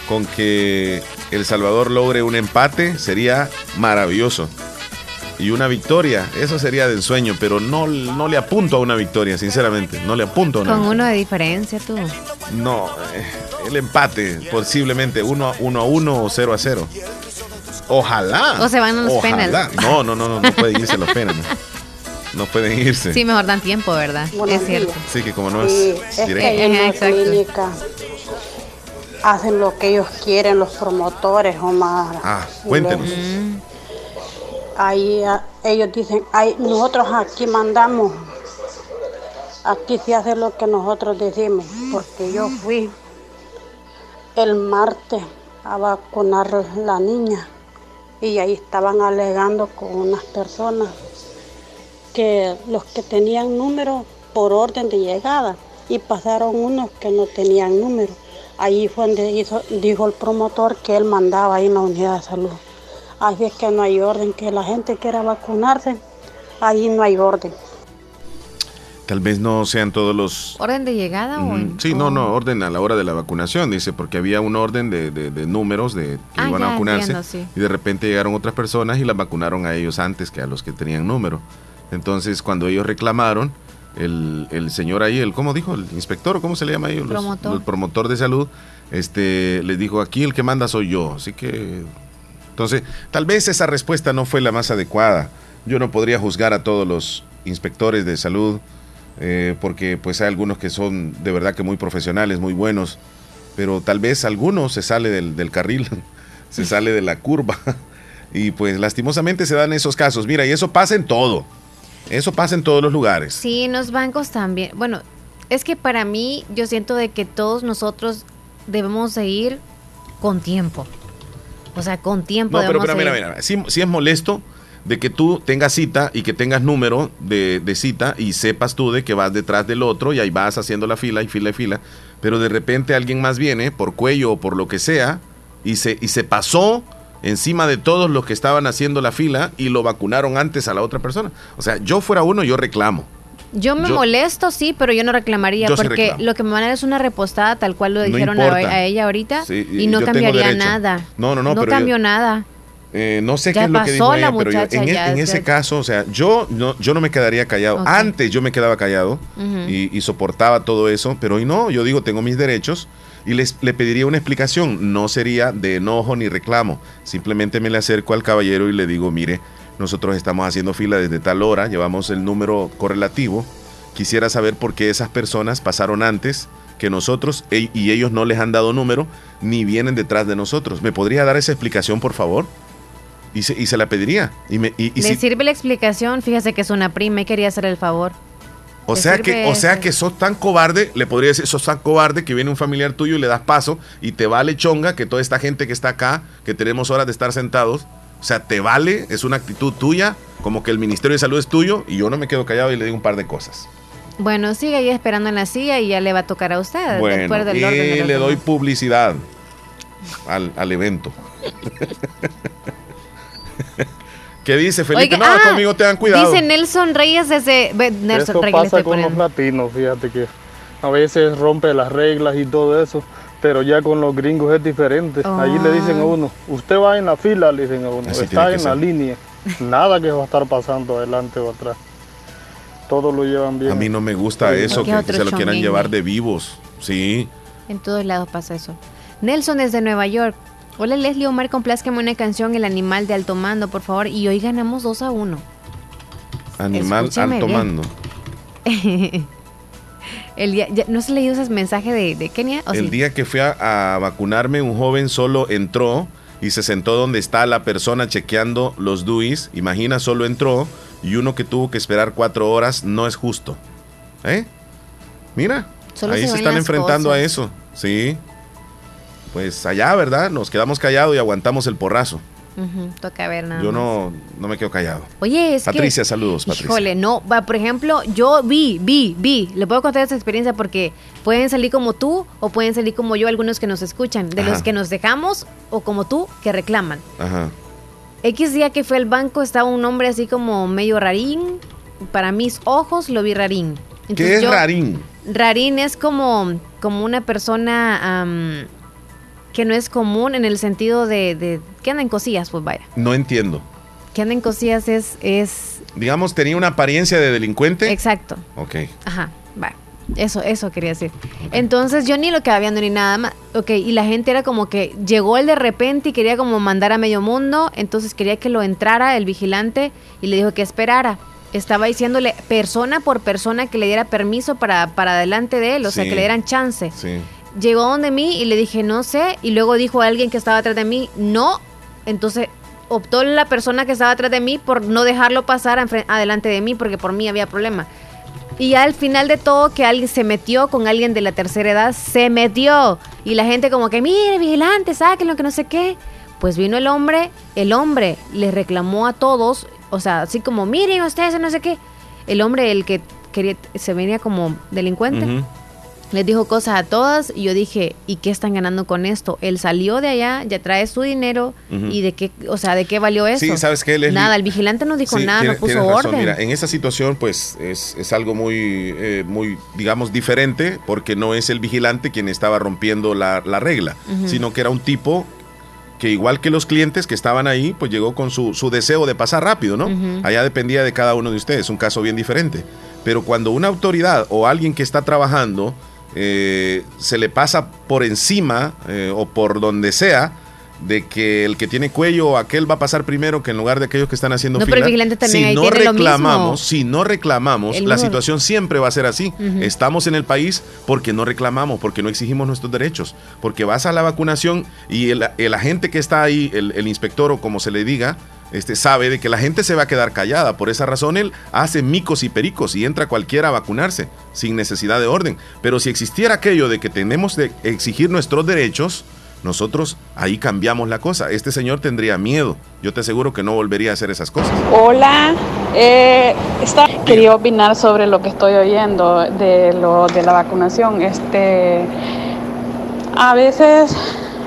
con que El Salvador logre un empate, sería maravilloso. Y una victoria, eso sería de ensueño, pero no, no le apunto a una victoria, sinceramente. No le apunto a una Con uno de diferencia tú. No, eh, el empate, posiblemente 1 a 1 a 1 o 0 a 0. Ojalá. O se van a los Ojalá. penales. No, no, no, no, no pueden irse los penales. <laughs> No pueden irse. Sí, mejor dan tiempo, ¿verdad? Buenos es cierto. días. Sí, que como no es Sí, es que directo. ahí en la clínica hacen lo que ellos quieren, los promotores, Omar. Ah, cuéntenos. luego, Ahí ah, ellos dicen, "Ay, nosotros aquí mandamos, aquí se hace lo que nosotros decimos, porque yo fui el martes a vacunar la niña y ahí estaban alegando con unas personas que los que tenían número por orden de llegada y pasaron unos que no tenían número. Ahí fue donde hizo- dijo el promotor que él mandaba ahí en la unidad de salud. Así es que no hay orden, que la gente quiera vacunarse, ahí no hay orden. Tal vez no sean todos los... ¿Orden de llegada o...? Sí, no, o- no, orden a la hora de la vacunación, dice, porque había un orden de, de- de números de que Ah, iban a vacunarse entiendo, sí. y de repente llegaron otras personas y las vacunaron a ellos antes que a los que tenían número. Entonces, cuando ellos reclamaron, el, el señor ahí, el, ¿cómo dijo? El inspector, ¿o ¿cómo se le llama ahí? Los- Promotor. el promotor de salud, este, les dijo, aquí el que manda soy yo. Así que, entonces, tal vez esa respuesta no fue la más adecuada. Yo no podría juzgar a todos los inspectores de salud, eh, porque pues hay algunos que son de verdad que muy profesionales, muy buenos, pero tal vez algunos se sale del, del carril, <laughs> se sale de la curva. <laughs> Y pues lastimosamente se dan esos casos. Mira, y eso pasa en todo. Eso pasa en todos los lugares. Sí, en los bancos también. Bueno, es que para mí yo siento de que todos nosotros debemos de ir con tiempo. O sea, con tiempo No, pero, pero mira, ir. mira, sí es molesto de que tú tengas cita y que tengas número de, de cita y sepas tú de que vas detrás del otro y ahí vas haciendo la fila y fila y fila, pero de repente alguien más viene por cuello o por lo que sea y se, y se pasó encima de todos los que estaban haciendo la fila y lo vacunaron antes a la otra persona. O sea, yo fuera uno, yo reclamo. Yo me yo- molesto, sí, pero yo no reclamaría Yo porque lo que me van a dar es una repostada tal cual lo No dijeron a, ella ahorita Sí, y no cambiaría nada. No, no, no, yo- cambió nada. Eh, no sé Ya qué es lo que pasó dijo pero yo- muchacha, en, e- ya, en ya. ese caso, o sea, yo no, yo no me quedaría callado. Antes yo me quedaba callado y soportaba todo eso, pero hoy no, yo digo, tengo mis derechos y les, le pediría una explicación. No sería de enojo ni reclamo. Simplemente me le acerco al caballero y le digo, mire, nosotros estamos haciendo fila desde tal hora, llevamos el número correlativo. Quisiera saber por qué esas personas pasaron antes que nosotros e- y ellos no les han dado número ni vienen detrás de nosotros. ¿Me podría dar esa explicación, por favor? Y se, y se la pediría. Y me, y- y Le si- sirve la explicación, fíjese que es una prima y quería hacer el favor. O sea que, o sea que sos tan cobarde, le podría decir, sos tan cobarde que viene un familiar tuyo y le das paso y te vale chonga que toda esta gente que está acá, que tenemos horas de estar sentados, o sea, te vale, es una actitud tuya, como que el Ministerio de Salud es tuyo y yo no me quedo callado y le digo un par de cosas. Bueno, sigue ahí esperando en la silla y ya le va a tocar a usted Bueno, después del y orden de los le doy publicidad al, al evento. <laughs> ¿Qué dice Felipe? Oiga, no, ah, conmigo te dan cuidado. Dice Nelson Reyes desde... Nelson Eso Reyes pasa con los latinos, fíjate que a veces rompe las reglas y todo eso, pero ya con los gringos es diferente. Allí le dicen a uno, usted va en la fila, le dicen a uno, Así está en la ser. línea, nada que va a estar pasando adelante o atrás. Todo lo llevan bien. A mí no me gusta Sí. eso, que, se lo quieran llevar de vivos. Sí. En todos lados pasa eso. Nelson desde Nueva York. Hola Leslie Omar, complázcame una canción El animal de alto mando, por favor. Y hoy ganamos 2 a 1. Animal alto bien. mando. <laughs> El día, ya- ¿No se leído ese mensaje de, de Kenia? ¿O El sí? día que fui a, a vacunarme, un joven solo entró y se sentó donde está la persona chequeando los DUIs. Imagina, solo entró y uno que tuvo que esperar cuatro horas no es justo. ¿Eh? Mira, Solo ahí se están enfrentando a eso. Sí. Pues allá, ¿verdad? Nos quedamos callados y aguantamos el porrazo. Ujú, toca ver nada. Yo no, no me quedo callado. Oye, es Patricia, que... saludos, Patricia. Híjole, no, va, por ejemplo, yo vi, vi, vi, le puedo contar esa experiencia porque pueden salir como tú o pueden salir como yo algunos que nos escuchan, de los que nos dejamos o como tú que reclaman. Ajá. X día que fue al banco estaba un hombre así como medio rarín, para mis ojos lo vi rarín. ¿Qué es yo- rarín? Rarín es como, como una persona que no es común en el sentido de, de que anda en cosillas, pues vaya. No entiendo. Que anda en cosillas es, es Digamos, tenía una apariencia de delincuente. exacto. Ok. Ajá, va. Eso, eso quería decir. Entonces yo ni lo quedaba viendo ni nada más. Ok, y la gente era como que llegó él de repente y quería como mandar a medio mundo. Entonces quería que lo entrara el vigilante y le dijo que esperara. Estaba diciéndole persona por persona que le diera permiso para, para adelante de él, o sea, que le dieran chance. Sí. Llegó donde mí y le dije, no sé. Y luego dijo a alguien que estaba atrás de mí, no. Entonces optó la persona que estaba atrás de mí por no dejarlo pasar adelante de mí porque por mí había problema. Y al final de todo que alguien se metió con alguien de la tercera edad, se metió. Y la gente como que, mire, vigilante, sáquenlo, que no sé qué. Pues vino el hombre, el hombre le reclamó a todos, o sea, así como, miren ustedes, no sé qué. El hombre, el que quería, se venía como delincuente. Les dijo cosas a todas y yo dije, ¿y qué están ganando con esto? Él salió de allá, ya trae su dinero y de qué, o sea, ¿de qué valió eso? Sí, ¿sabes qué, Leslie? Nada, el vigilante no dijo Sí, nada, tiene- no puso razón. orden. Mira, en esta situación, pues es, es algo muy, eh, muy, digamos, diferente, porque no es el vigilante quien estaba rompiendo la, la regla, sino que era un tipo que igual que los clientes que estaban ahí, pues llegó con su, su deseo de pasar rápido, ¿no? Allá dependía de cada uno de ustedes, un caso bien diferente. Pero cuando una autoridad o alguien que está trabajando eh, se le pasa por encima eh, o por donde sea, de que el que tiene cuello o aquel va a pasar primero que en lugar de aquellos que están haciendo No, pero fila. el vigilante también si ahí no tiene lo mismo. reclamamos, si no reclamamos, El la mismo- situación siempre va a ser así. Estamos en el país porque no reclamamos, porque no exigimos nuestros derechos, porque vas a la vacunación y el, el agente que está ahí, el, el inspector o como se le diga, este, sabe de que la gente se va a quedar callada. Por esa razón él hace micos y pericos y entra cualquiera a vacunarse sin necesidad de orden. Pero si existiera aquello de que tenemos de exigir nuestros derechos, nosotros ahí cambiamos la cosa. Este señor tendría miedo. Yo te aseguro que no volvería a hacer esas cosas. Hola, eh, está- quería opinar sobre lo que estoy oyendo de lo de la vacunación. Este, a veces,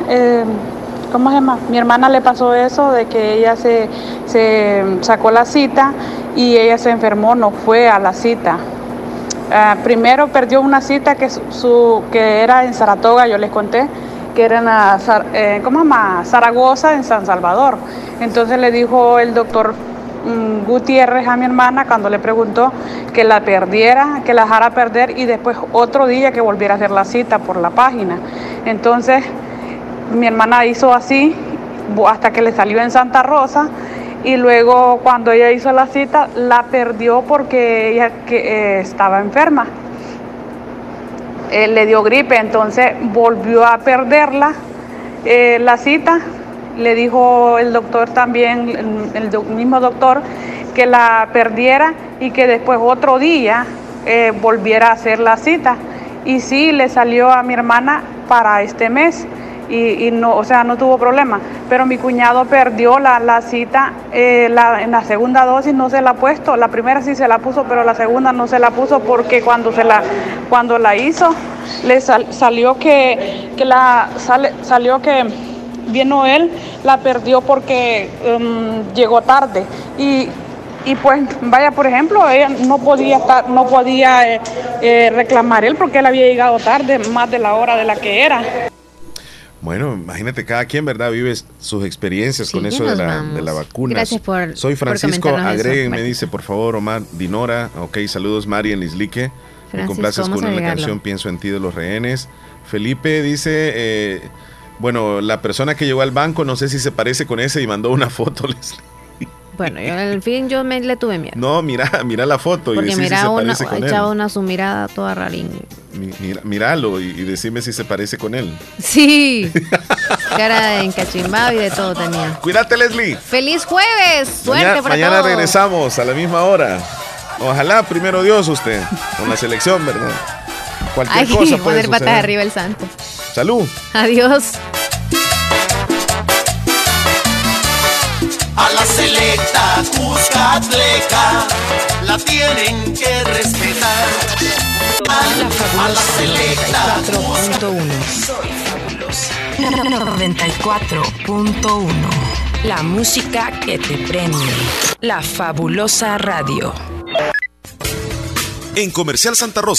eh, ¿cómo se llama? Mi hermana le pasó eso de que ella se, se sacó la cita y ella se enfermó, no fue a la cita. Ah, primero perdió una cita que, su, su- que era en Saratoga, yo les conté, que era en la Zar- eh, ¿cómo? Zaragoza, en San Salvador. Entonces le dijo el doctor mm, Gutiérrez a mi hermana cuando le preguntó que la perdiera, que la dejara perder y después otro día que volviera a hacer la cita por la página. Entonces mi hermana hizo así hasta que le salió en Santa Rosa y luego cuando ella hizo la cita la perdió porque ella que, eh, estaba enferma. Eh, le dio gripe, entonces volvió a perderla eh, la cita. Le dijo el doctor también, el, mismo doctor, que la perdiera y que después otro día eh, volviera a hacer la cita. Y sí, le salió a mi hermana para este mes y, y no, o sea, no tuvo problema. Pero mi cuñado perdió la, la cita eh, la- en la segunda dosis, no se la ha puesto. La primera sí se la puso, pero la segunda no se la puso porque cuando se la, cuando la hizo, le sal- salió que, que la sale- salió que vino él, la perdió porque em, llegó tarde. Y y pues vaya por ejemplo ella no podía estar no podía eh, eh, reclamar él porque él había llegado tarde más de la hora de la que era Bueno, imagínate, cada quien, ¿verdad? Vive sus experiencias con eso de la, de la vacuna. Gracias por- Soy por Francisco, agreguen, me Bueno. dice, por favor, Omar, Dinora. Ok, saludos, Mari en Lislique. Me complaces con la canción Pienso en ti de los rehenes. Felipe dice, eh, bueno, la persona que llegó al banco, no sé si se parece con ese y mandó una foto. <laughs> Leslie. Bueno, yo, al fin yo me le tuve miedo. No, mira, mira la foto y decime si se una, parece con él. echaba una su mirada toda rarín. Mi- mira- míralo y, y decime si se parece con él. Sí, <laughs> cara de encachimbado y de todo tenía. Cuídate, Leslie. ¡Feliz jueves! ¡Suerte Mañana, para mañana todos! regresamos a la misma hora. Ojalá, primero Dios, usted, con la selección, ¿verdad? Cualquier Ay, cosa <laughs> puede poner patas arriba el santo. Salud. Adiós. Selecta Cuscatleca la tienen que respetar. A, a la selecta 94.1 La música que te prende. La fabulosa radio. En Comercial Santa Rosa.